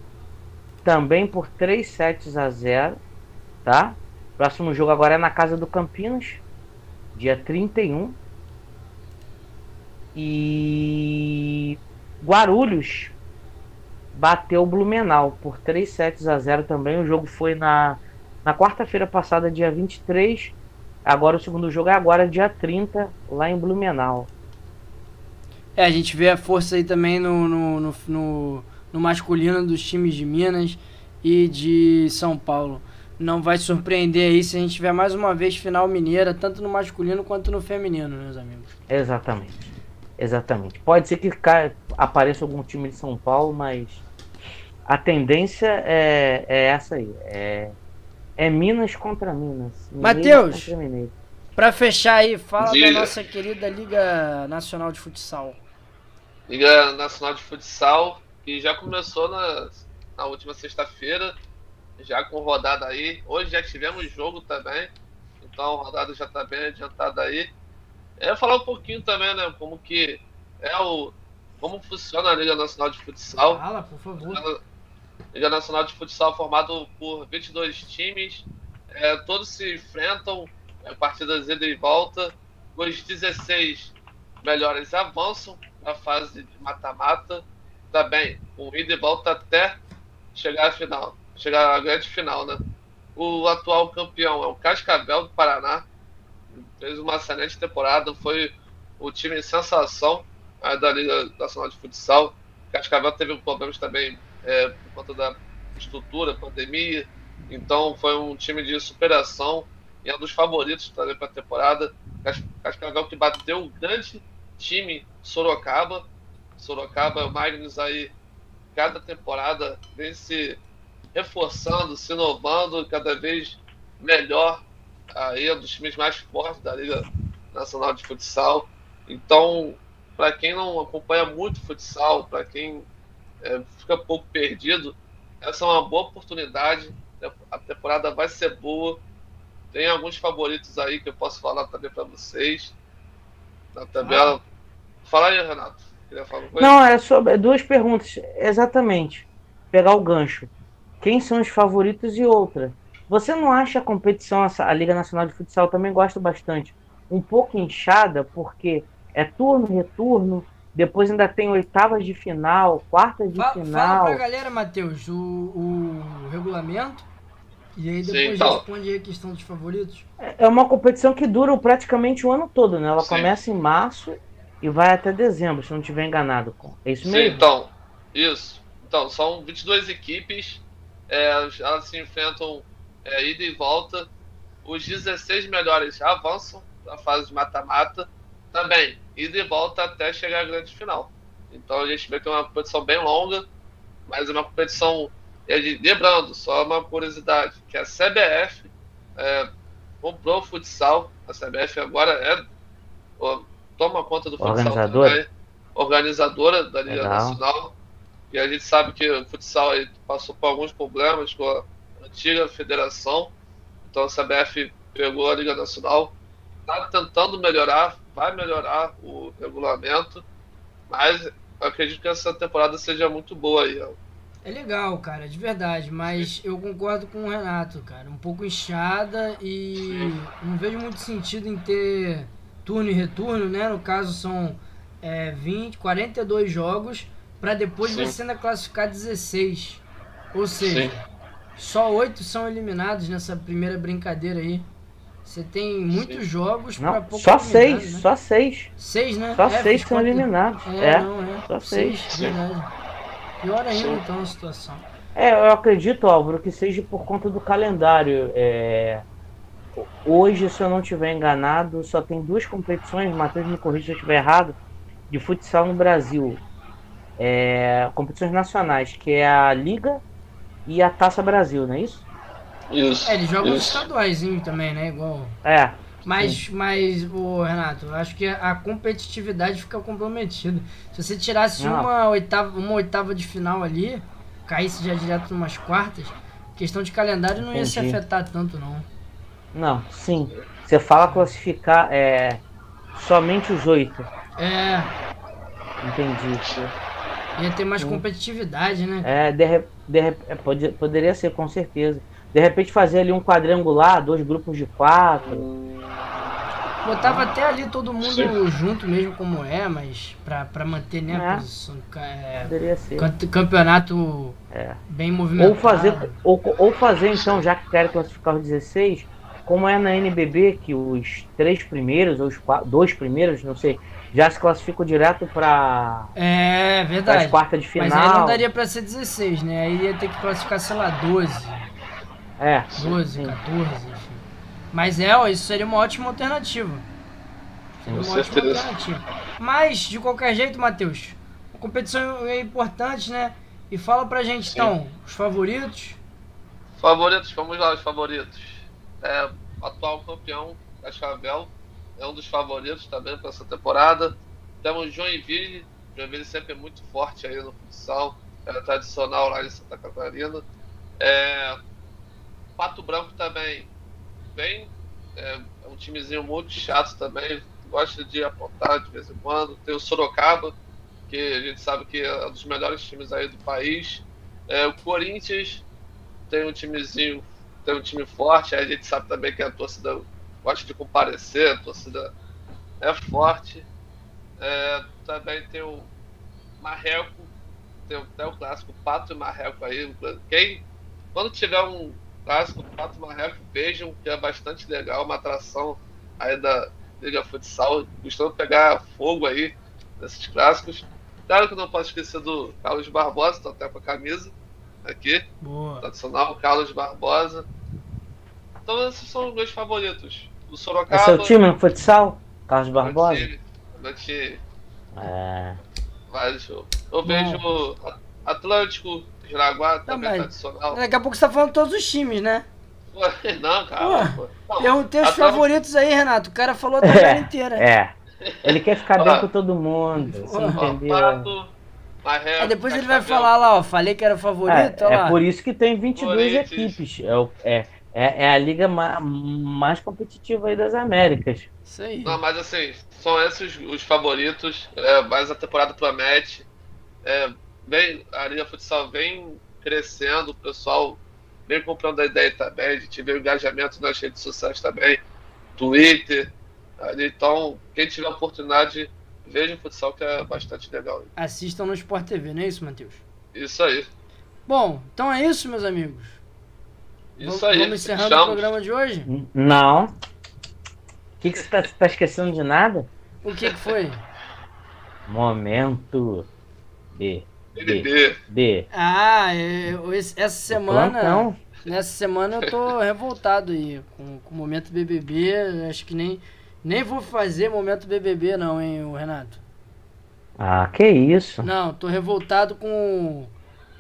também por 3 sets a 0, tá? Próximo jogo agora é na casa do Campinas, dia 31. E Guarulhos bateu o Blumenau por 3 sets a 0 também. O jogo foi na, na quarta-feira passada, dia 23. Agora o segundo jogo é agora, dia 30, lá em Blumenau. É, a gente vê a força aí também no, no, no, no, no masculino dos times de Minas e de São Paulo. Não vai surpreender aí se a gente tiver mais uma vez final mineira, tanto no masculino quanto no feminino, meus amigos. Exatamente. Exatamente. Pode ser que apareça algum time de São Paulo, mas a tendência é, é essa aí. É é Minas contra Minas. Matheus, para fechar aí, fala Diga. da nossa querida Liga Nacional de Futsal. Liga Nacional de Futsal, que já começou na, na última sexta-feira, já com rodada aí. Hoje já tivemos jogo também, então a rodada já está bem adiantada aí. É falar um pouquinho também, né, como que é o como funciona a Liga Nacional de Futsal. Fala, por favor. Liga Nacional de Futsal formado por 22 times, é, todos se enfrentam, é, partidas ida e volta. Os 16 melhores avançam na fase de mata-mata, também com ida e volta até chegar à final, chegar à grande final, né? O atual campeão é o Cascavel do Paraná, fez uma excelente temporada, foi o time sensação é, da Liga Nacional de Futsal. Cascavel teve problemas também é, por conta da estrutura, pandemia. Então foi um time de superação e é um dos favoritos também para a temporada. Cascavel que bateu o grande time Sorocaba. Sorocaba, o Magnus aí, cada temporada vem se reforçando, se inovando, cada vez melhor. Aí é um dos times mais fortes da Liga Nacional de Futsal. Então, para quem não acompanha muito futsal, para quem é, fica pouco perdido, essa é uma boa oportunidade. A temporada vai ser boa. Tem alguns favoritos aí que eu posso falar também para vocês. Na tabela. Ah. Fala aí, Renato. Não, é sobre duas perguntas. Exatamente. Pegar o gancho. Quem são os favoritos e outra. Você não acha a competição, a Liga Nacional de Futsal, também gosto bastante, um pouco inchada, porque é turno, retorno, depois ainda tem oitavas de final, quartas de fala, final. Fala pra galera, Matheus, o, o regulamento. E aí depois Sim, então. responde a questão dos favoritos. É, é uma competição que dura praticamente o ano todo, né? Ela Sim. começa em março e vai até dezembro, se não estiver enganado. É isso mesmo? Sim, então. Isso. Então, são 22 equipes. É, elas se enfrentam é, ida e volta. Os 16 melhores avançam na fase de mata-mata. Também, ida e volta até chegar à grande final. Então a gente vê que é uma competição bem longa, mas é uma competição. Lembrando, só uma curiosidade, que a CBF é, comprou o futsal, a CBF agora é ó, toma conta do futsal organizadora. também, organizadora da Liga Legal. Nacional. E a gente sabe que o futsal passou por alguns problemas com a antiga federação. Então a CBF pegou a Liga Nacional, está tentando melhorar, vai melhorar o regulamento, mas acredito que essa temporada seja muito boa aí. É legal, cara, de verdade, mas eu concordo com o Renato, cara. Um pouco inchada e não vejo muito sentido em ter turno e retorno, né? No caso são é, 20, 42 jogos para depois Sim. você ainda classificar 16. Ou seja, Sim. Só 8 são eliminados nessa primeira brincadeira aí. Você tem muitos jogos para pouco Só seis, né? só seis. Seis, né? Só é, seis são eliminados. É, é, não, é. Só seis. seis verdade. Pior ainda Sim. então a situação. É, eu acredito, Álvaro, que seja por conta do calendário. É... Hoje, se eu não estiver enganado, só tem duas competições, Matheus me corrija se eu estiver errado, de futsal no Brasil. É... Competições nacionais, que é a Liga e a Taça Brasil, não é isso? Isso. É, eles jogam isso. estaduais também, né? Igual. É. Mas, mas o Renato, eu acho que a competitividade fica comprometida. Se você tirasse uma oitava, uma oitava de final ali, caísse já direto umas quartas, questão de calendário não Entendi. ia se afetar tanto, não. Não, sim. Você fala classificar é, somente os oito. É. Entendi. Ia ter mais competitividade, né? É, de, de, é, pode, poderia ser, com certeza. De repente fazer ali um quadrangular, dois grupos de quatro. Botava até ali todo mundo Sim. junto mesmo como é, mas pra, pra manter né, a é. posição. É, Poderia ser. Campeonato é. bem movimentado. Ou fazer, ou, ou fazer então, já que querem classificar os 16, como é na NBB, que os três primeiros, ou os quatro, dois primeiros, não sei, já se classificam direto para É, verdade. As quartas de final. Mas aí não daria para ser 16, né? Aí ia ter que classificar, sei lá, 12. É. 12, sim. 14, enfim. Mas é, isso seria uma ótima alternativa. Seria uma ótima alternativa. Mas, de qualquer jeito, Matheus, a competição é importante, né? E fala pra gente, sim. então, os favoritos. Favoritos, vamos lá, os favoritos. É, atual campeão, Cascavel, é um dos favoritos também para essa temporada. Temos Joinville, Joinville sempre é muito forte aí no futsal, é tradicional lá em Santa Catarina. É, Pato Branco também vem, é, é, um timezinho muito chato também, gosta de apontar de vez em quando. Tem o Sorocaba, que a gente sabe que é um dos melhores times aí do país. É, o Corinthians tem um timezinho, tem um time forte, aí a gente sabe também que a torcida gosta de comparecer, a torcida é forte. É, também tem o Marreco, tem até o clássico Pato e Marreco aí. Quem, quando tiver um clássico Pato Marreco, vejam que é bastante legal, uma atração aí da Liga Futsal, costuma pegar fogo aí nesses clássicos. Claro que não posso esquecer do Carlos Barbosa, tô até com a camisa aqui. Boa. Tradicional, Carlos Barbosa. Então esses são os meus favoritos. O Sorocaba. É seu time no futsal? Carlos Barbosa? É. Mas eu, eu vejo Atlântico, Jaraguá também mas- tradicional. Daqui a pouco você tá falando todos os times, né? [laughs] Não, cara. pô. Não, Perguntei os favoritos aí, Renato. O cara falou a tabela inteira. É. Ele quer ficar bem com todo mundo. Você entendeu? Pato, Marreco, Aí depois ele vai Cascavel. falar lá, ó. Falei que era favorito, É, ó é por isso que tem 22 Corinthians. equipes. É, o- é, é, é a liga ma- mais competitiva aí das Américas. Isso aí. Não, mas assim, são esses os favoritos. É, mas a temporada promete. É, vem, a Liga Futsal vem crescendo, o pessoal vem comprando a ideia também. A gente vê o engajamento nas redes sociais também, Twitter. ali. Então, quem tiver oportunidade, veja o futsal que é bastante legal. Assistam no Sport TV, não é isso, Matheus? Isso aí. Bom, então é isso, meus amigos. Isso vamos, aí. vamos encerrando o Fechamos. programa de hoje? Não. O que, que você tá, tá esquecendo de nada? O que, que foi? Momento B. B. BBB. B. Ah, eu- esse- essa semana. Plantão. Nessa semana eu tô [laughs] revoltado aí com, com o momento BBB. Acho que nem, nem vou fazer momento BBB, não, hein, o Renato? Ah, que isso. Não, tô revoltado com o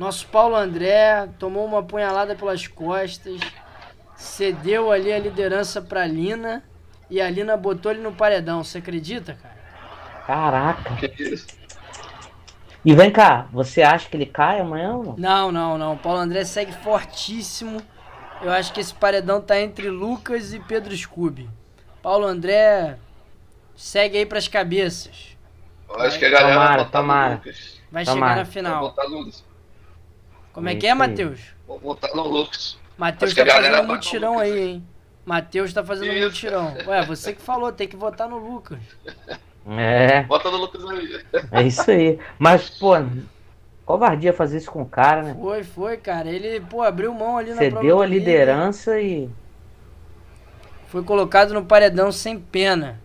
nosso Paulo André. Tomou uma punhalada pelas costas, cedeu ali a liderança pra Lina e a Lina botou ele no paredão. Você acredita, cara? Caraca. Isso? E vem cá, você acha que ele cai amanhã ou não? Não, não, não. O Paulo André segue fortíssimo. Eu acho que esse paredão tá entre Lucas e Pedro Scooby. Paulo André segue aí pras cabeças. Eu acho que a galera Tomara, vai tomara. Lucas. Vai Tomara. chegar na Vai final. votar no, Como é que é. Matheus? vou votar no Lucas. Matheus tá fazendo vai mutirão aí, hein? Matheus tá fazendo Isso. mutirão. [laughs] Ué, você que falou, tem que votar no Lucas. É, Vota no Lucas aí. é isso aí. Mas, pô, covardia fazer isso com o cara, né? Foi, foi, cara. Ele, pô, abriu mão ali na prova Cedeu a liderança e. Foi colocado no paredão sem pena.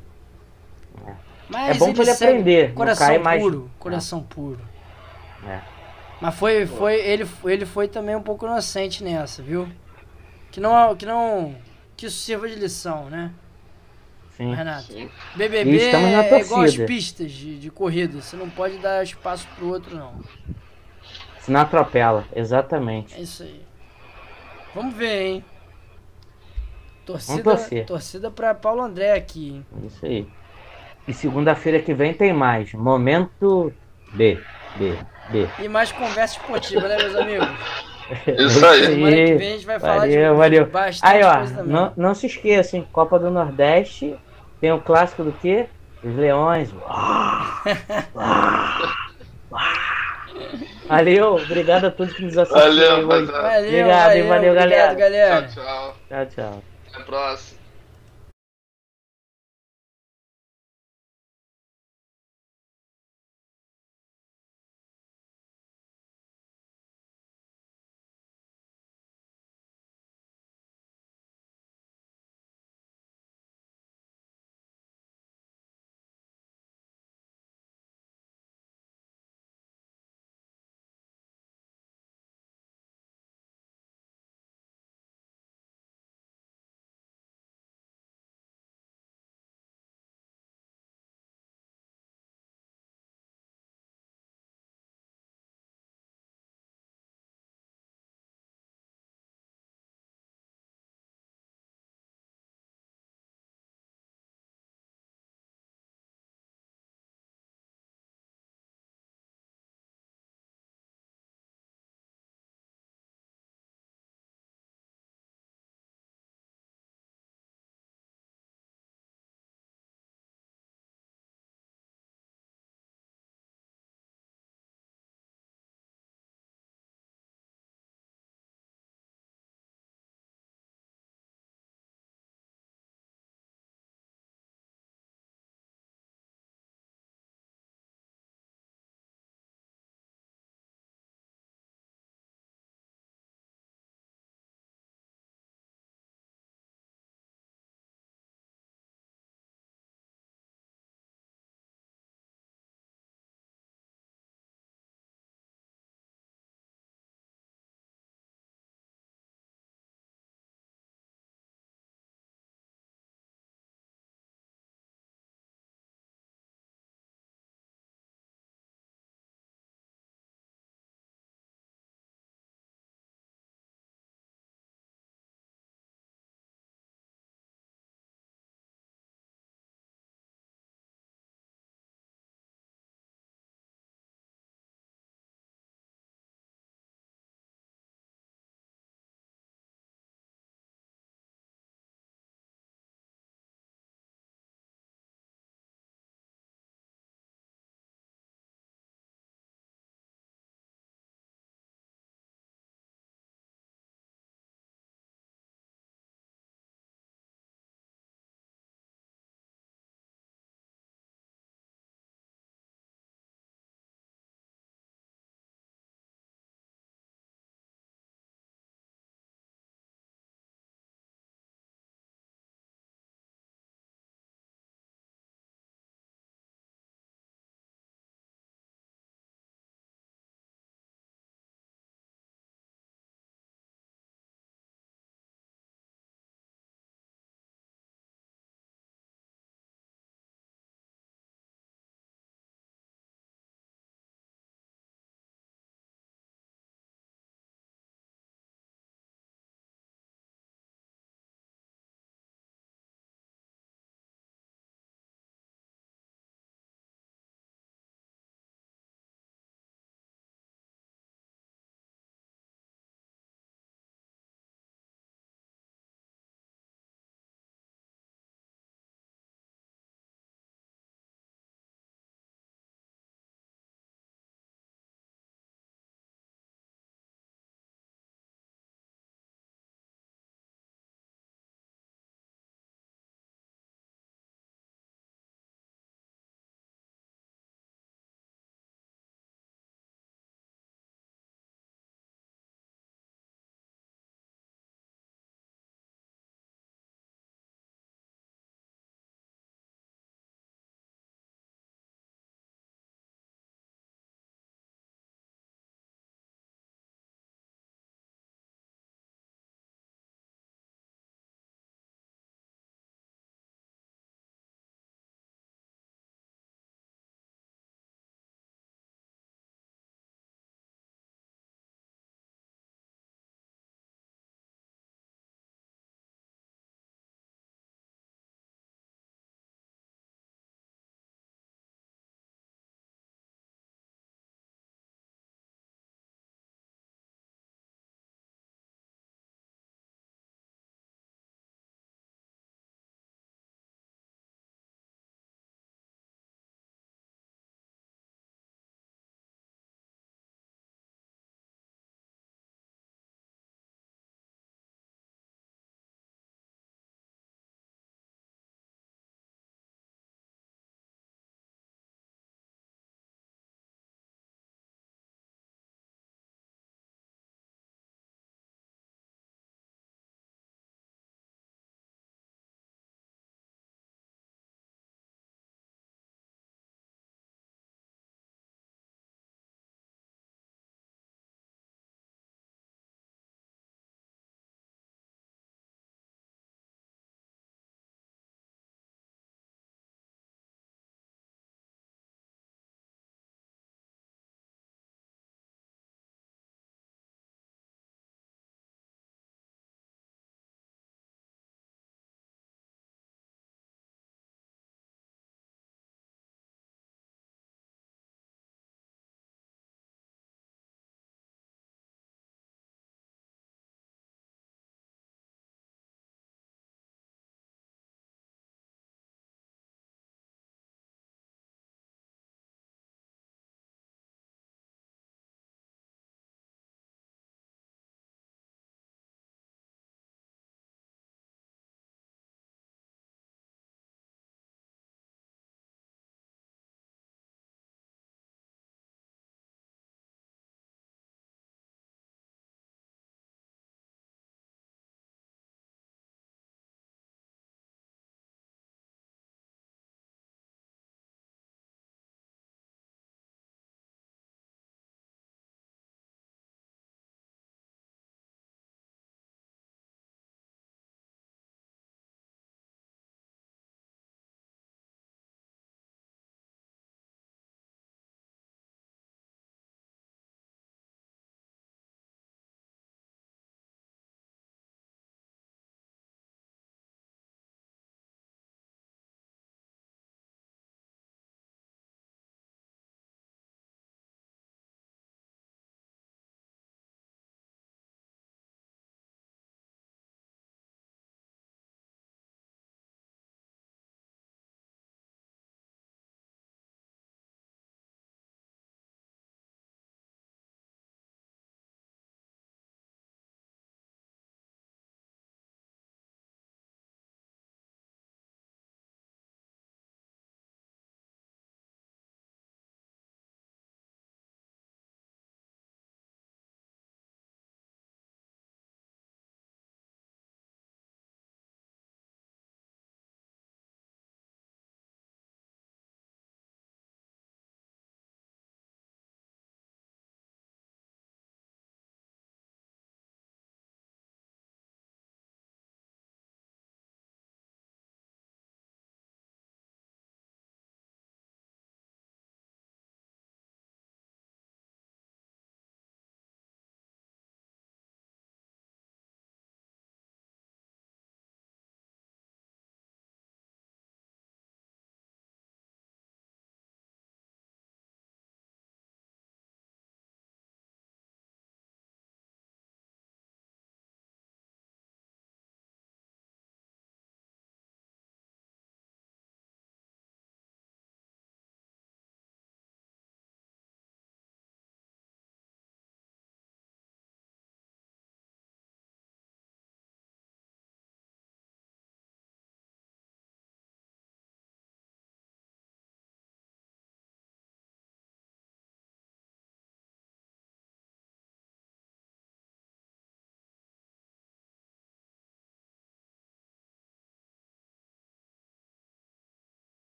Mas É bom pra ele segue- aprender, Coração cai mais- puro, coração puro. É. Mas foi, foi, ele, ele foi também um pouco inocente nessa, viu? Que não, que não, que isso sirva de lição, né, Sim. Renato? Sim. BBB E é igual as pistas de, de corrida. Você não pode dar espaço pro outro, não. Senão atropela, exatamente. É isso aí. Vamos ver, hein? Torcida, torcer. torcida pra Paulo André aqui, hein? É Isso aí. E segunda-feira que vem tem mais. Momento B. B. B. E mais conversa esportiva, né, meus amigos? [laughs] Isso aí. Semana que vem a gente vai falar Valeu, de valeu. bastante Aí, ó, não, não se esqueça, hein? Copa do Nordeste tem o clássico do quê? Os Leões. [laughs] Valeu, obrigado a todos que nos assistiram. Valeu, rapaziada. Valeu, Obrigado, valeu, valeu, obrigado, galera. galera. Tchau, tchau. Tchau, tchau. Até a próxima.